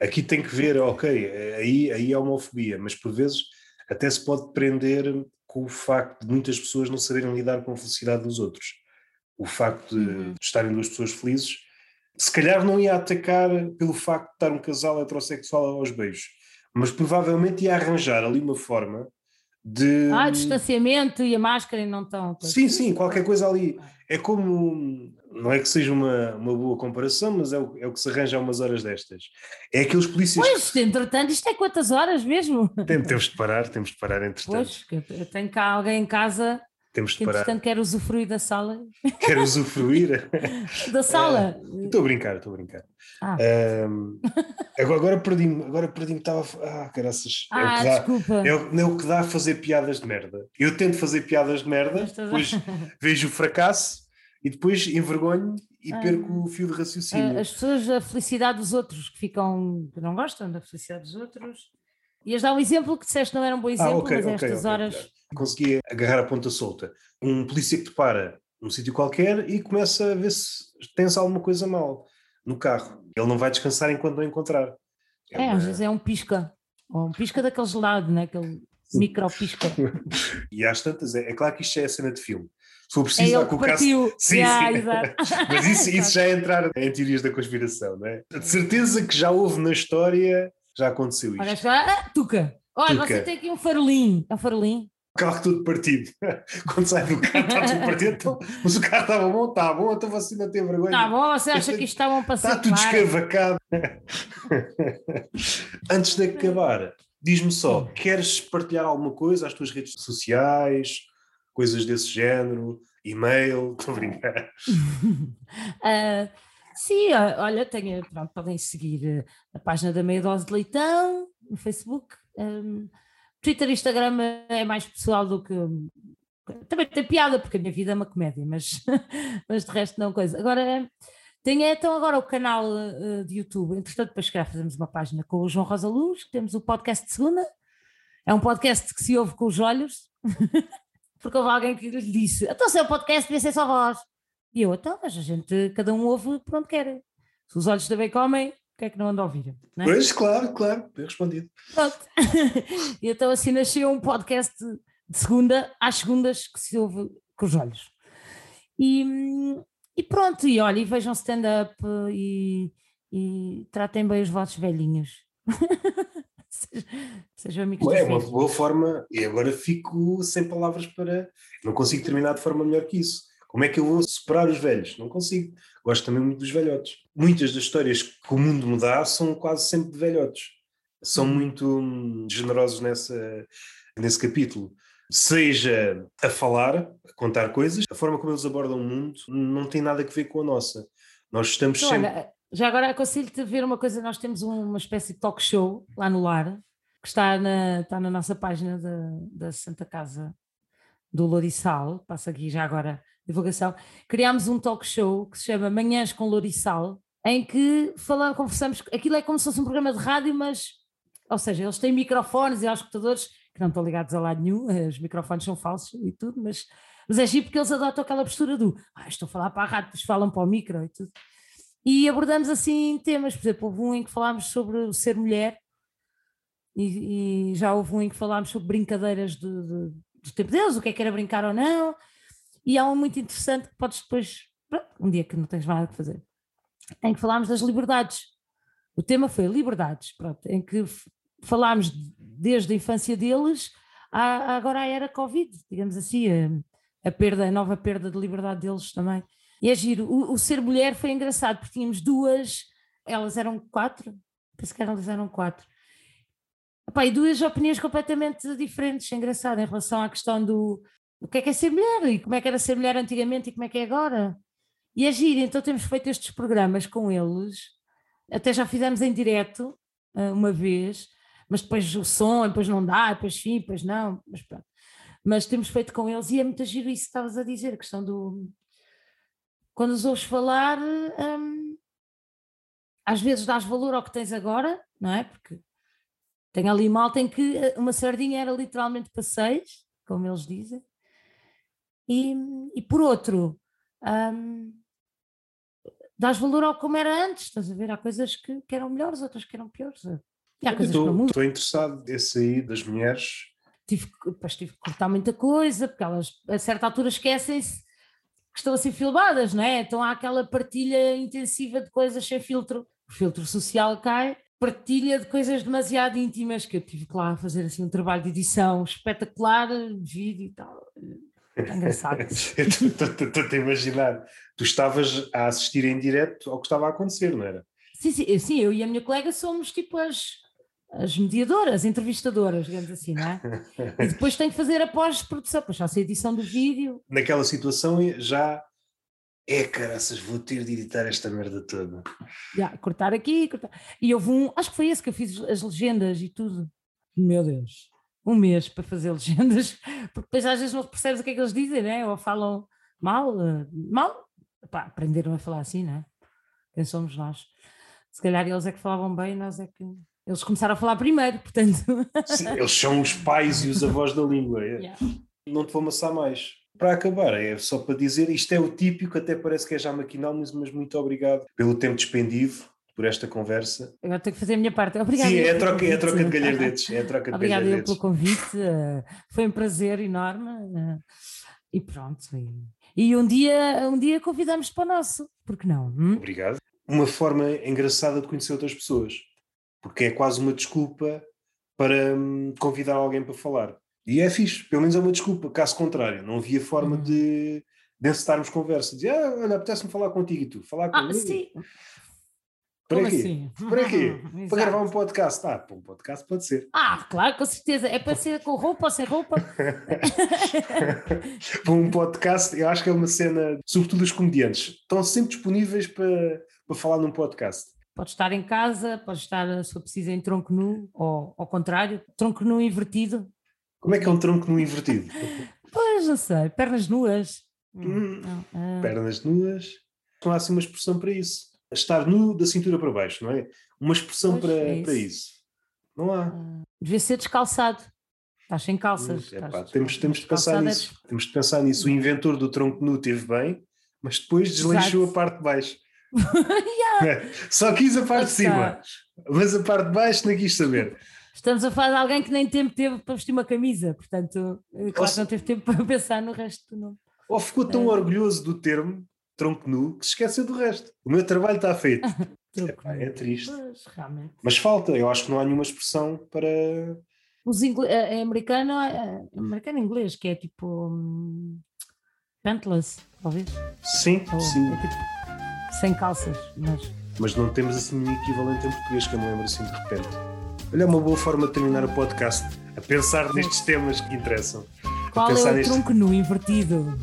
Aqui tem que ver, ok, aí, aí é homofobia, mas por vezes até se pode prender com o facto de muitas pessoas não saberem lidar com a felicidade dos outros. O facto de, uhum. de estarem duas pessoas felizes, se calhar não ia atacar pelo facto de estar um casal heterossexual aos beijos, mas provavelmente ia arranjar ali uma forma de. Ah, distanciamento e a máscara e não estão. Sim, sim, qualquer coisa ali. É como. Não é que seja uma, uma boa comparação, mas é o, é o que se arranja a umas horas destas. É aqueles polícias. Pois, que... entretanto, isto é quantas horas mesmo? Tem, temos de parar, temos de parar entretanto. Pois, eu tenho cá alguém em casa temos de parar. Portanto, quer usufruir da sala. Quer usufruir? da sala. Estou uh, a brincar, estou a brincar. Ah. Um, agora, agora perdi-me, agora perdi-me, estava a... Ah, caraças. Ah, é o que dá, desculpa. É o, é o que dá a fazer piadas de merda. Eu tento fazer piadas de merda, depois vejo o fracasso e depois envergonho e ah. perco o fio de raciocínio. As pessoas, a felicidade dos outros que ficam, que não gostam da felicidade dos outros. Ias dar um exemplo que disseste não era um bom ah, exemplo, ah, okay, mas okay, estas okay, horas conseguia agarrar a ponta solta. Um polícia que te para num sítio qualquer e começa a ver se tens alguma coisa mal no carro. Ele não vai descansar enquanto não encontrar. É, é às vezes é um pisca. Ou um pisca daqueles lados, né? aquele micro pisca. e às tantas, é, é, claro que isto é a cena de filme. Se for preciso, é o caso. Sim, yeah, sim. Mas isso, isso já é entrar em teorias da conspiração, não é? De certeza que já houve na história, já aconteceu isto. Olha, ah, Tuca, olha, tuca. você tem aqui um farolim. É um farolim? carro todo partido. Quando sai do carro está tudo partido, então, mas o carro estava bom, está bom, então você não tem vergonha. Está bom, você acha que isto está bom para Está tudo escavacado. Antes de acabar, diz-me só, queres partilhar alguma coisa às tuas redes sociais, coisas desse género, e-mail, estou a brincar. uh, sim, olha, tenho, pronto, podem seguir a página da Meia Dose de Leitão no Facebook. Um, Twitter e Instagram é mais pessoal do que. Também tem piada, porque a minha vida é uma comédia, mas, mas de resto não coisa. Agora, tem então agora o canal uh, de YouTube. Entretanto, depois calhar fazemos uma página com o João Rosa Luz, temos o podcast de segunda. É um podcast que se ouve com os olhos, porque houve alguém que lhe disse: então, se é o podcast, devia ser só voz. E eu, então, mas a gente, cada um ouve por onde quer. Se os olhos também comem, que é que não anda a ouvir? É? Pois, claro, claro, bem respondido. Pronto. e então assim nasceu um podcast de segunda às segundas que se ouve com os olhos. E, e pronto, e olha, e vejam stand-up e, e tratem bem os vossos velhinhos. Sejam amigos É uma boa forma, e agora fico sem palavras para. Não consigo terminar de forma melhor que isso. Como é que eu vou superar os velhos? Não consigo. Gosto também muito dos velhotes. Muitas das histórias que o mundo me dá são quase sempre de velhotes. São uhum. muito hum, generosos nessa, nesse capítulo. Seja a falar, a contar coisas, a forma como eles abordam o mundo não tem nada a ver com a nossa. Nós estamos então, sempre. Olha, já agora aconselho-te a ver uma coisa: nós temos uma espécie de talk show lá no lar, que está na, está na nossa página da, da Santa Casa do Lorissal. Passa aqui já agora divulgação, criámos um talk show que se chama Manhãs com Lourissal, em que falamos, conversamos, aquilo é como se fosse um programa de rádio, mas, ou seja, eles têm microfones e escutadores que não estão ligados a lado nenhum, eh, os microfones são falsos e tudo, mas, mas é giro porque eles adotam aquela postura do ah, estou a falar para a rádio, depois falam para o micro e tudo. E abordamos assim temas, por exemplo, houve um em que falámos sobre o ser mulher e, e já houve um em que falámos sobre brincadeiras do, do, do tempo deles, o que é que era brincar ou não, e há um muito interessante que podes depois, um dia que não tens nada a fazer, em que falámos das liberdades. O tema foi liberdades, pronto, em que falámos desde a infância deles à, agora à era Covid, digamos assim, a, a, perda, a nova perda de liberdade deles também. E é giro. O, o, ser mulher foi engraçado, porque tínhamos duas, elas eram quatro, penso que elas eram quatro. Epá, e duas opiniões completamente diferentes, é engraçado, em relação à questão do, o que é que é ser mulher e como é que era ser mulher antigamente e como é que é agora. E é giro, então temos feito estes programas com eles, até já fizemos em direto uh, uma vez, mas depois o som, depois não dá, depois sim, depois não, mas pronto. Mas temos feito com eles e é muito giro isso que estavas a dizer, a questão do. Quando os ouves falar, um, às vezes dás valor ao que tens agora, não é? Porque Tem ali mal, tem que eh, uma sardinha era literalmente para seis, como eles dizem. E, e por outro, um, dás valor ao como era antes, estás a ver? Há coisas que, que eram melhores, outras que eram piores. E há coisas estou, que não Estou interessado nesse aí das mulheres. Tive, depois tive que cortar muita coisa, porque elas a certa altura esquecem-se que estão a ser filmadas, não é? Então há aquela partilha intensiva de coisas sem filtro. O filtro social cai, partilha de coisas demasiado íntimas, que eu tive que lá fazer assim um trabalho de edição espetacular, vídeo e tal. É engraçado. Estou a imaginar. Tu estavas a assistir em direto ao que estava a acontecer, não era? Sim, sim, sim eu e a minha colega somos tipo as, as mediadoras, entrevistadoras, digamos assim, não é? E depois tem que fazer a pós-produção, depois já a edição do vídeo. Naquela situação já é caraças, vou ter de editar esta merda toda. Já, cortar aqui, cortar. E houve um, acho que foi esse que eu fiz as legendas e tudo. Meu Deus, um mês para fazer legendas, porque depois às vezes não percebes o que é que eles dizem, né? Ou falam mal, eh, mal, Pá, aprenderam a falar assim, não é? Quem somos nós? Se calhar eles é que falavam bem, nós é que eles começaram a falar primeiro, portanto. Sim, eles são os pais e os avós da língua. É. Yeah. Não te vou amassar mais. Para acabar, é só para dizer, isto é o típico, até parece que é já maquinal, mas muito obrigado pelo tempo despendido por esta conversa. Agora tenho que fazer a minha parte. Obrigada. Sim, é a troca, é a troca de galhardetes. É troca de Obrigada eu pelo convite. Eh, foi um prazer enorme. Eh, e pronto. E um dia, um dia convidamos para o nosso, porque não? Hum? Obrigado. Uma forma engraçada de conhecer outras pessoas porque é quase uma desculpa para hum, convidar alguém para falar. E é fixe, pelo menos é uma desculpa, caso contrário, não havia forma uhum. de, de encetarmos conversa. Dizer, ah, olha, apetece-me falar contigo e tu, falar ah, comigo. Sim. Para Como quê? Assim? Para quê? para gravar um podcast? Ah, para um podcast pode ser. Ah, claro, com certeza. É para ser com roupa ou sem roupa? para um podcast, eu acho que é uma cena, sobretudo os comediantes, estão sempre disponíveis para, para falar num podcast. Pode estar em casa, pode estar, se for preciso, em tronco nu, ou ao contrário, tronco nu invertido. Como é que é um tronco nu invertido? pois, não sei, pernas nuas. Hum, não, Pernas nuas. Não há assim uma expressão para isso. Estar nu da cintura para baixo, não é? Uma expressão para, é isso. para isso. Não há. Uh, devia ser descalçado. Estás sem calças. Hum, epá, temos, temos de pensar nisso. É... Temos de pensar nisso. O inventor do tronco nu teve bem, mas depois desleixou Exato. a parte de baixo. yeah. Só quis a parte de cima, mas a parte de baixo não quis saber. Estamos a falar de alguém que nem tempo teve para vestir uma camisa, portanto, eh, claro que não teve tempo para pensar no resto do nome. Ou ficou tão é. orgulhoso do termo tronco nu que se esqueceu do resto. O meu trabalho está feito. é, é, triste. Mas, Mas, falta, eu acho que não há nenhuma expressão para. Os ingl... é americano, é americano inglês, que é tipo. Um, pantless, talvez? Sim, Ou, sim. É tipo sem calças, mas. Mas não temos assim nenhum equivalente em português que eu me lembro assim de repente. Olha, é uma boa forma de terminar o podcast, a pensar nestes temas que interessam. Qual é o neste... tronco nu invertido?